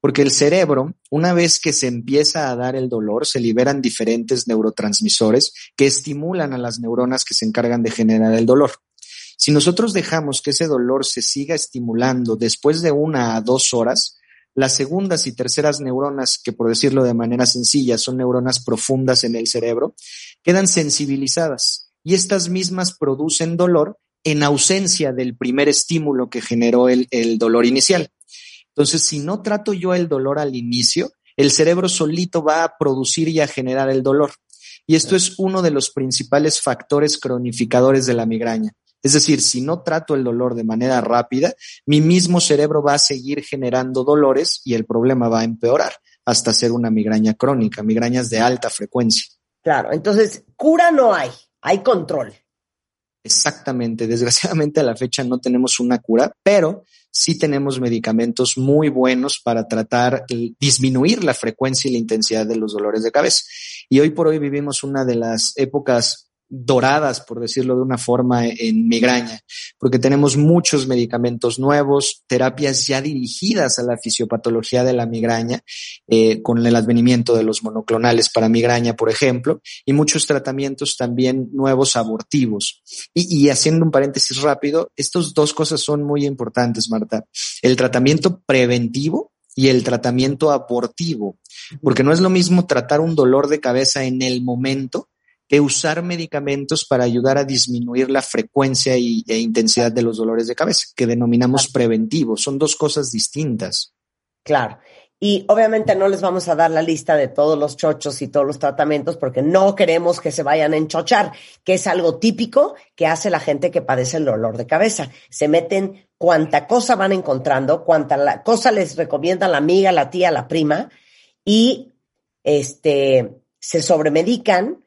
Speaker 10: porque el cerebro, una vez que se empieza a dar el dolor, se liberan diferentes neurotransmisores que estimulan a las neuronas que se encargan de generar el dolor. Si nosotros dejamos que ese dolor se siga estimulando después de una a dos horas, las segundas y terceras neuronas, que por decirlo de manera sencilla son neuronas profundas en el cerebro, quedan sensibilizadas y estas mismas producen dolor en ausencia del primer estímulo que generó el, dolor inicial. Entonces, si no trato yo el dolor al inicio, el cerebro solito va a producir y a generar el dolor. Y esto es uno de los principales factores cronificadores de la migraña. Es decir, si no trato el dolor de manera rápida, mi mismo cerebro va a seguir generando dolores y el problema va a empeorar hasta ser una migraña crónica, migrañas de alta frecuencia.
Speaker 4: Claro, entonces cura no hay, hay control.
Speaker 10: Exactamente. Desgraciadamente a la fecha no tenemos una cura, pero sí tenemos medicamentos muy buenos para tratar de disminuir la frecuencia y la intensidad de los dolores de cabeza. Y hoy por hoy vivimos una de las épocas doradas, por decirlo de una forma, en migraña, porque tenemos muchos medicamentos nuevos, terapias ya dirigidas a la fisiopatología de la migraña, eh, con el advenimiento de los monoclonales para migraña, por ejemplo, y muchos tratamientos también nuevos abortivos. Y, y haciendo un paréntesis rápido, estas dos cosas son muy importantes, Marta. El tratamiento preventivo y el tratamiento abortivo, porque no es lo mismo tratar un dolor de cabeza en el momento que usar medicamentos para ayudar a disminuir la frecuencia y, e intensidad de los dolores de cabeza, que denominamos preventivos. Son dos cosas distintas.
Speaker 4: Claro. Y obviamente no les vamos a dar la lista de todos los chochos y todos los tratamientos porque no queremos que se vayan a enchochar, que es algo típico que hace la gente que padece el dolor de cabeza. Se meten cuánta cosa van encontrando, cuánta la cosa les recomienda la amiga, la tía, la prima y este se sobremedican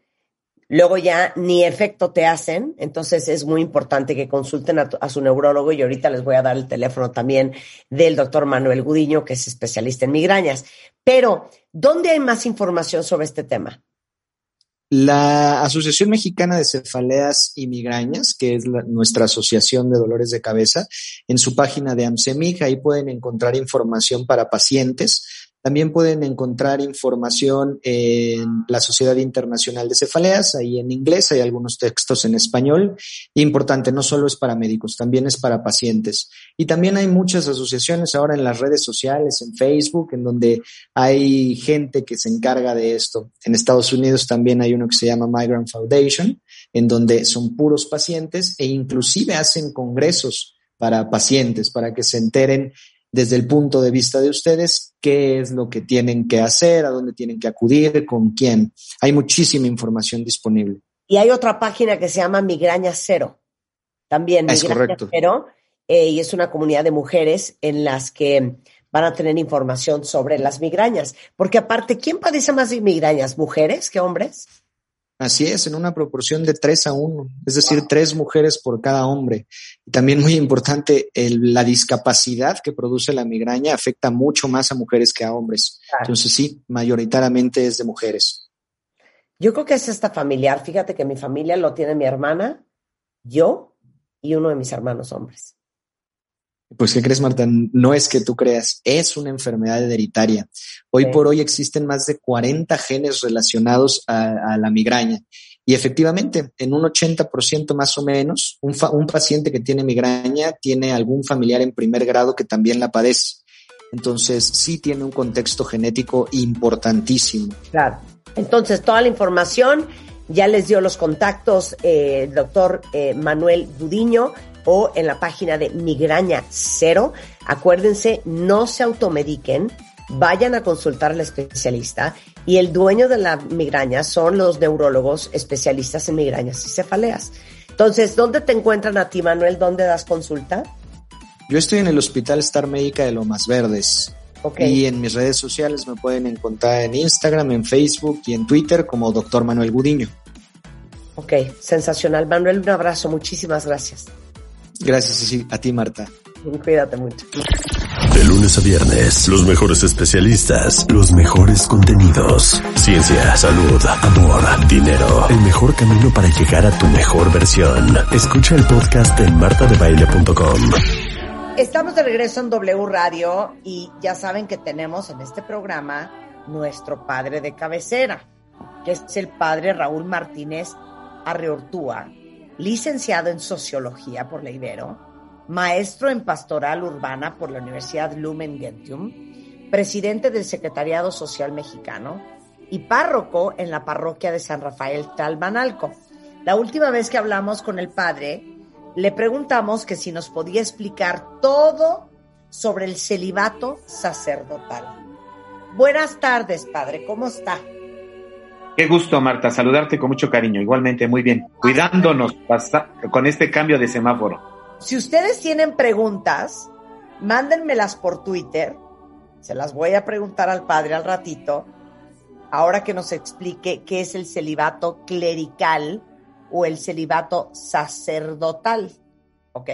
Speaker 4: luego ya ni efecto te hacen, entonces es muy importante que consulten a, su neurólogo y ahorita les voy a dar el teléfono también del doctor Manuel Gudiño, que es especialista en migrañas. Pero, ¿dónde hay más información sobre este tema?
Speaker 10: La Asociación Mexicana de Cefaleas y Migrañas, que es nuestra asociación de dolores de cabeza, en su página de AMSEMIG, ahí pueden encontrar información para pacientes también pueden encontrar información en la Sociedad Internacional de Cefaleas, ahí en inglés, hay algunos textos en español. Importante, no solo es para médicos, también es para pacientes. Y también hay muchas asociaciones ahora en las redes sociales, en Facebook, en donde hay gente que se encarga de esto. En Estados Unidos también hay uno que se llama Migrant Foundation, en donde son puros pacientes e inclusive hacen congresos para pacientes, para que se enteren desde el punto de vista de ustedes, qué es lo que tienen que hacer, a dónde tienen que acudir, con quién. Hay muchísima información disponible.
Speaker 4: Y hay otra página que se llama Migraña Cero. También
Speaker 10: es
Speaker 4: Migraña Cero. Eh, y es una comunidad de mujeres en las que van a tener información sobre las migrañas. Porque aparte, ¿quién padece más de migrañas? ¿Mujeres que hombres?
Speaker 10: Así es, en una proporción de tres a uno, es decir, tres mujeres por cada hombre. Y también muy importante, la discapacidad que produce la migraña afecta mucho más a mujeres que a hombres. Entonces sí, mayoritariamente es de mujeres.
Speaker 4: Yo creo que es esta familiar. Fíjate que mi familia lo tiene mi hermana, yo y uno de mis hermanos hombres.
Speaker 10: Pues, ¿qué crees, Marta? No es que tú creas, es una enfermedad hereditaria. Hoy por hoy existen más de 40 genes relacionados a, la migraña. Y efectivamente, en un 80% más o menos, un, un, paciente que tiene migraña tiene algún familiar en primer grado que también la padece. Entonces, sí tiene un contexto genético importantísimo.
Speaker 4: Claro. Entonces, toda la información ya les dio los contactos eh, el doctor eh, Manuel Dudiño o en la página de Migraña Cero. Acuérdense, no se automediquen, vayan a consultar al especialista y el dueño de la migraña son los neurólogos especialistas en migrañas y cefaleas. Entonces, ¿dónde te encuentran a ti, Manuel? ¿Dónde das consulta?
Speaker 10: Yo estoy en el Hospital Star Médica de Lomas Verdes. Y en mis redes sociales me pueden encontrar en Instagram, en Facebook y en Twitter como Doctor Manuel Gudiño.
Speaker 4: Ok, sensacional. Manuel, un abrazo. Muchísimas gracias.
Speaker 10: Gracias a ti, Marta.
Speaker 4: Cuídate mucho.
Speaker 2: De lunes a viernes, los mejores especialistas, los mejores contenidos. Ciencia, salud, amor, dinero. El mejor camino para llegar a tu mejor versión. Escucha el podcast en martadebaile.com.
Speaker 4: Estamos de regreso en W Radio y ya saben que tenemos en este programa nuestro padre de cabecera, que es el padre Raúl Martínez Arreortúa licenciado en Sociología por la Ibero, maestro en Pastoral Urbana por la Universidad Lumen Gentium, presidente del Secretariado Social Mexicano y párroco en la parroquia de San Rafael Talmanalco. La última vez que hablamos con el padre, le preguntamos que si nos podía explicar todo sobre el celibato sacerdotal. Buenas tardes, padre, ¿cómo está?
Speaker 11: Qué gusto, Marta, saludarte con mucho cariño. Igualmente, muy bien. Cuidándonos con este cambio de semáforo.
Speaker 4: Si ustedes tienen preguntas, mándenmelas por Twitter. Se las voy a preguntar al padre al ratito. Ahora que nos explique qué es el celibato clerical o el celibato sacerdotal. ¿Ok?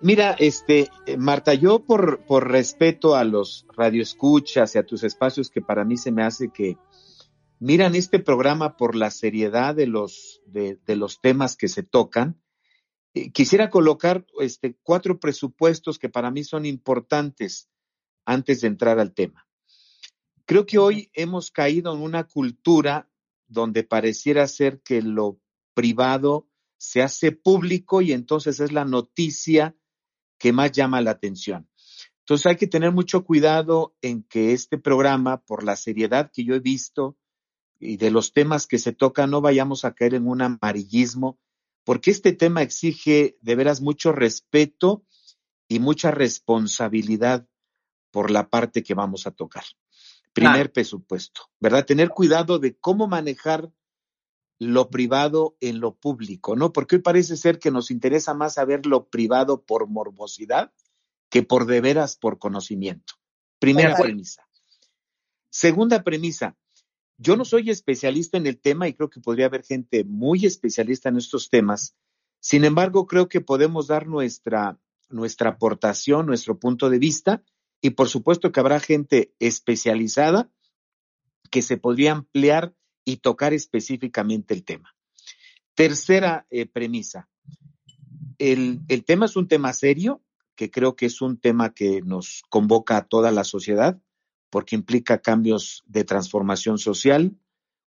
Speaker 11: Mira, este, eh, Marta, yo por, por respeto a los radioescuchas y a tus espacios que para mí se me hace que, miran este programa por la seriedad de los, de, los temas que se tocan. Quisiera colocar este, cuatro presupuestos que para mí son importantes antes de entrar al tema. Creo que hoy hemos caído en una cultura donde pareciera ser que lo privado se hace público y entonces es la noticia que más llama la atención. Entonces hay que tener mucho cuidado en que este programa, por la seriedad que yo he visto y de los temas que se tocan, no vayamos a caer en un amarillismo, porque este tema exige de veras mucho respeto y mucha responsabilidad por la parte que vamos a tocar. Primer presupuesto, ¿verdad? Tener cuidado de cómo manejar lo privado en lo público, ¿no? Porque hoy parece ser que nos interesa más saber lo privado por morbosidad que por de veras por conocimiento. Primera premisa. Segunda premisa, yo no soy especialista en el tema y creo que podría haber gente muy especialista en estos temas. Sin embargo, creo que podemos dar nuestra, nuestra aportación, nuestro punto de vista y por supuesto que habrá gente especializada que se podría ampliar y tocar específicamente el tema. Tercera eh, premisa. El, el tema es un tema serio, que creo que es un tema que nos convoca a toda la sociedad, porque implica cambios de transformación social,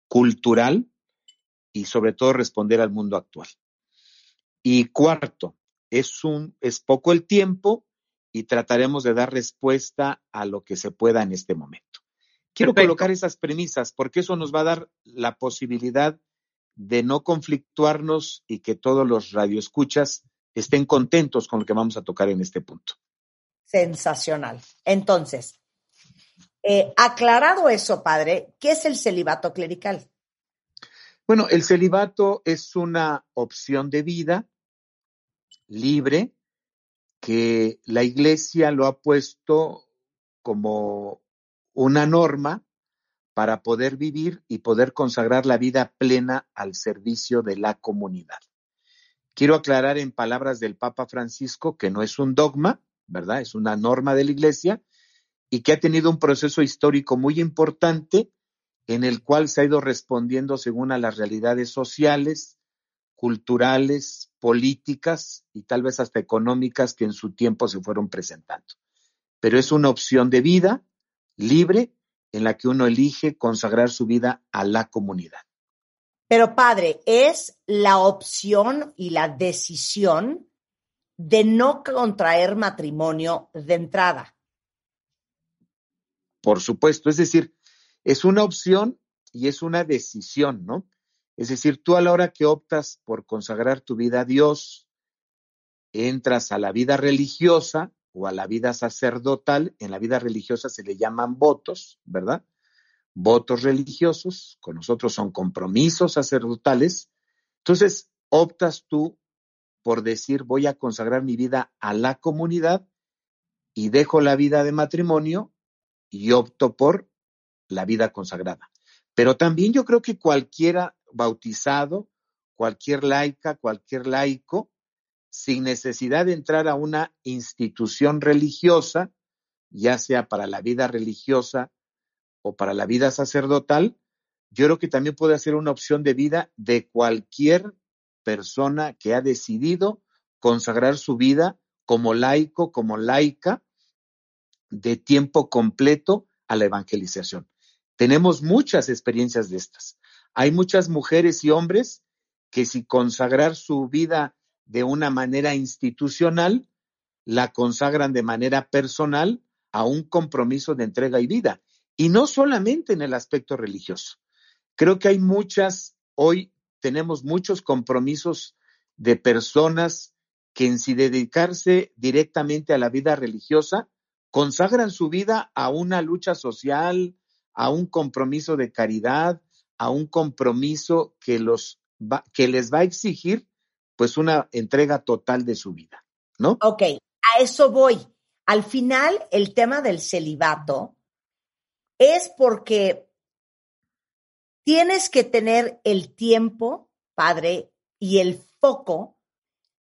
Speaker 11: cultural y sobre todo responder al mundo actual. Y cuarto, es, un, es poco el tiempo y trataremos de dar respuesta a lo que se pueda en este momento. Quiero colocar esas premisas porque eso nos va a dar la posibilidad de no conflictuarnos y que todos los radioescuchas estén contentos con lo que vamos a tocar en este punto.
Speaker 4: Sensacional. Entonces, eh, aclarado eso, padre, ¿qué es el celibato clerical?
Speaker 11: Bueno, el celibato es una opción de vida libre que la iglesia lo ha puesto como una norma para poder vivir y poder consagrar la vida plena al servicio de la comunidad. Quiero aclarar en palabras del Papa Francisco que no es un dogma, ¿verdad? Es una norma de la Iglesia y que ha tenido un proceso histórico muy importante en el cual se ha ido respondiendo según a las realidades sociales, culturales, políticas y tal vez hasta económicas que en su tiempo se fueron presentando. Pero es una opción de vida libre en la que uno elige consagrar su vida a la comunidad.
Speaker 4: Pero padre, es la opción y la decisión de no contraer matrimonio de entrada.
Speaker 11: Por supuesto, es decir, es una opción y es una decisión, ¿no? Es decir, tú a la hora que optas por consagrar tu vida a Dios, entras a la vida religiosa o a la vida sacerdotal. En la vida religiosa se le llaman votos, ¿verdad? votos religiosos, con nosotros son compromisos sacerdotales. Entonces, optas tú por decir, voy a consagrar mi vida a la comunidad y dejo la vida de matrimonio y opto por la vida consagrada. Pero también yo creo que cualquiera bautizado, cualquier laica, cualquier laico, sin necesidad de entrar a una institución religiosa, ya sea para la vida religiosa o para la vida sacerdotal, yo creo que también puede ser una opción de vida de cualquier persona que ha decidido consagrar su vida como laico, como laica, de tiempo completo a la evangelización. Tenemos muchas experiencias de estas. Hay muchas mujeres y hombres que si consagrar su vida de una manera institucional, la consagran de manera personal a un compromiso de entrega y vida. Y no solamente en el aspecto religioso. Creo que hay muchas, hoy tenemos muchos compromisos de personas que en si dedicarse directamente a la vida religiosa, consagran su vida a una lucha social, a un compromiso de caridad, a un compromiso que, los que les va a exigir pues una entrega total de su vida, ¿no?
Speaker 4: Ok, a eso voy. Al final, el tema del celibato es porque tienes que tener el tiempo, padre, y el foco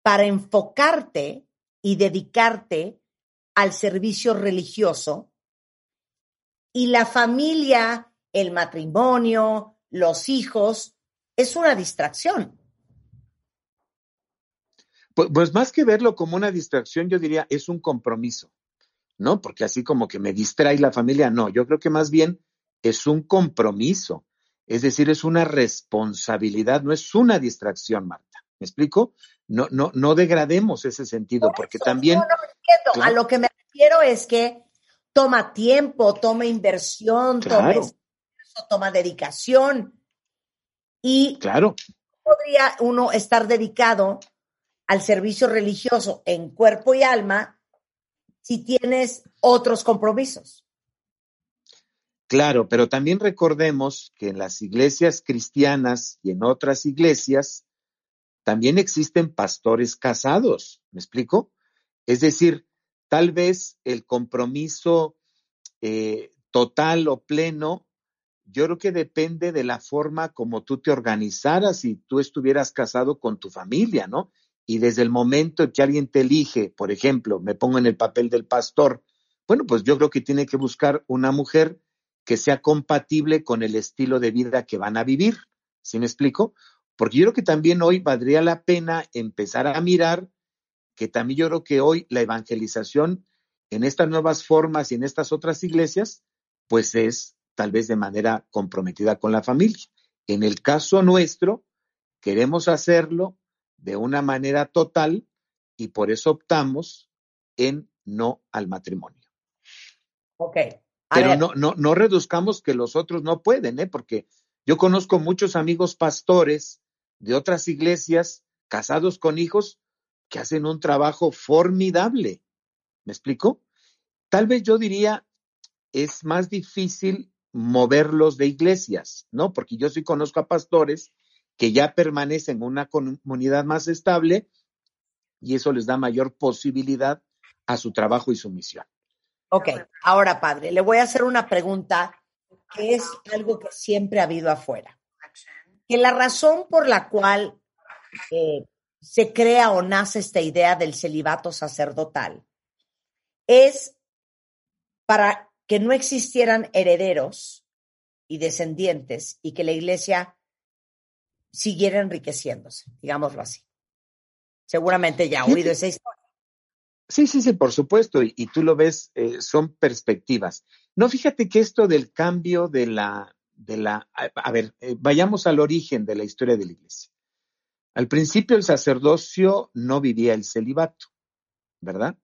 Speaker 4: para enfocarte y dedicarte al servicio religioso y la familia, el matrimonio, los hijos, es una distracción.
Speaker 11: Pues, más que verlo como una distracción, yo diría, es un compromiso. ¿no? Porque así como que me distrae la familia, no, yo creo que más bien es un compromiso, es decir, es una responsabilidad, no es una distracción, Marta. ¿Me explico? No, no, no degrademos ese sentido, porque también.
Speaker 4: a lo que me refiero es que toma tiempo, toma inversión, toma, toma dedicación. Y
Speaker 11: claro.
Speaker 4: podría uno estar dedicado al servicio religioso en cuerpo y alma si tienes otros compromisos.
Speaker 11: Claro, pero también recordemos que en las iglesias cristianas y en otras iglesias también existen pastores casados, ¿me explico? Es decir, tal vez el compromiso eh, total o pleno, yo creo que depende de la forma como tú te organizaras y tú estuvieras casado con tu familia, ¿no? Y desde el momento que alguien te elige, por ejemplo, me pongo en el papel del pastor, bueno, pues yo creo que tiene que buscar una mujer que sea compatible con el estilo de vida que van a vivir. ¿Sí me explico? Porque yo creo que también hoy valdría la pena empezar a mirar que también yo creo que hoy la evangelización en estas nuevas formas y en estas otras iglesias, pues es tal vez de manera comprometida con la familia. En el caso nuestro, queremos hacerlo de una manera total y por eso optamos en no al matrimonio.
Speaker 4: Ok.
Speaker 11: Pero no, no, no reduzcamos que los otros no pueden, ¿eh? porque yo conozco muchos amigos pastores de otras iglesias casados con hijos que hacen un trabajo formidable. ¿Me explico? Tal vez yo diría, es más difícil moverlos de iglesias, ¿no? Porque yo sí conozco a pastores que ya permanecen en una comunidad más estable y eso les da mayor posibilidad a su trabajo y su misión.
Speaker 4: Ok, ahora padre, le voy a hacer una pregunta que es algo que siempre ha habido afuera. Que la razón por la cual eh, se crea o nace esta idea del celibato sacerdotal es para que no existieran herederos y descendientes y que la iglesia siguiera enriqueciéndose, digámoslo así. Seguramente ya ha oído esa historia.
Speaker 11: Sí, sí, sí, por supuesto, y, tú lo ves, eh, son perspectivas. No, fíjate que esto del cambio de la, de la, a, ver, eh, vayamos al origen de la historia de la iglesia. Al principio el sacerdocio no vivía el celibato, ¿verdad?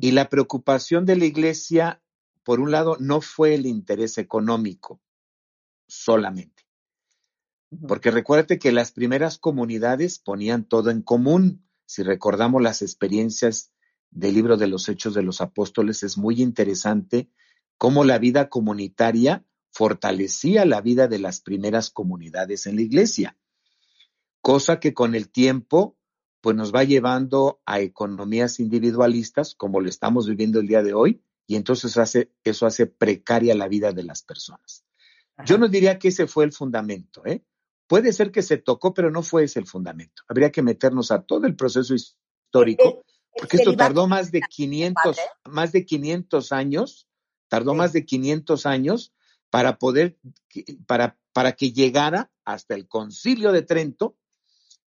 Speaker 11: Y la preocupación de la iglesia, por un lado, no fue el interés económico solamente. Porque recuérdate que las primeras comunidades ponían todo en común. Si recordamos las experiencias del libro de los Hechos de los Apóstoles, es muy interesante cómo la vida comunitaria fortalecía la vida de las primeras comunidades en la iglesia, cosa que con el tiempo pues nos va llevando a economías individualistas como lo estamos viviendo el día de hoy y entonces hace, eso hace precaria la vida de las personas. Yo no diría que ese fue el fundamento, ¿eh? Puede ser que se tocó, pero no fue ese el fundamento. Habría que meternos a todo el proceso histórico porque esto tardó más de 500, más de 500 años, tardó más de 500 años para poder, para, para que llegara hasta el concilio de Trento,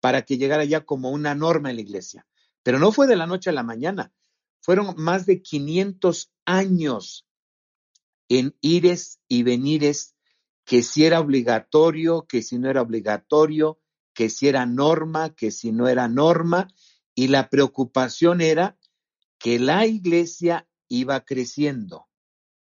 Speaker 11: para que llegara ya como una norma en la iglesia. Pero no fue de la noche a la mañana, fueron más de 500 años en ires y venires, que si era obligatorio, que si no era obligatorio, que si era norma, que si no era norma, y la preocupación era que la iglesia iba creciendo.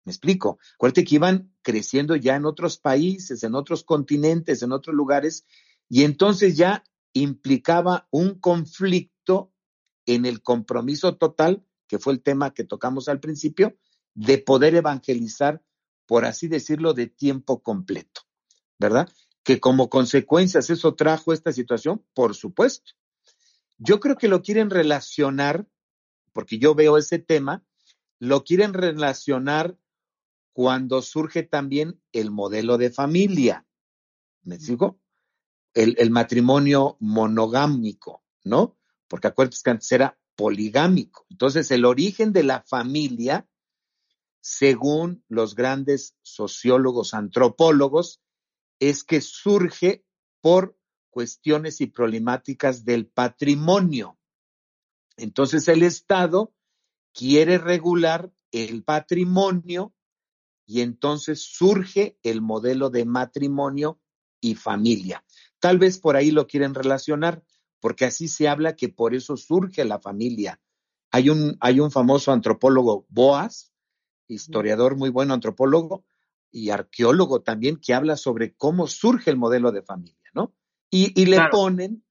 Speaker 11: ¿Me explico? Acuérdate que iban creciendo ya en otros países, en otros continentes, en otros lugares, y entonces ya implicaba un conflicto en el compromiso total, que fue el tema que tocamos al principio, de poder evangelizar, por así decirlo, de tiempo completo, ¿verdad? Que como consecuencias eso trajo esta situación, por supuesto. Yo creo que lo quieren relacionar, porque yo veo ese tema, lo quieren relacionar cuando surge también el modelo de familia. ¿Me sigo? El, matrimonio monogámico, ¿no? Porque acuérdense que antes era poligámico. Entonces, el origen de la familia, según los grandes sociólogos, antropólogos, es que surge por cuestiones y problemáticas del patrimonio. Entonces el Estado quiere regular el patrimonio y entonces surge el modelo de matrimonio y familia. Tal vez por ahí lo quieren relacionar, porque así se habla que por eso surge la familia Hay un, hay un famoso antropólogo, Boas, historiador muy bueno, antropólogo y arqueólogo también, que habla sobre cómo surge el modelo de familia, ¿no? Y, le ponen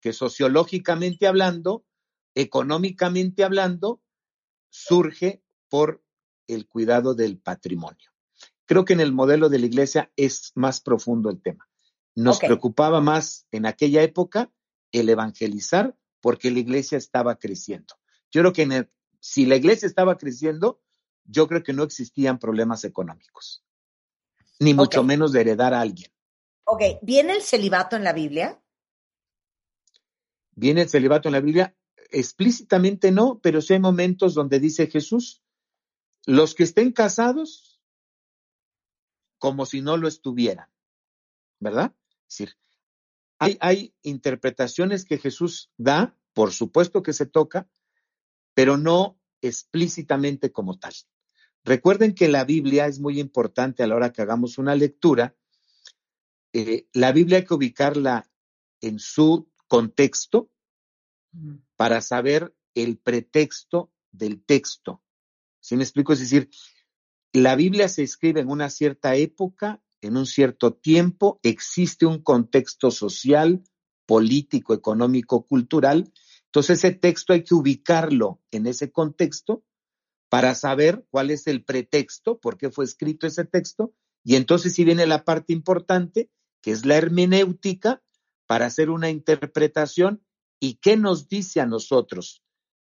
Speaker 11: que sociológicamente hablando, económicamente hablando, surge por el cuidado del patrimonio. Creo que en el modelo de la iglesia es más profundo el tema. Nos preocupaba más en aquella época el evangelizar porque la iglesia estaba creciendo. Yo creo que si la iglesia estaba creciendo, yo creo que no existían problemas económicos, ni mucho menos de heredar a alguien.
Speaker 4: Ok, ¿viene el celibato en la Biblia?
Speaker 11: ¿Viene el celibato en la Biblia? Explícitamente no, pero sí hay momentos donde dice Jesús, los que estén casados, como si no lo estuvieran, ¿verdad? Es decir, hay, hay interpretaciones que Jesús da, por supuesto que se toca, pero no explícitamente como tal. Recuerden que la Biblia es muy importante a la hora que hagamos una lectura. Eh, la Biblia hay que ubicarla en su contexto para saber el pretexto del texto. ¿Sí me explico? Es decir, la Biblia se escribe en una cierta época, en un cierto tiempo, existe un contexto social, político, económico, cultural. Entonces ese texto hay que ubicarlo en ese contexto para saber cuál es el pretexto, por qué fue escrito ese texto, y entonces si viene la parte importante, que es la hermenéutica, para hacer una interpretación y qué nos dice a nosotros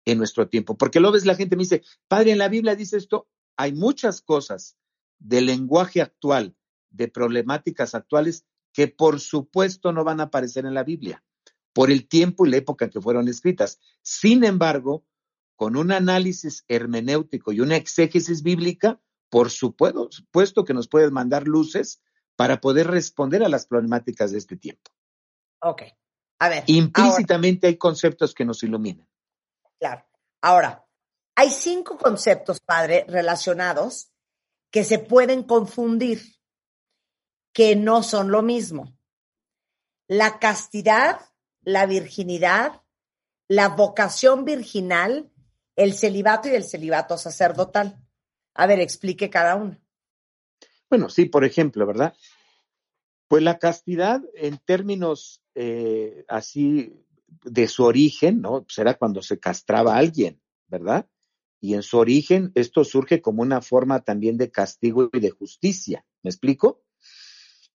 Speaker 11: en nuestro tiempo. Porque lo ves, la gente me dice, padre, en la Biblia dice esto, hay muchas cosas del lenguaje actual, de problemáticas actuales, que por supuesto no van a aparecer en la Biblia, por el tiempo y la época en que fueron escritas. Sin embargo, con un análisis hermenéutico y una exégesis bíblica, por supuesto que nos puedes mandar luces para poder responder a las problemáticas de este tiempo.
Speaker 4: Ok. A ver.
Speaker 11: Implícitamente hay conceptos que nos iluminan.
Speaker 4: Claro. Ahora, hay cinco conceptos, padre, relacionados que se pueden confundir, que no son lo mismo. La castidad, la virginidad, la vocación virginal el celibato y el celibato sacerdotal. A ver, explique cada uno.
Speaker 11: Bueno, sí, por ejemplo, ¿verdad? Pues la castidad en términos eh, así de su origen, ¿no? Pues cuando se castraba a alguien, ¿verdad? Y en su origen esto surge como una forma también de castigo y de justicia, ¿me explico?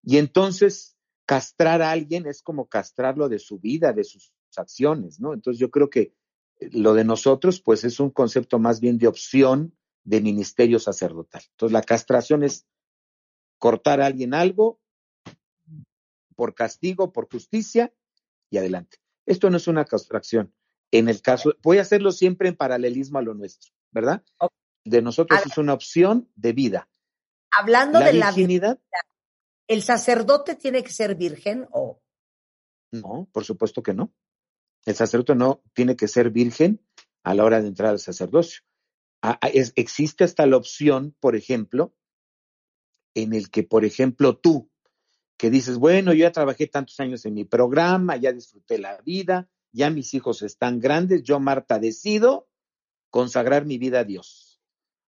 Speaker 11: Y entonces castrar a alguien es como castrarlo de su vida, de sus acciones, ¿no? Entonces yo creo que lo de nosotros, pues es un concepto más bien de opción de ministerio sacerdotal. Entonces, la castración es cortar a alguien algo por castigo, por justicia y adelante. Esto no es una castración. En el caso, voy a hacerlo siempre en paralelismo a lo nuestro, ¿verdad? De nosotros es una opción de vida.
Speaker 4: Hablando de la virginidad, ¿el sacerdote tiene que ser virgen o?
Speaker 11: No, por supuesto que no. El sacerdote no tiene que ser virgen a la hora de entrar al sacerdocio. existe hasta la opción, por ejemplo, en el que, por ejemplo, tú, que dices, bueno, yo ya trabajé tantos años en mi programa, ya disfruté la vida, ya mis hijos están grandes, yo, Marta, decido consagrar mi vida a Dios.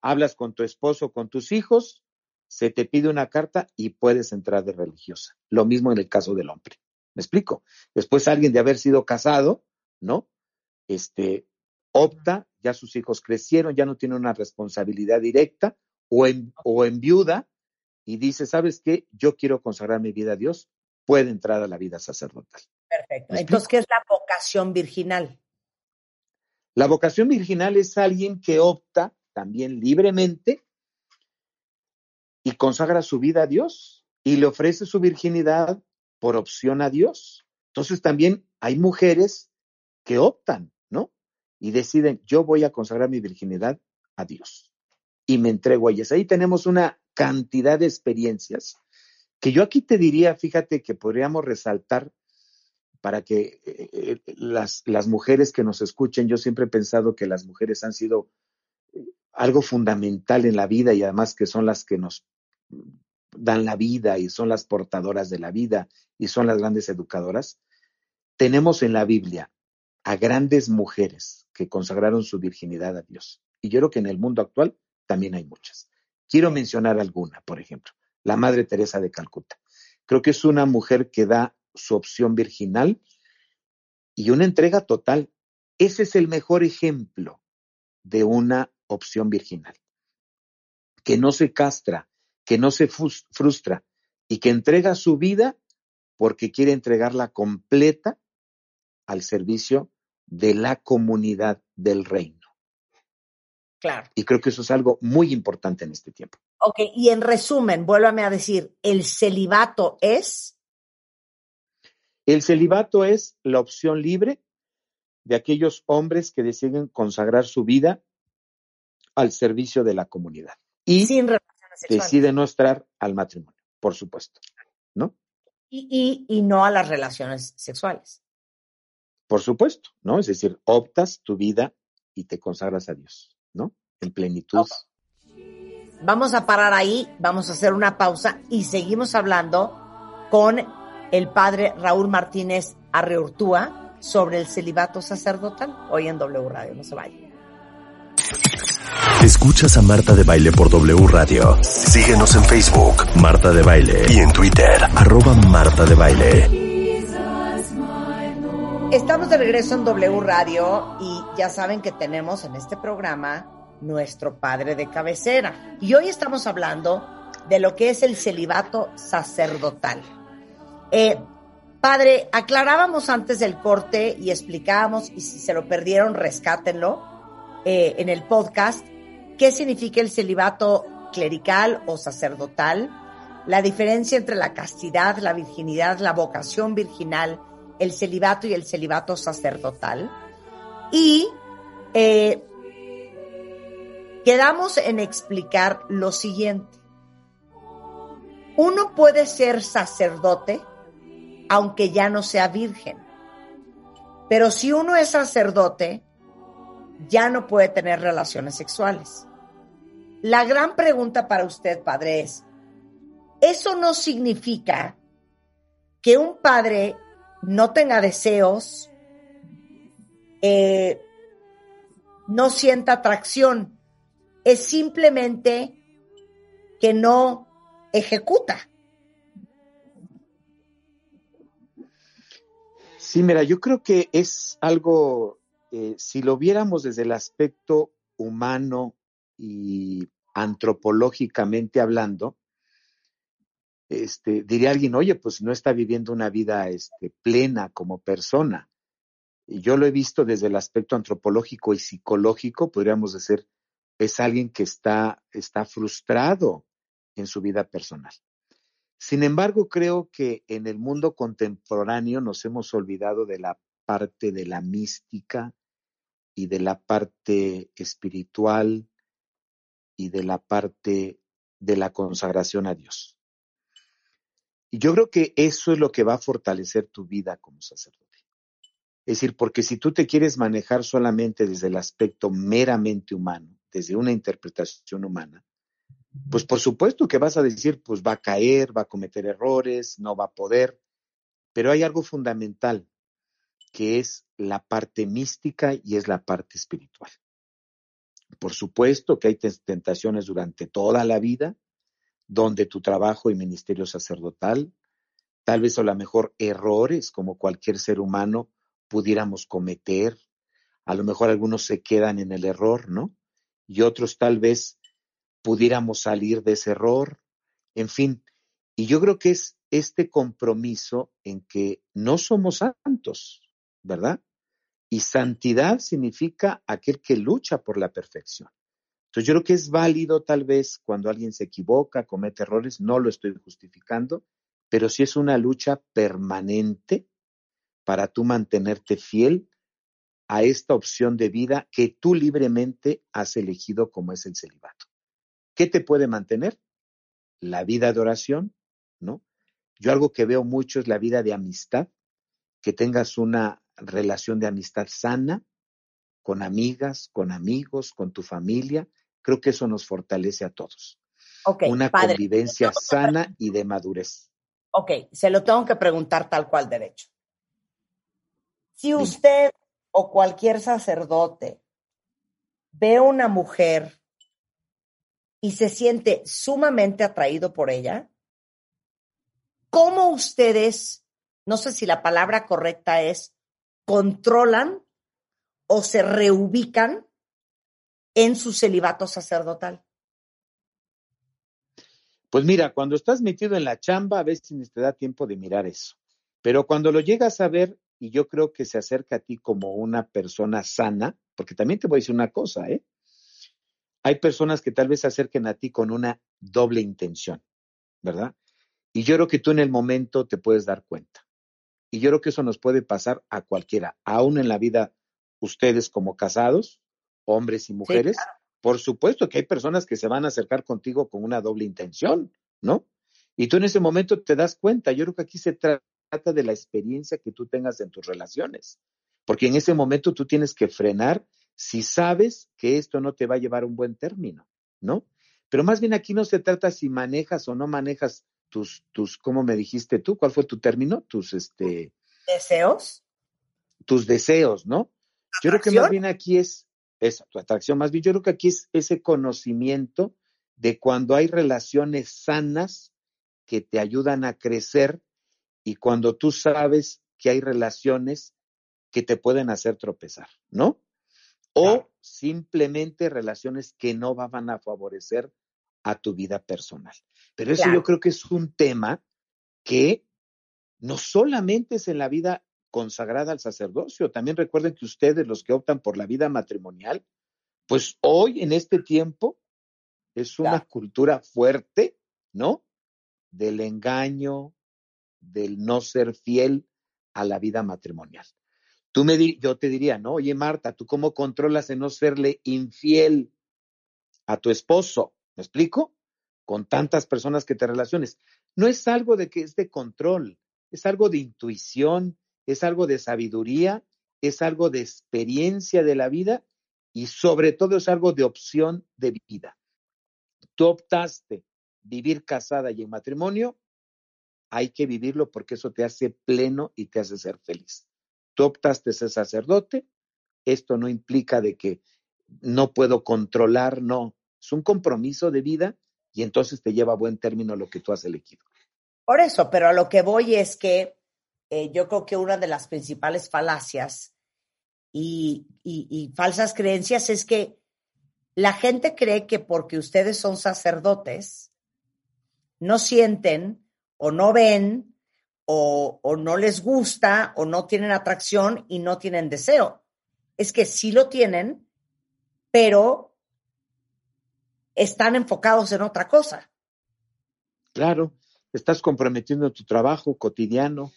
Speaker 11: Hablas con tu esposo, con tus hijos, se te pide una carta y puedes entrar de religiosa. Lo mismo en el caso del hombre. ¿Me explico? Después alguien de haber sido casado, ¿no? Este, opta, ya sus hijos crecieron, ya no tiene una responsabilidad directa, o en, o en viuda, y dice, ¿sabes qué? Yo quiero consagrar mi vida a Dios, puede entrar a la vida sacerdotal.
Speaker 4: Perfecto. Entonces, ¿qué es la vocación virginal?
Speaker 11: La vocación virginal es alguien que opta también libremente y consagra su vida a Dios y le ofrece su virginidad por opción a Dios. Entonces también hay mujeres que optan, ¿no? Y deciden, yo voy a consagrar mi virginidad a Dios y me entrego a ellas. Ahí tenemos una cantidad de experiencias que yo aquí te diría, fíjate que podríamos resaltar para que eh, eh, las, las mujeres que nos escuchen, yo siempre he pensado que las mujeres han sido eh, algo fundamental en la vida y además que son las que nos dan la vida y son las portadoras de la vida y son las grandes educadoras, tenemos en la Biblia a grandes mujeres que consagraron su virginidad a Dios. Y yo creo que en el mundo actual también hay muchas. Quiero mencionar alguna, por ejemplo, la Madre Teresa de Calcuta. Creo que es una mujer que da su opción virginal y una entrega total. Ese es el mejor ejemplo de una opción virginal. Que no se castra, que no se frustra y que entrega su vida porque quiere entregarla completa al servicio de la comunidad del reino.
Speaker 4: Claro.
Speaker 11: Y creo que eso es algo muy importante en este tiempo.
Speaker 4: Ok, y en resumen, vuélvame a decir, ¿el celibato es?
Speaker 11: El celibato es la opción libre de aquellos hombres que deciden consagrar su vida al servicio de la comunidad. Y
Speaker 4: Sin relaciones sexuales.
Speaker 11: deciden no estar al matrimonio, por supuesto. ¿No?
Speaker 4: Y, y, y no a las relaciones sexuales.
Speaker 11: Por supuesto, ¿no? Es decir, optas tu vida y te consagras a Dios, ¿no? En plenitud.
Speaker 4: Vamos a parar ahí, vamos a hacer una pausa y seguimos hablando con el padre Raúl Martínez Arreurtúa sobre el celibato sacerdotal hoy en W Radio. No se vayan.
Speaker 2: Escuchas a Marta de Baile por W Radio. Síguenos en Facebook, Marta de Baile, y en Twitter, arroba Marta de Baile.
Speaker 4: Estamos de regreso en W Radio y ya saben que tenemos en este programa nuestro padre de cabecera. Y hoy estamos hablando de lo que es el celibato sacerdotal. Eh, padre, aclarábamos antes del corte y explicábamos, y si se lo perdieron, rescátenlo eh, en el podcast, qué significa el celibato clerical o sacerdotal, la diferencia entre la castidad, la virginidad, la vocación virginal, el celibato y el celibato sacerdotal. Y eh, quedamos en explicar lo siguiente. Uno puede ser sacerdote aunque ya no sea virgen. Pero si uno es sacerdote, ya no puede tener relaciones sexuales. La gran pregunta para usted, padre, es, ¿eso no significa que un padre no tenga deseos, eh, no sienta atracción? Es simplemente que no ejecuta.
Speaker 11: Sí, mira, yo creo que es algo, eh, si lo viéramos desde el aspecto humano y antropológicamente hablando, este, diría alguien, oye, pues no está viviendo una vida este, plena como persona. Y yo lo he visto desde el aspecto antropológico y psicológico, podríamos decir, es alguien que está, está frustrado en su vida personal. Sin embargo, creo que en el mundo contemporáneo nos hemos olvidado de la parte de la mística y de la parte espiritual y de la parte de la consagración a Dios. Y yo creo que eso es lo que va a fortalecer tu vida como sacerdote. Es decir, porque si tú te quieres manejar solamente desde el aspecto meramente humano, desde una interpretación humana, pues por supuesto que vas a decir, pues va a caer, va a cometer errores, no va a poder, pero hay algo fundamental, que es la parte mística y es la parte espiritual. Por supuesto que hay tentaciones durante toda la vida, donde tu trabajo y ministerio sacerdotal, tal vez o la mejor errores como cualquier ser humano pudiéramos cometer, a lo mejor algunos se quedan en el error, ¿no? Y otros tal vez pudiéramos salir de ese error, en fin. Y yo creo que es este compromiso en que no somos santos, ¿verdad? Y santidad significa aquel que lucha por la perfección. Entonces yo creo que es válido tal vez cuando alguien se equivoca, comete errores, no lo estoy justificando, pero sí es una lucha permanente para tú mantenerte fiel a esta opción de vida que tú libremente has elegido como es el celibato. ¿Qué te puede mantener? La vida de oración, ¿no? Yo algo que veo mucho es la vida de amistad, que tengas una relación de amistad sana con amigas, con amigos, con tu familia. Creo que eso nos fortalece a todos.
Speaker 4: Okay,
Speaker 11: una
Speaker 4: padre.
Speaker 11: convivencia sana y de madurez.
Speaker 4: Ok, se lo tengo que preguntar tal cual derecho. Si usted o cualquier sacerdote ve una mujer y se siente sumamente atraído por ella, ¿cómo ustedes, no sé si la palabra correcta es, controlan o se reubican en su celibato sacerdotal?
Speaker 11: Pues mira, cuando estás metido en la chamba, a veces te da tiempo de mirar eso. Pero cuando lo llegas a ver, y yo creo que se acerca a ti como una persona sana, porque también te voy a decir una cosa, ¿eh? Hay personas que tal vez se acerquen a ti con una doble intención, ¿verdad? Y yo creo que tú en el momento te puedes dar cuenta. Y yo creo que eso nos puede pasar a cualquiera, aún en la vida, ustedes como casados, hombres y mujeres. Por supuesto que hay personas que se van a acercar contigo con una doble intención, ¿no? Y tú en ese momento te das cuenta. Yo creo que aquí se trata de la experiencia que tú tengas en tus relaciones, porque en ese momento tú tienes que frenar si sabes que esto no te va a llevar a un buen término, ¿no? Pero más bien aquí no se trata si manejas o no manejas tus, tus, ¿cómo me dijiste tú? ¿Cuál fue tu término? Tus, este...
Speaker 4: ¿Deseos?
Speaker 11: Tus deseos, ¿no? Yo creo que más bien aquí es esa, tu atracción, más bien yo creo que aquí es ese conocimiento de cuando hay relaciones sanas que te ayudan a crecer y cuando tú sabes que hay relaciones que te pueden hacer tropezar, ¿no? O simplemente relaciones que no van a favorecer a tu vida personal. Pero eso yo creo que es un tema que no solamente es en la vida consagrada al sacerdocio, también recuerden que ustedes, los que optan por la vida matrimonial, pues hoy en este tiempo es una cultura fuerte, ¿no? Del engaño, del no ser fiel a la vida matrimonial. Tú me di, yo te diría, ¿no? Oye, Marta, ¿tú cómo controlas en no serle infiel a tu esposo? ¿Me explico? Con tantas personas que te relaciones. No es algo de que es de control, es algo de intuición, es algo de sabiduría, es algo de experiencia de la vida y sobre todo es algo de opción de vida. Tú optaste vivir casada y en matrimonio, hay que vivirlo porque eso te hace pleno y te hace ser feliz. Tú optaste ser sacerdote, esto no implica de que no puedo controlar, no, es un compromiso de vida y entonces te lleva a buen término lo que tú has elegido.
Speaker 4: Por eso, pero a lo que voy es que eh, yo creo que una de las principales falacias y, falsas creencias es que la gente cree que porque ustedes son sacerdotes, no sienten o no ven o, o, no les gusta o no tienen atracción y no tienen deseo. Es que sí lo tienen, pero están enfocados en otra cosa.
Speaker 11: Claro, estás comprometiendo tu trabajo cotidiano,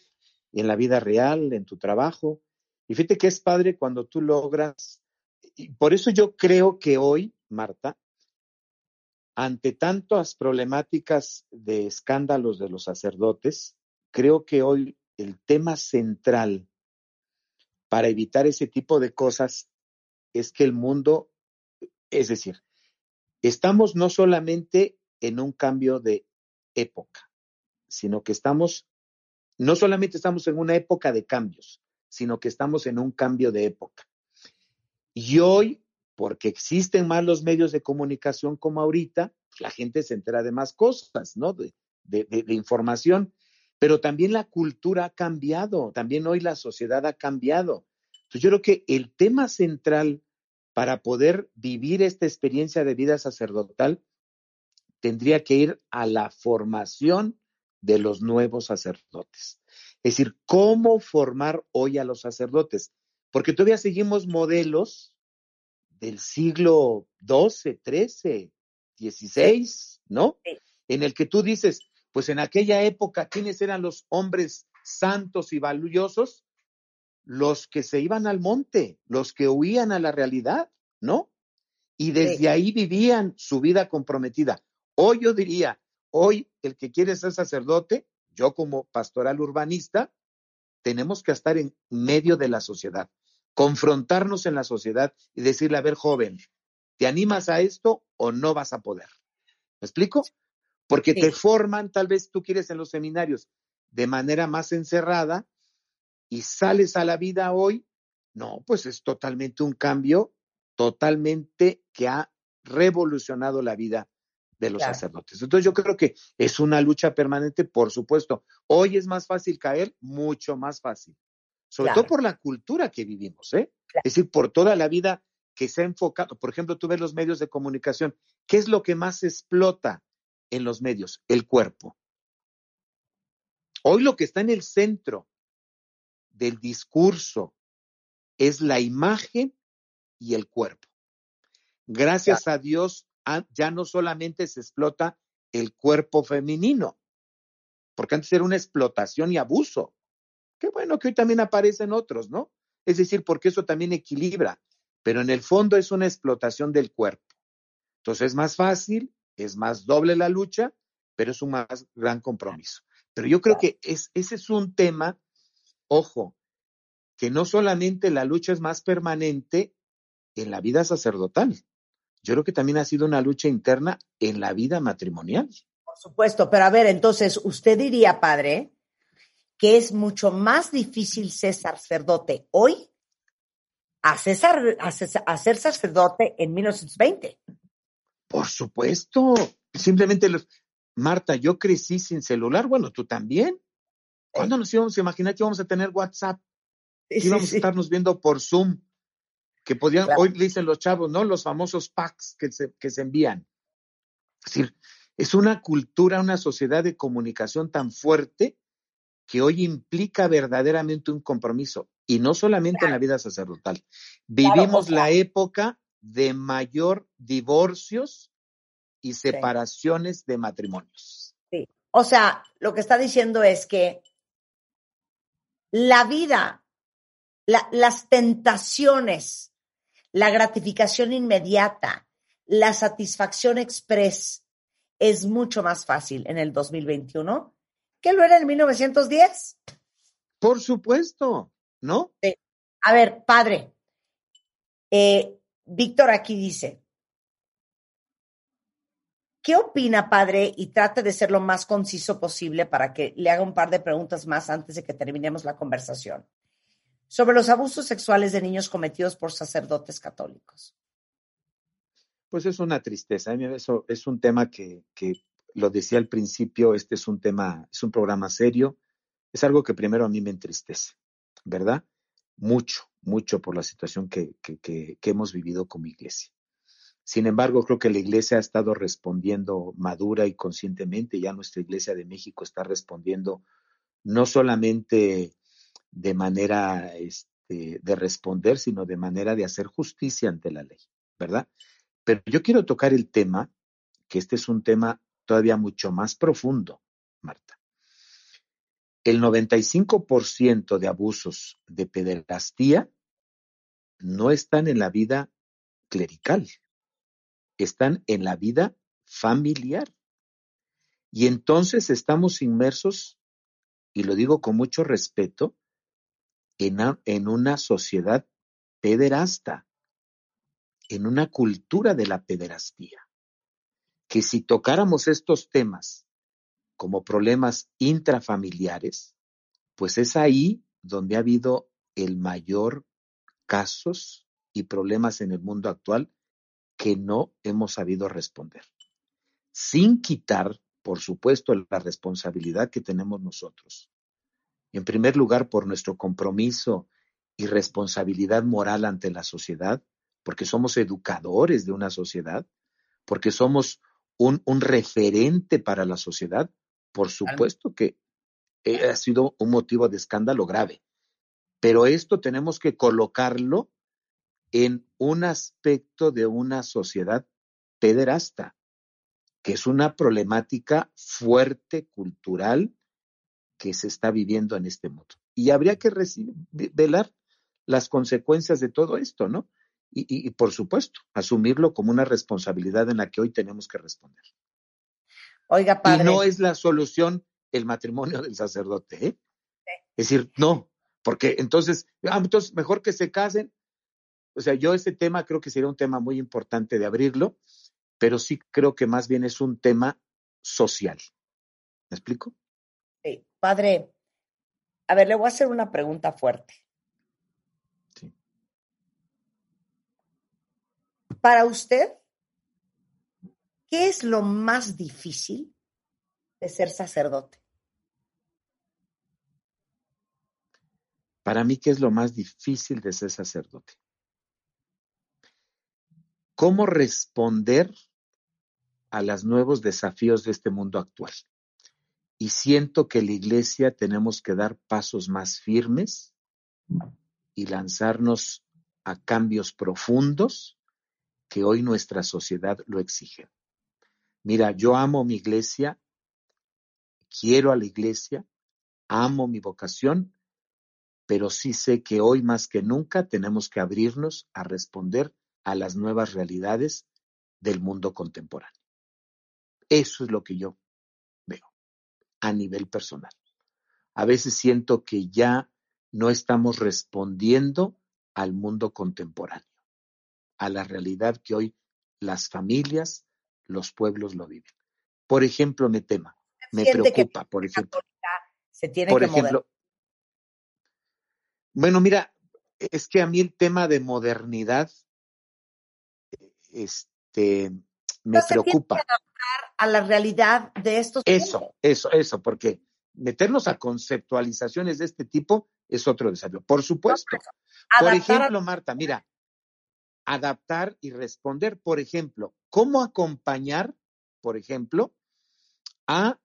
Speaker 11: en la vida real, en tu trabajo. Y fíjate que es padre cuando tú logras, y por eso yo creo que hoy, Marta, ante tantas problemáticas de escándalos de los sacerdotes, creo que hoy el tema central para evitar ese tipo de cosas es que el mundo, es decir, estamos no solamente en un cambio de época, sino que estamos no solamente estamos en una época de cambios, sino que estamos en un cambio de época. Y hoy, porque existen más los medios de comunicación como ahorita, la gente se entera de más cosas, ¿no? De, información, pero también la cultura ha cambiado, también hoy la sociedad ha cambiado. Entonces yo creo que el tema central para poder vivir esta experiencia de vida sacerdotal tendría que ir a la formación de los nuevos sacerdotes. Es decir, cómo formar hoy a los sacerdotes, porque todavía seguimos modelos del siglo XII, XIII, XVI, ¿no? En el que tú dices, pues en aquella época, ¿quiénes eran los hombres santos y valiosos? Los que se iban al monte, los que huían a la realidad, ¿no? Y desde ahí vivían su vida comprometida. Hoy yo diría, Hoy, el que quiere ser sacerdote, yo como pastoral urbanista, tenemos que estar en medio de la sociedad, confrontarnos en la sociedad y decirle, a ver, joven, ¿te animas a esto o no vas a poder? ¿Me explico? Porque te forman, tal vez tú quieres en los seminarios, de manera más encerrada y sales a la vida hoy No, pues es totalmente un cambio, totalmente que ha revolucionado la vida de los sacerdotes. Entonces yo creo que es una lucha permanente, por supuesto. Hoy es más fácil caer, mucho más fácil. Sobre todo por la cultura que vivimos, ¿eh? Es decir, por toda la vida que se ha enfocado. Por ejemplo, tú ves los medios de comunicación. ¿Qué es lo que más explota en los medios? El cuerpo. Hoy lo que está en el centro del discurso es la imagen y el cuerpo. Gracias a Dios, ya no solamente se explota el cuerpo femenino, porque antes era una explotación y abuso. Qué bueno que hoy también aparecen otros, ¿no? Es decir, porque eso también equilibra, pero en el fondo es una explotación del cuerpo. Entonces es más fácil, es más doble la lucha, pero es un más gran compromiso. Pero yo creo que es, ese es un tema, ojo, que no solamente la lucha es más permanente en la vida sacerdotal, yo creo que también ha sido una lucha interna en la vida matrimonial.
Speaker 4: Por supuesto, pero a ver, entonces, usted diría, padre, que es mucho más difícil ser sacerdote hoy a, César, a, ser sacerdote en 1920.
Speaker 11: Por supuesto, simplemente los... Marta, yo crecí sin celular, bueno, tú también. ¿Cuándo nos íbamos a imaginar que íbamos a tener WhatsApp? íbamos a estarnos viendo por Zoom que podían, hoy dicen los chavos, ¿no? Los famosos packs que se, que se envían. Es decir, es una cultura, una sociedad de comunicación tan fuerte que hoy implica verdaderamente un compromiso, y no solamente en la vida sacerdotal. Vivimos la época de mayor divorcios y separaciones de matrimonios.
Speaker 4: Sí. O sea, lo que está diciendo es que la vida, las tentaciones la gratificación inmediata, la satisfacción express es mucho más fácil en el 2021 que lo era en 1910.
Speaker 11: Por supuesto, ¿no?
Speaker 4: A ver, padre, eh, Víctor aquí dice, ¿qué opina, padre? Y trate de ser lo más conciso posible para que le haga un par de preguntas más antes de que terminemos la conversación sobre los abusos sexuales de niños cometidos por sacerdotes católicos?
Speaker 11: Pues es una tristeza. Eso es un tema que, lo decía al principio, este es un tema, es un programa serio. Es algo que primero a mí me entristece, ¿verdad? Mucho, mucho por la situación que, que hemos vivido como iglesia. Sin embargo, creo que la iglesia ha estado respondiendo madura y conscientemente. Ya nuestra iglesia de México está respondiendo no solamente de manera este, de responder, sino de manera de hacer justicia ante la ley, ¿verdad? Pero yo quiero tocar el tema, que este es un tema todavía mucho más profundo, Marta. El 95% de abusos de pederastía no están en la vida clerical, están en la vida familiar. Y entonces estamos inmersos, y lo digo con mucho respeto, en, una sociedad pederasta, en una cultura de la pederastía, que si tocáramos estos temas como problemas intrafamiliares, pues es ahí donde ha habido el mayor casos y problemas en el mundo actual que no hemos sabido responder. Sin quitar, por supuesto, la responsabilidad que tenemos nosotros en primer lugar, por nuestro compromiso y responsabilidad moral ante la sociedad, porque somos educadores de una sociedad, porque somos un, referente para la sociedad, por supuesto que eh, ha sido un motivo de escándalo grave. Pero esto tenemos que colocarlo en un aspecto de una sociedad pederasta, que es una problemática fuerte cultural que se está viviendo en este mundo. Y habría que velar las consecuencias de todo esto, ¿no? Y, por supuesto, asumirlo como una responsabilidad en la que hoy tenemos que responder.
Speaker 4: Oiga, padre.
Speaker 11: Y no es la solución el matrimonio del sacerdote, ¿eh? Es decir, no, porque entonces, ah, entonces mejor que se casen. O sea, yo ese tema creo que sería un tema muy importante de abrirlo, pero sí creo que más bien es un tema social. ¿Me explico?
Speaker 4: Padre, a ver, le voy a hacer una pregunta fuerte. Sí. Para usted, ¿qué es lo más difícil de ser sacerdote?
Speaker 11: Para mí, ¿qué es lo más difícil de ser sacerdote? ¿Cómo responder a los nuevos desafíos de este mundo actual? Y siento que la iglesia tenemos que dar pasos más firmes y lanzarnos a cambios profundos que hoy nuestra sociedad lo exige. Mira, yo amo mi iglesia, quiero a la iglesia, amo mi vocación, pero sí sé que hoy más que nunca tenemos que abrirnos a responder a las nuevas realidades del mundo contemporáneo. Eso es lo que yo a nivel personal. A veces siento que ya no estamos respondiendo al mundo contemporáneo, a la realidad que hoy las familias, los pueblos lo viven. Por ejemplo, me tema, me preocupa, por ejemplo.
Speaker 4: Se tiene
Speaker 11: por
Speaker 4: que
Speaker 11: ejemplo, bueno, mira, es que a mí el tema de modernidad, este, me
Speaker 4: no
Speaker 11: preocupa.
Speaker 4: A la realidad de estos.
Speaker 11: Eso, eso, eso, porque meternos a conceptualizaciones de este tipo es otro desafío. Por supuesto. Por ejemplo,
Speaker 4: a-
Speaker 11: Marta, mira, adaptar y responder, por ejemplo, cómo acompañar, por ejemplo, a,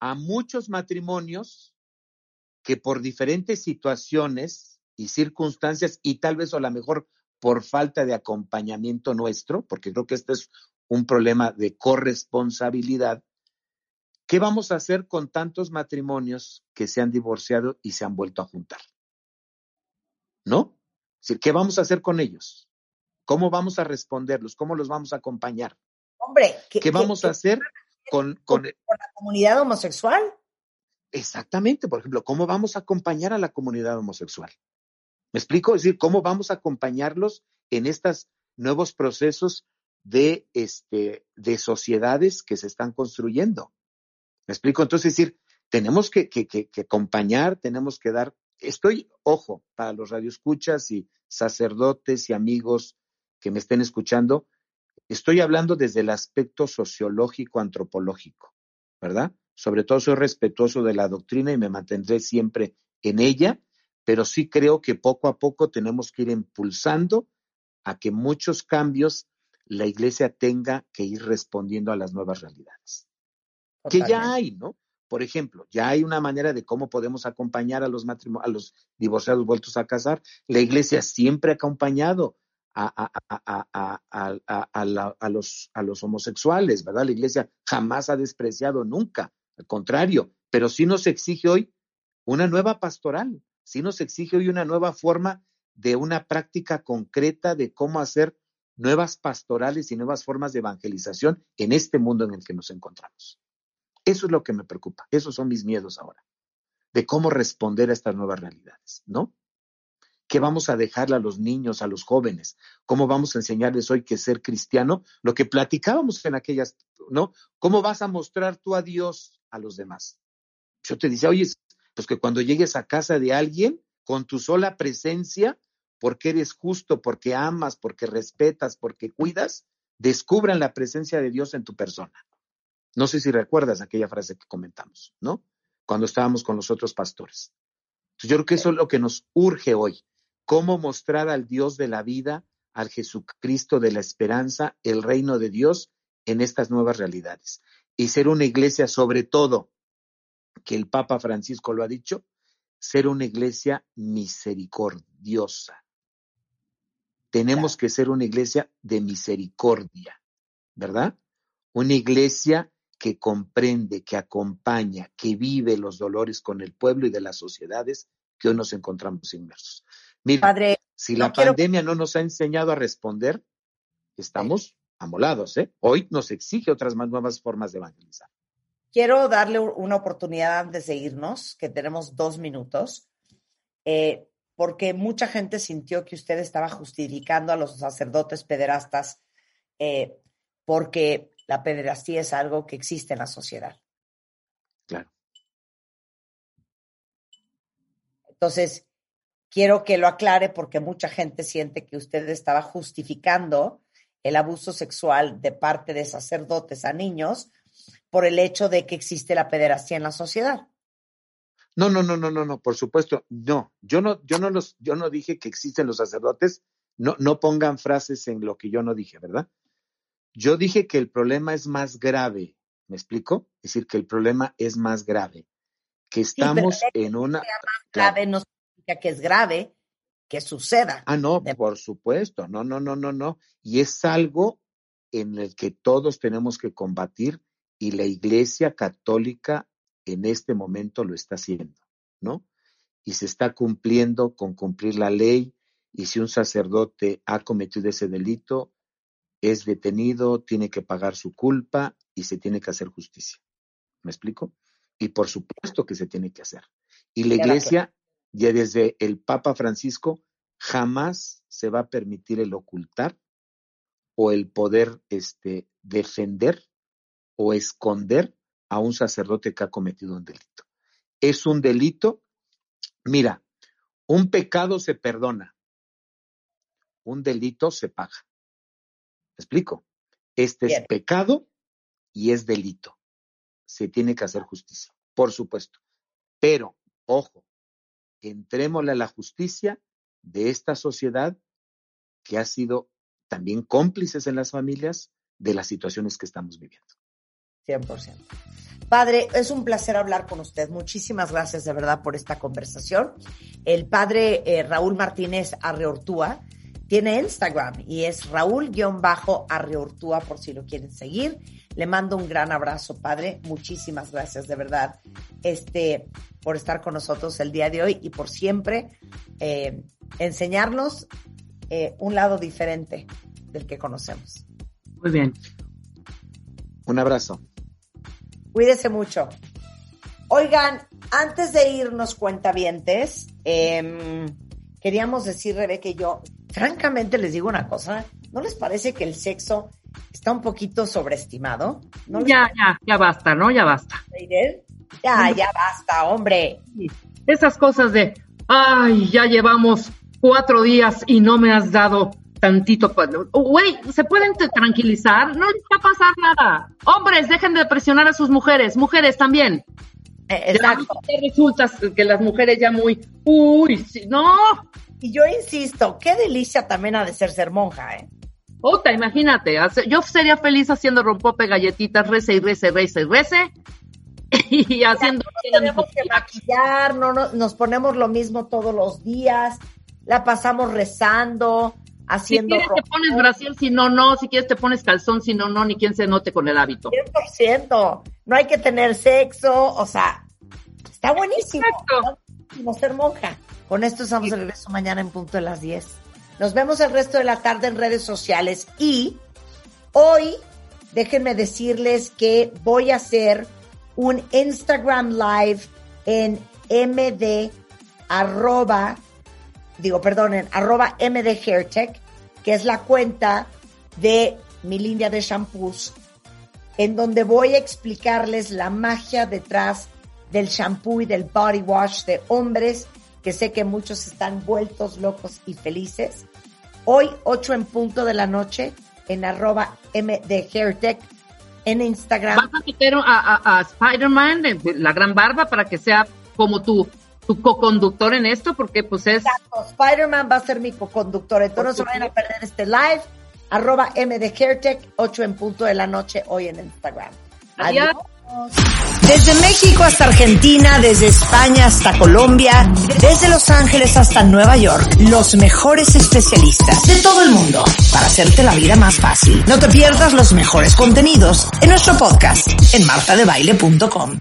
Speaker 11: a muchos matrimonios que por diferentes situaciones y circunstancias, y tal vez o a lo mejor por falta de acompañamiento nuestro, porque creo que este es un problema de corresponsabilidad, ¿qué vamos a hacer con tantos matrimonios que se han divorciado y se han vuelto a juntar? ¿No? Es decir, ¿qué vamos a hacer con ellos? ¿Cómo vamos a responderlos? ¿Cómo los vamos a acompañar?
Speaker 4: Hombre, ¿qué,
Speaker 11: ¿Qué vamos
Speaker 4: qué-
Speaker 11: a hacer con, con,
Speaker 4: con la comunidad homosexual?
Speaker 11: Exactamente, por ejemplo, ¿cómo vamos a acompañar a la comunidad homosexual? ¿Me explico? Es decir, ¿cómo vamos a acompañarlos en estos nuevos procesos de, este, de sociedades que se están construyendo? ¿Me explico? Entonces, es decir, tenemos que, que, que, acompañar, tenemos que dar, estoy, ojo, para los radioescuchas y sacerdotes y amigos que me estén escuchando, estoy hablando desde el aspecto sociológico, antropológico, ¿verdad? Sobre todo soy respetuoso de la doctrina y me mantendré siempre en ella, pero sí creo que poco a poco tenemos que ir impulsando a que muchos cambios la iglesia tenga que ir respondiendo a las nuevas realidades. Que ya hay, ¿no? Por ejemplo, ya hay una manera de cómo podemos acompañar a los matrimonios, a los divorciados vueltos a casar. La iglesia siempre ha acompañado la- a los, a los homosexuales, ¿verdad? La iglesia jamás ha despreciado nunca, al contrario, pero sí nos exige hoy una nueva pastoral, sí nos exige hoy una nueva forma de una práctica concreta de cómo hacer nuevas pastorales y nuevas formas de evangelización en este mundo en el que nos encontramos. Eso es lo que me preocupa, esos son mis miedos ahora, de cómo responder a estas nuevas realidades, ¿no? ¿Qué vamos a dejarle a los niños, a los jóvenes? ¿Cómo vamos a enseñarles hoy que ser cristiano? Lo que platicábamos en aquellas, ¿no? ¿Cómo vas a mostrar tú a Dios a los demás? Yo te decía, oye, pues que cuando llegues a casa de alguien, con tu sola presencia, porque eres justo, porque amas, porque respetas, porque cuidas, descubran la presencia de Dios en tu persona. No sé si recuerdas aquella frase que comentamos, ¿no? Cuando estábamos con los otros pastores. Entonces, yo creo que eso es lo que nos urge hoy. Cómo mostrar al Dios de la vida, al Jesucristo de la esperanza, el reino de Dios en estas nuevas realidades. Y ser una iglesia, sobre todo, que el Papa Francisco lo ha dicho, ser una iglesia misericordiosa. Tenemos que ser una iglesia de misericordia, ¿verdad? Una iglesia que comprende, que acompaña, que vive los dolores con el pueblo y de las sociedades que hoy nos encontramos inmersos. Mira,
Speaker 4: Padre,
Speaker 11: si
Speaker 4: no
Speaker 11: la
Speaker 4: quiero-
Speaker 11: pandemia no nos ha enseñado a responder, estamos amolados, ¿eh? Hoy nos exige otras más nuevas formas de evangelizar.
Speaker 4: quiero darle una oportunidad antes de irnos, que tenemos dos minutos, eh, porque mucha gente sintió que usted estaba justificando a los sacerdotes pederastas eh, porque la pederastía es algo que existe en la sociedad.
Speaker 11: Claro.
Speaker 4: Entonces, quiero que lo aclare porque mucha gente siente que usted estaba justificando el abuso sexual de parte de sacerdotes a niños por el hecho de que existe la pederastía en la sociedad.
Speaker 11: No, no, no, no, no, no, por supuesto, no. Yo no, yo no los, yo no dije que existen los sacerdotes. No, no pongan frases en lo que yo no dije, ¿verdad? Yo dije que el problema es más grave. ¿Me explico? Es decir, que el problema es más grave. Que estamos en una.
Speaker 4: Más grave no significa que es grave que suceda.
Speaker 11: Ah, no, por supuesto. No, no, no, no, no. Y es algo en el que todos tenemos que combatir y la Iglesia Católica en este momento lo está haciendo, ¿no? Y se está cumpliendo con cumplir la ley y si un sacerdote ha cometido ese delito, es detenido, tiene que pagar su culpa y se tiene que hacer justicia. ¿Me explico? Y por supuesto que se tiene que hacer. Y la iglesia, ya desde el Papa Francisco, jamás se va a permitir el ocultar o el poder este, defender o esconder a un sacerdote que ha cometido un delito. Es un delito, mira, un pecado se perdona, un delito se paga. ¿Me explico? Este es pecado y es delito. Se tiene que hacer justicia, por supuesto. Pero, ojo, entrémosle a la justicia de esta sociedad que ha sido también cómplices en las familias de las situaciones que estamos viviendo.
Speaker 4: 100%. Padre, es un placer hablar con usted. Muchísimas gracias de verdad por esta conversación. El padre eh, Raúl Martínez Arreortúa tiene Instagram y es Raúl-Arreortúa por si lo quieren seguir. Le mando un gran abrazo, padre. Muchísimas gracias de verdad este, por estar con nosotros el día de hoy y por siempre eh, enseñarnos eh, un lado diferente del que conocemos.
Speaker 7: Muy bien.
Speaker 11: Un abrazo.
Speaker 4: Cuídese mucho. Oigan, antes de irnos cuentavientes, eh, queríamos decir, Rebeca y yo, francamente les digo una cosa, ¿no les parece que el sexo está un poquito sobreestimado?
Speaker 7: ya, ya, ya basta, ¿no? Ya basta.
Speaker 4: Ya, ya basta, hombre.
Speaker 7: Esas cosas de, ay, ya llevamos cuatro días y no me has dado tantito. Güey, ¿se pueden tranquilizar? No les va a pasar nada. Hombres, dejen de presionar a sus mujeres. Mujeres también.
Speaker 4: Eh, exacto.
Speaker 7: resulta que las mujeres ya muy, uy, no.
Speaker 4: Y yo insisto, qué delicia también ha de ser ser monja, ¿eh?
Speaker 7: Otra, imagínate, yo sería feliz haciendo rompope galletitas, rece y rece, rece y rece. Y haciendo.
Speaker 4: No tenemos que maquillar, no, no, nos ponemos lo mismo todos los días, la pasamos rezando, haciendo.
Speaker 7: Si quieres te pones brasil, si no, no. Si quieres te pones calzón, si no, no. Ni quien se note con el hábito.
Speaker 4: 100%. No hay que tener sexo. O sea, está buenísimo. ¿no? ser monja. Con esto estamos de regreso mañana en punto de las 10. Nos vemos el resto de la tarde en redes sociales. Y hoy, déjenme decirles que voy a hacer un Instagram Live en MD arroba digo, perdonen, arroba MD Hairtech, que es la cuenta de mi línea de shampoos, en donde voy a explicarles la magia detrás del shampoo y del body wash de hombres, que sé que muchos están vueltos locos y felices. Hoy, 8 en punto de la noche, en arroba MD Hairtech, en Instagram.
Speaker 7: ¿Vas a a, a Spider-Man, la gran barba, para que sea como tú? Tu co-conductor en esto, porque pues es...
Speaker 4: Exacto, Spider-Man va a ser mi co-conductor, entonces no se vayan a perder este live, arroba MD 8 en punto de la noche hoy en Instagram. Adiós.
Speaker 9: Desde México hasta Argentina, desde España hasta Colombia, desde Los Ángeles hasta Nueva York, los mejores especialistas de todo el mundo para hacerte la vida más fácil. No te pierdas los mejores contenidos en nuestro podcast en martadebaile.com.